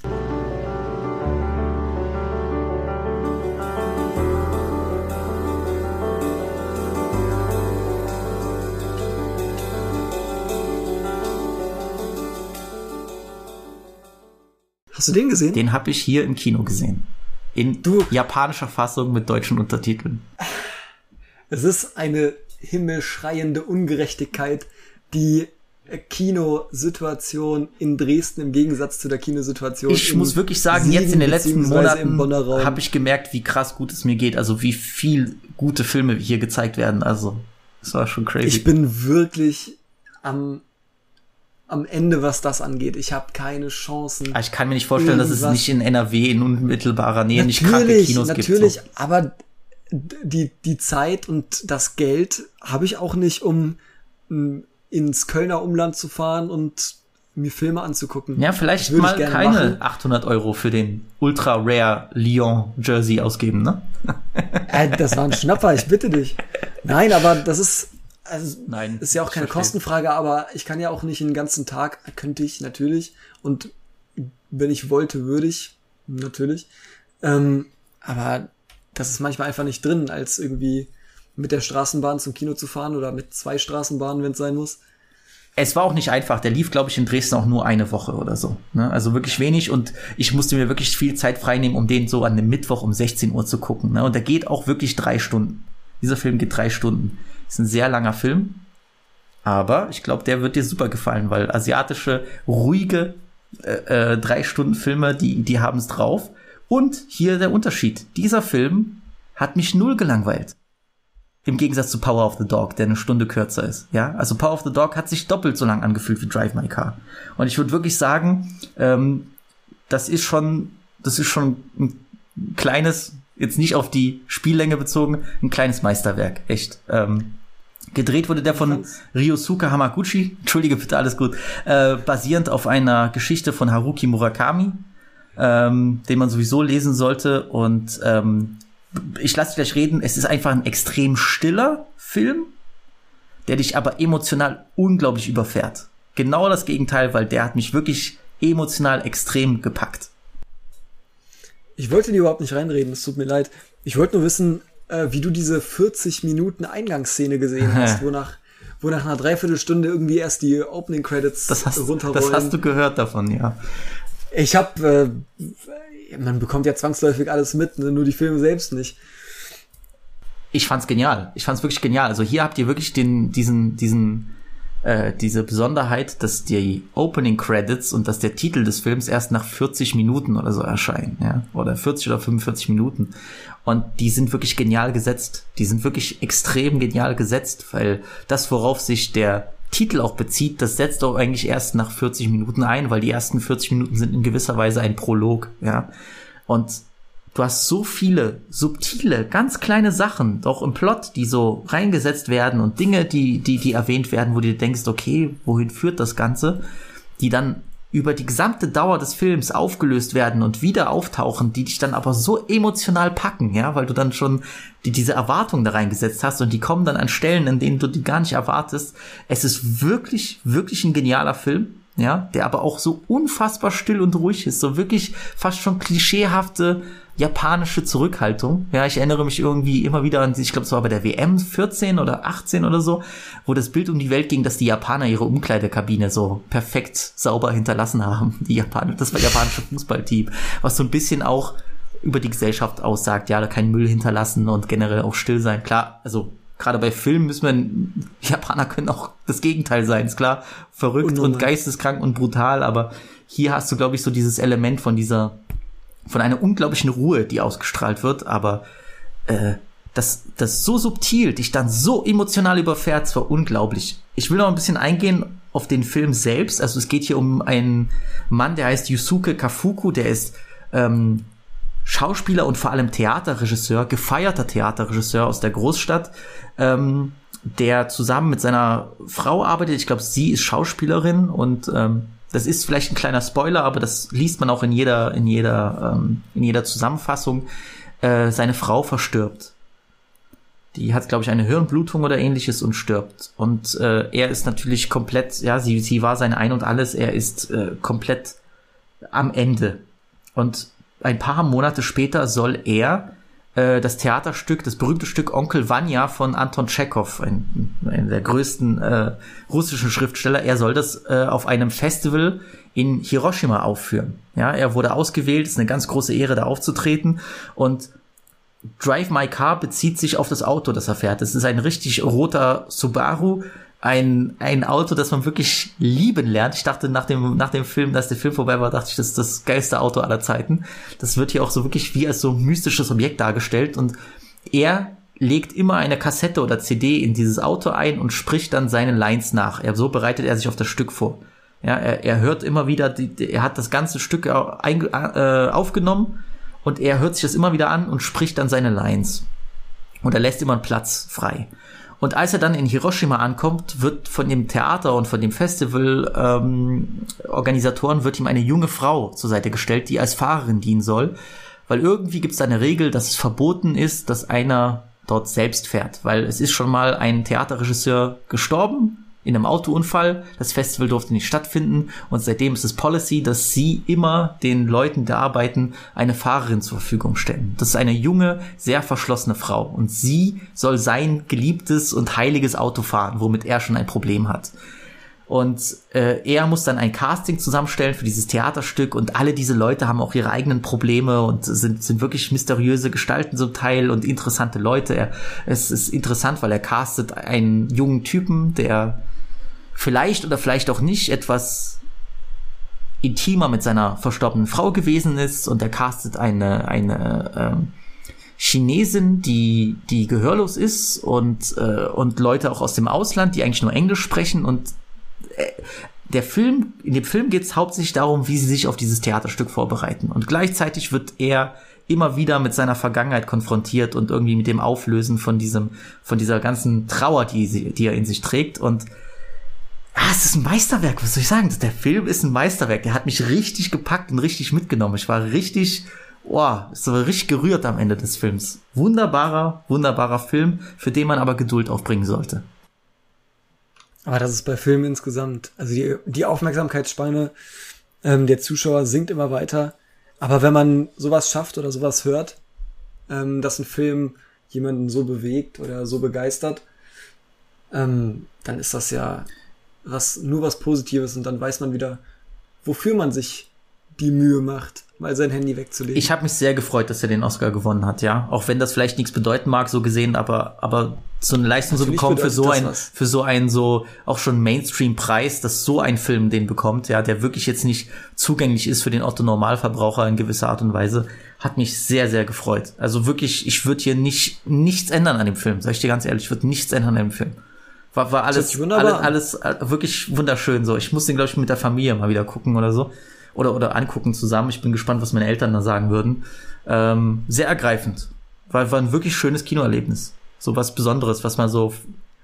Speaker 4: Hast du den gesehen?
Speaker 2: Den habe ich hier im Kino gesehen. In
Speaker 4: Du-
Speaker 2: japanischer Fassung mit deutschen Untertiteln.
Speaker 4: Es ist eine himmelschreiende Ungerechtigkeit, die Kinosituation in Dresden im Gegensatz zu der Kinosituation
Speaker 2: Ich muss wirklich sagen,
Speaker 4: Siegen
Speaker 2: jetzt in den letzten Monaten habe ich gemerkt, wie krass gut es mir geht. Also wie viel gute Filme hier gezeigt werden. Also, das war schon crazy.
Speaker 4: Ich bin wirklich am, am Ende, was das angeht. Ich habe keine Chancen.
Speaker 2: Aber ich kann mir nicht vorstellen, dass es nicht in NRW in unmittelbarer Nähe nicht kranke
Speaker 4: natürlich,
Speaker 2: Kinos
Speaker 4: natürlich,
Speaker 2: gibt. So.
Speaker 4: aber die, die Zeit und das Geld habe ich auch nicht, um m, ins Kölner Umland zu fahren und mir Filme anzugucken.
Speaker 2: Ja, vielleicht
Speaker 4: würde ich
Speaker 2: mal keine
Speaker 4: machen.
Speaker 2: 800 Euro für den Ultra Rare Lyon Jersey ausgeben, ne?
Speaker 4: Äh, das war ein Schnapper, ich bitte dich. Nein, aber das ist, also,
Speaker 2: Nein,
Speaker 4: ist ja auch keine. Kostenfrage, aber ich kann ja auch nicht den ganzen Tag, könnte ich natürlich, und wenn ich wollte, würde ich, natürlich. Ähm, aber das ist manchmal einfach nicht drin, als irgendwie mit der Straßenbahn zum Kino zu fahren oder mit zwei Straßenbahnen, wenn es sein muss.
Speaker 2: Es war auch nicht einfach. Der lief, glaube ich, in Dresden auch nur eine Woche oder so. Ne? Also wirklich wenig und ich musste mir wirklich viel Zeit freinehmen, um den so an einem Mittwoch um 16 Uhr zu gucken. Ne? Und der geht auch wirklich drei Stunden. Dieser Film geht drei Stunden. Ist ein sehr langer Film. Aber ich glaube, der wird dir super gefallen, weil asiatische, ruhige äh, äh, drei Stunden Filme, die, die haben es drauf. Und hier der Unterschied. Dieser Film hat mich null gelangweilt. Im Gegensatz zu Power of the Dog, der eine Stunde kürzer ist. Ja, also Power of the Dog hat sich doppelt so lang angefühlt wie Drive My Car. Und ich würde wirklich sagen, ähm, das ist schon, das ist schon ein kleines, jetzt nicht auf die Spiellänge bezogen, ein kleines Meisterwerk, echt. Ähm, gedreht wurde der von Ryosuke Hamaguchi, entschuldige bitte, alles gut, äh, basierend auf einer Geschichte von Haruki Murakami, ähm, den man sowieso lesen sollte. Und ähm, ich lasse gleich reden, es ist einfach ein extrem stiller Film, der dich aber emotional unglaublich überfährt. Genau das Gegenteil, weil der hat mich wirklich emotional extrem gepackt.
Speaker 4: Ich wollte dir überhaupt nicht reinreden, es tut mir leid. Ich wollte nur wissen, äh, wie du diese 40 Minuten Eingangsszene gesehen hast, wo nach, wo nach einer Dreiviertelstunde irgendwie erst die Opening Credits
Speaker 2: Das hast,
Speaker 4: runterrollen.
Speaker 2: das hast du gehört davon, ja.
Speaker 4: Ich habe, äh, man bekommt ja zwangsläufig alles mit, ne? nur die Filme selbst nicht.
Speaker 2: Ich fand's genial. Ich fand's wirklich genial. Also hier habt ihr wirklich den, diesen, diesen, äh, diese Besonderheit, dass die Opening Credits und dass der Titel des Films erst nach 40 Minuten oder so erscheinen, ja, oder 40 oder 45 Minuten. Und die sind wirklich genial gesetzt. Die sind wirklich extrem genial gesetzt, weil das, worauf sich der Titel auch bezieht, das setzt auch eigentlich erst nach 40 Minuten ein, weil die ersten 40 Minuten sind in gewisser Weise ein Prolog, ja. Und du hast so viele subtile, ganz kleine Sachen, doch im Plot, die so reingesetzt werden und Dinge, die, die, die erwähnt werden, wo du denkst, okay, wohin führt das Ganze, die dann über die gesamte Dauer des Films aufgelöst werden und wieder auftauchen, die dich dann aber so emotional packen, ja, weil du dann schon die, diese Erwartung da reingesetzt hast und die kommen dann an Stellen, in denen du die gar nicht erwartest. Es ist wirklich, wirklich ein genialer Film, ja, der aber auch so unfassbar still und ruhig ist, so wirklich fast schon klischeehafte japanische Zurückhaltung. Ja, ich erinnere mich irgendwie immer wieder an, ich glaube, es war bei der WM 14 oder 18 oder so, wo das Bild um die Welt ging, dass die Japaner ihre Umkleidekabine so perfekt sauber hinterlassen haben. Die Japaner, das war japanische Fußballteam, was so ein bisschen auch über die Gesellschaft aussagt, ja, da kein Müll hinterlassen und generell auch still sein. Klar, also gerade bei Filmen müssen wir, Japaner können auch das Gegenteil sein, ist klar, verrückt und,
Speaker 4: Unnormal.
Speaker 2: geisteskrank und brutal, aber hier hast du, glaube ich, so dieses Element von dieser, von einer unglaublichen Ruhe, die ausgestrahlt wird, aber äh, das, das so subtil dich dann so emotional überfährt, es war unglaublich. Ich will noch ein bisschen eingehen auf den Film selbst. Also es geht hier um einen Mann, der heißt Yusuke Kafuku, der ist ähm, Schauspieler und vor allem Theaterregisseur, gefeierter Theaterregisseur aus der Großstadt, ähm, der zusammen mit seiner Frau arbeitet. Ich glaube, sie ist Schauspielerin und ähm, das ist vielleicht ein kleiner Spoiler, aber das liest man auch in jeder, in jeder, ähm, in jeder Zusammenfassung. Äh, seine Frau verstirbt. Die hat, glaube ich, eine Hirnblutung oder ähnliches und stirbt. Und äh, er ist natürlich komplett, ja, sie, sie war sein Ein und alles, er ist äh, komplett am Ende. Und ein paar Monate später soll er äh, das Theaterstück, das berühmte Stück Onkel Vanya von Anton Tschechow, ein, einer der größten äh, russischen Schriftsteller. Er soll das äh, auf einem Festival in Hiroshima aufführen. Ja, er wurde ausgewählt, ist eine ganz große Ehre, da aufzutreten und Drive My Car bezieht sich auf das Auto, das er fährt. Es ist ein richtig roter Subaru, ein, ein Auto, das man wirklich lieben lernt. Ich dachte nach dem, nach dem Film, dass der Film vorbei war, dachte ich, das ist das geilste Auto aller Zeiten. Das wird hier auch so wirklich wie als so mystisches Objekt dargestellt und er legt immer eine Kassette oder CD in dieses Auto ein und spricht dann seine Lines nach. Er, so bereitet er sich auf das Stück vor. Ja, er, er hört immer wieder, die, er hat das ganze Stück ein, äh, aufgenommen und er hört sich das immer wieder an und spricht dann seine Lines. Und er lässt immer einen Platz frei. Und als er dann in Hiroshima ankommt, wird von dem Theater und von dem Festival ähm, Organisatoren wird ihm eine junge Frau zur Seite gestellt, die als Fahrerin dienen soll, weil irgendwie gibt es eine Regel, dass es verboten ist, dass einer dort selbst fährt, weil es ist schon mal ein Theaterregisseur gestorben in einem Autounfall. Das Festival durfte nicht stattfinden und seitdem ist es Policy, dass sie immer den Leuten, die arbeiten, eine Fahrerin zur Verfügung stellen. Das ist eine junge, sehr verschlossene Frau und sie soll sein geliebtes und heiliges Auto fahren, womit er schon ein Problem hat. Und äh, er muss dann ein Casting zusammenstellen für dieses Theaterstück und alle diese Leute haben auch ihre eigenen Probleme und sind, sind wirklich mysteriöse Gestalten zum Teil und interessante Leute. Er, es ist interessant, weil er castet einen jungen Typen, der vielleicht oder vielleicht auch nicht etwas intimer mit seiner verstorbenen Frau gewesen ist und er castet eine, eine ähm, Chinesin, die, die gehörlos ist und, äh, und Leute auch aus dem Ausland, die eigentlich nur Englisch sprechen und äh, der Film, in dem Film geht es hauptsächlich darum, wie sie sich auf dieses Theaterstück vorbereiten. Und gleichzeitig wird er immer wieder mit seiner Vergangenheit konfrontiert und irgendwie mit dem Auflösen von diesem, von dieser ganzen Trauer, die, sie, die er in sich trägt. Und Ah, es ist ein Meisterwerk, was soll ich sagen? Der Film ist ein Meisterwerk. Der hat mich richtig gepackt und richtig mitgenommen. Ich war richtig, oh, so richtig gerührt am Ende des Films. Wunderbarer, wunderbarer Film, für den man aber Geduld aufbringen sollte.
Speaker 4: Aber das ist bei Filmen insgesamt. Also die, die Aufmerksamkeitsspanne ähm, der Zuschauer sinkt immer weiter. Aber wenn man sowas schafft oder sowas hört, ähm, dass ein Film jemanden so bewegt oder so begeistert, ähm, dann ist das ja was, nur was Positives und dann weiß man wieder, wofür man sich die Mühe macht, mal sein Handy wegzulegen.
Speaker 2: Ich habe mich sehr gefreut, dass er den Oscar gewonnen hat, ja. Auch wenn das vielleicht nichts bedeuten mag, so gesehen, aber, aber so eine Leistung zu bekommen für so ein, was. für so einen so auch schon Mainstream-Preis, dass so ein Film den bekommt, ja, der wirklich jetzt nicht zugänglich ist für den Otto Normalverbraucher in gewisser Art und Weise, hat mich sehr, sehr gefreut. Also wirklich, ich würde hier nicht, nichts ändern an dem Film, sag ich dir ganz ehrlich, ich würde nichts ändern an dem Film. War, war alles, alles, alles äh, wirklich wunderschön so. Ich muss den, glaube ich, mit der Familie mal wieder gucken oder so. Oder, oder angucken zusammen. Ich bin gespannt, was meine Eltern da sagen würden. Ähm, sehr ergreifend. War, war ein wirklich schönes Kinoerlebnis. So was Besonderes, was man so,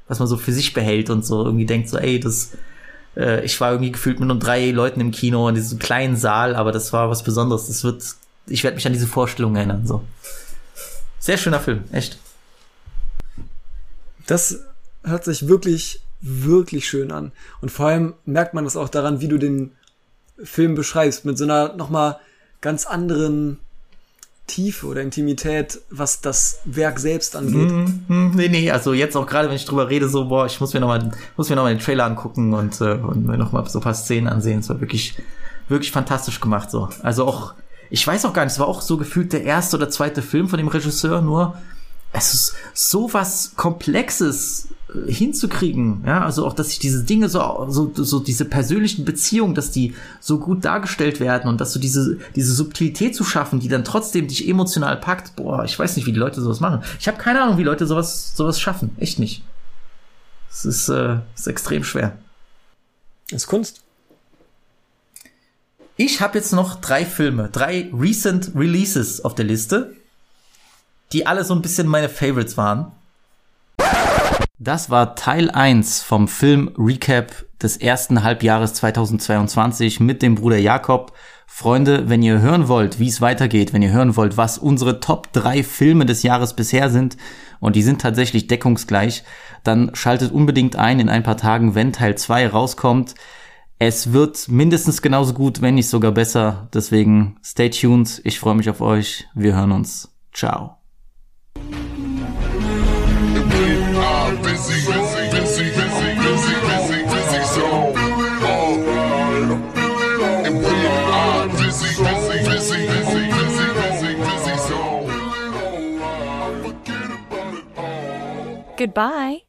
Speaker 2: was man so für sich behält und so irgendwie denkt so, ey, das, äh, ich war irgendwie gefühlt mit nur drei Leuten im Kino in diesem kleinen Saal, aber das war was Besonderes. Das wird, ich werde mich an diese Vorstellung erinnern, so. Sehr schöner Film, echt.
Speaker 4: Das hört sich wirklich, wirklich schön an. Und vor allem merkt man das auch daran, wie du den Film beschreibst, mit so einer nochmal ganz anderen Tiefe oder Intimität, was das Werk selbst angeht.
Speaker 2: Mm, mm, nee, nee, also jetzt auch gerade, wenn ich drüber rede, so, boah, ich muss mir nochmal, muss mir nochmal den Trailer angucken und, äh, und mir nochmal so ein paar Szenen ansehen. Es war wirklich, wirklich fantastisch gemacht, so. Also auch, ich weiß auch gar nicht, es war auch so gefühlt der erste oder zweite Film von dem Regisseur, nur, es ist so was Komplexes hinzukriegen, ja, also auch, dass sich diese Dinge so, so, so diese persönlichen Beziehungen, dass die so gut dargestellt werden und dass du diese, diese Subtilität zu schaffen, die dann trotzdem dich emotional packt, boah, ich weiß nicht, wie die Leute sowas machen. Ich habe keine Ahnung, wie Leute sowas, sowas schaffen. Echt nicht. Es ist, äh, ist extrem schwer.
Speaker 4: Das ist Kunst.
Speaker 2: Ich habe jetzt noch drei Filme, drei recent Releases auf der Liste, die alle so ein bisschen meine Favorites waren. Das war Teil 1 vom Film Recap des ersten Halbjahres 2022 mit dem Bruder Jakob. Freunde, wenn ihr hören wollt, wie es weitergeht, wenn ihr hören wollt, was unsere Top 3 Filme des Jahres bisher sind, und die sind tatsächlich deckungsgleich, dann schaltet unbedingt ein in ein paar Tagen, wenn Teil 2 rauskommt. Es wird mindestens genauso gut, wenn nicht sogar besser. Deswegen stay tuned. Ich freue mich auf euch. Wir hören uns. Ciao.
Speaker 6: Goodbye.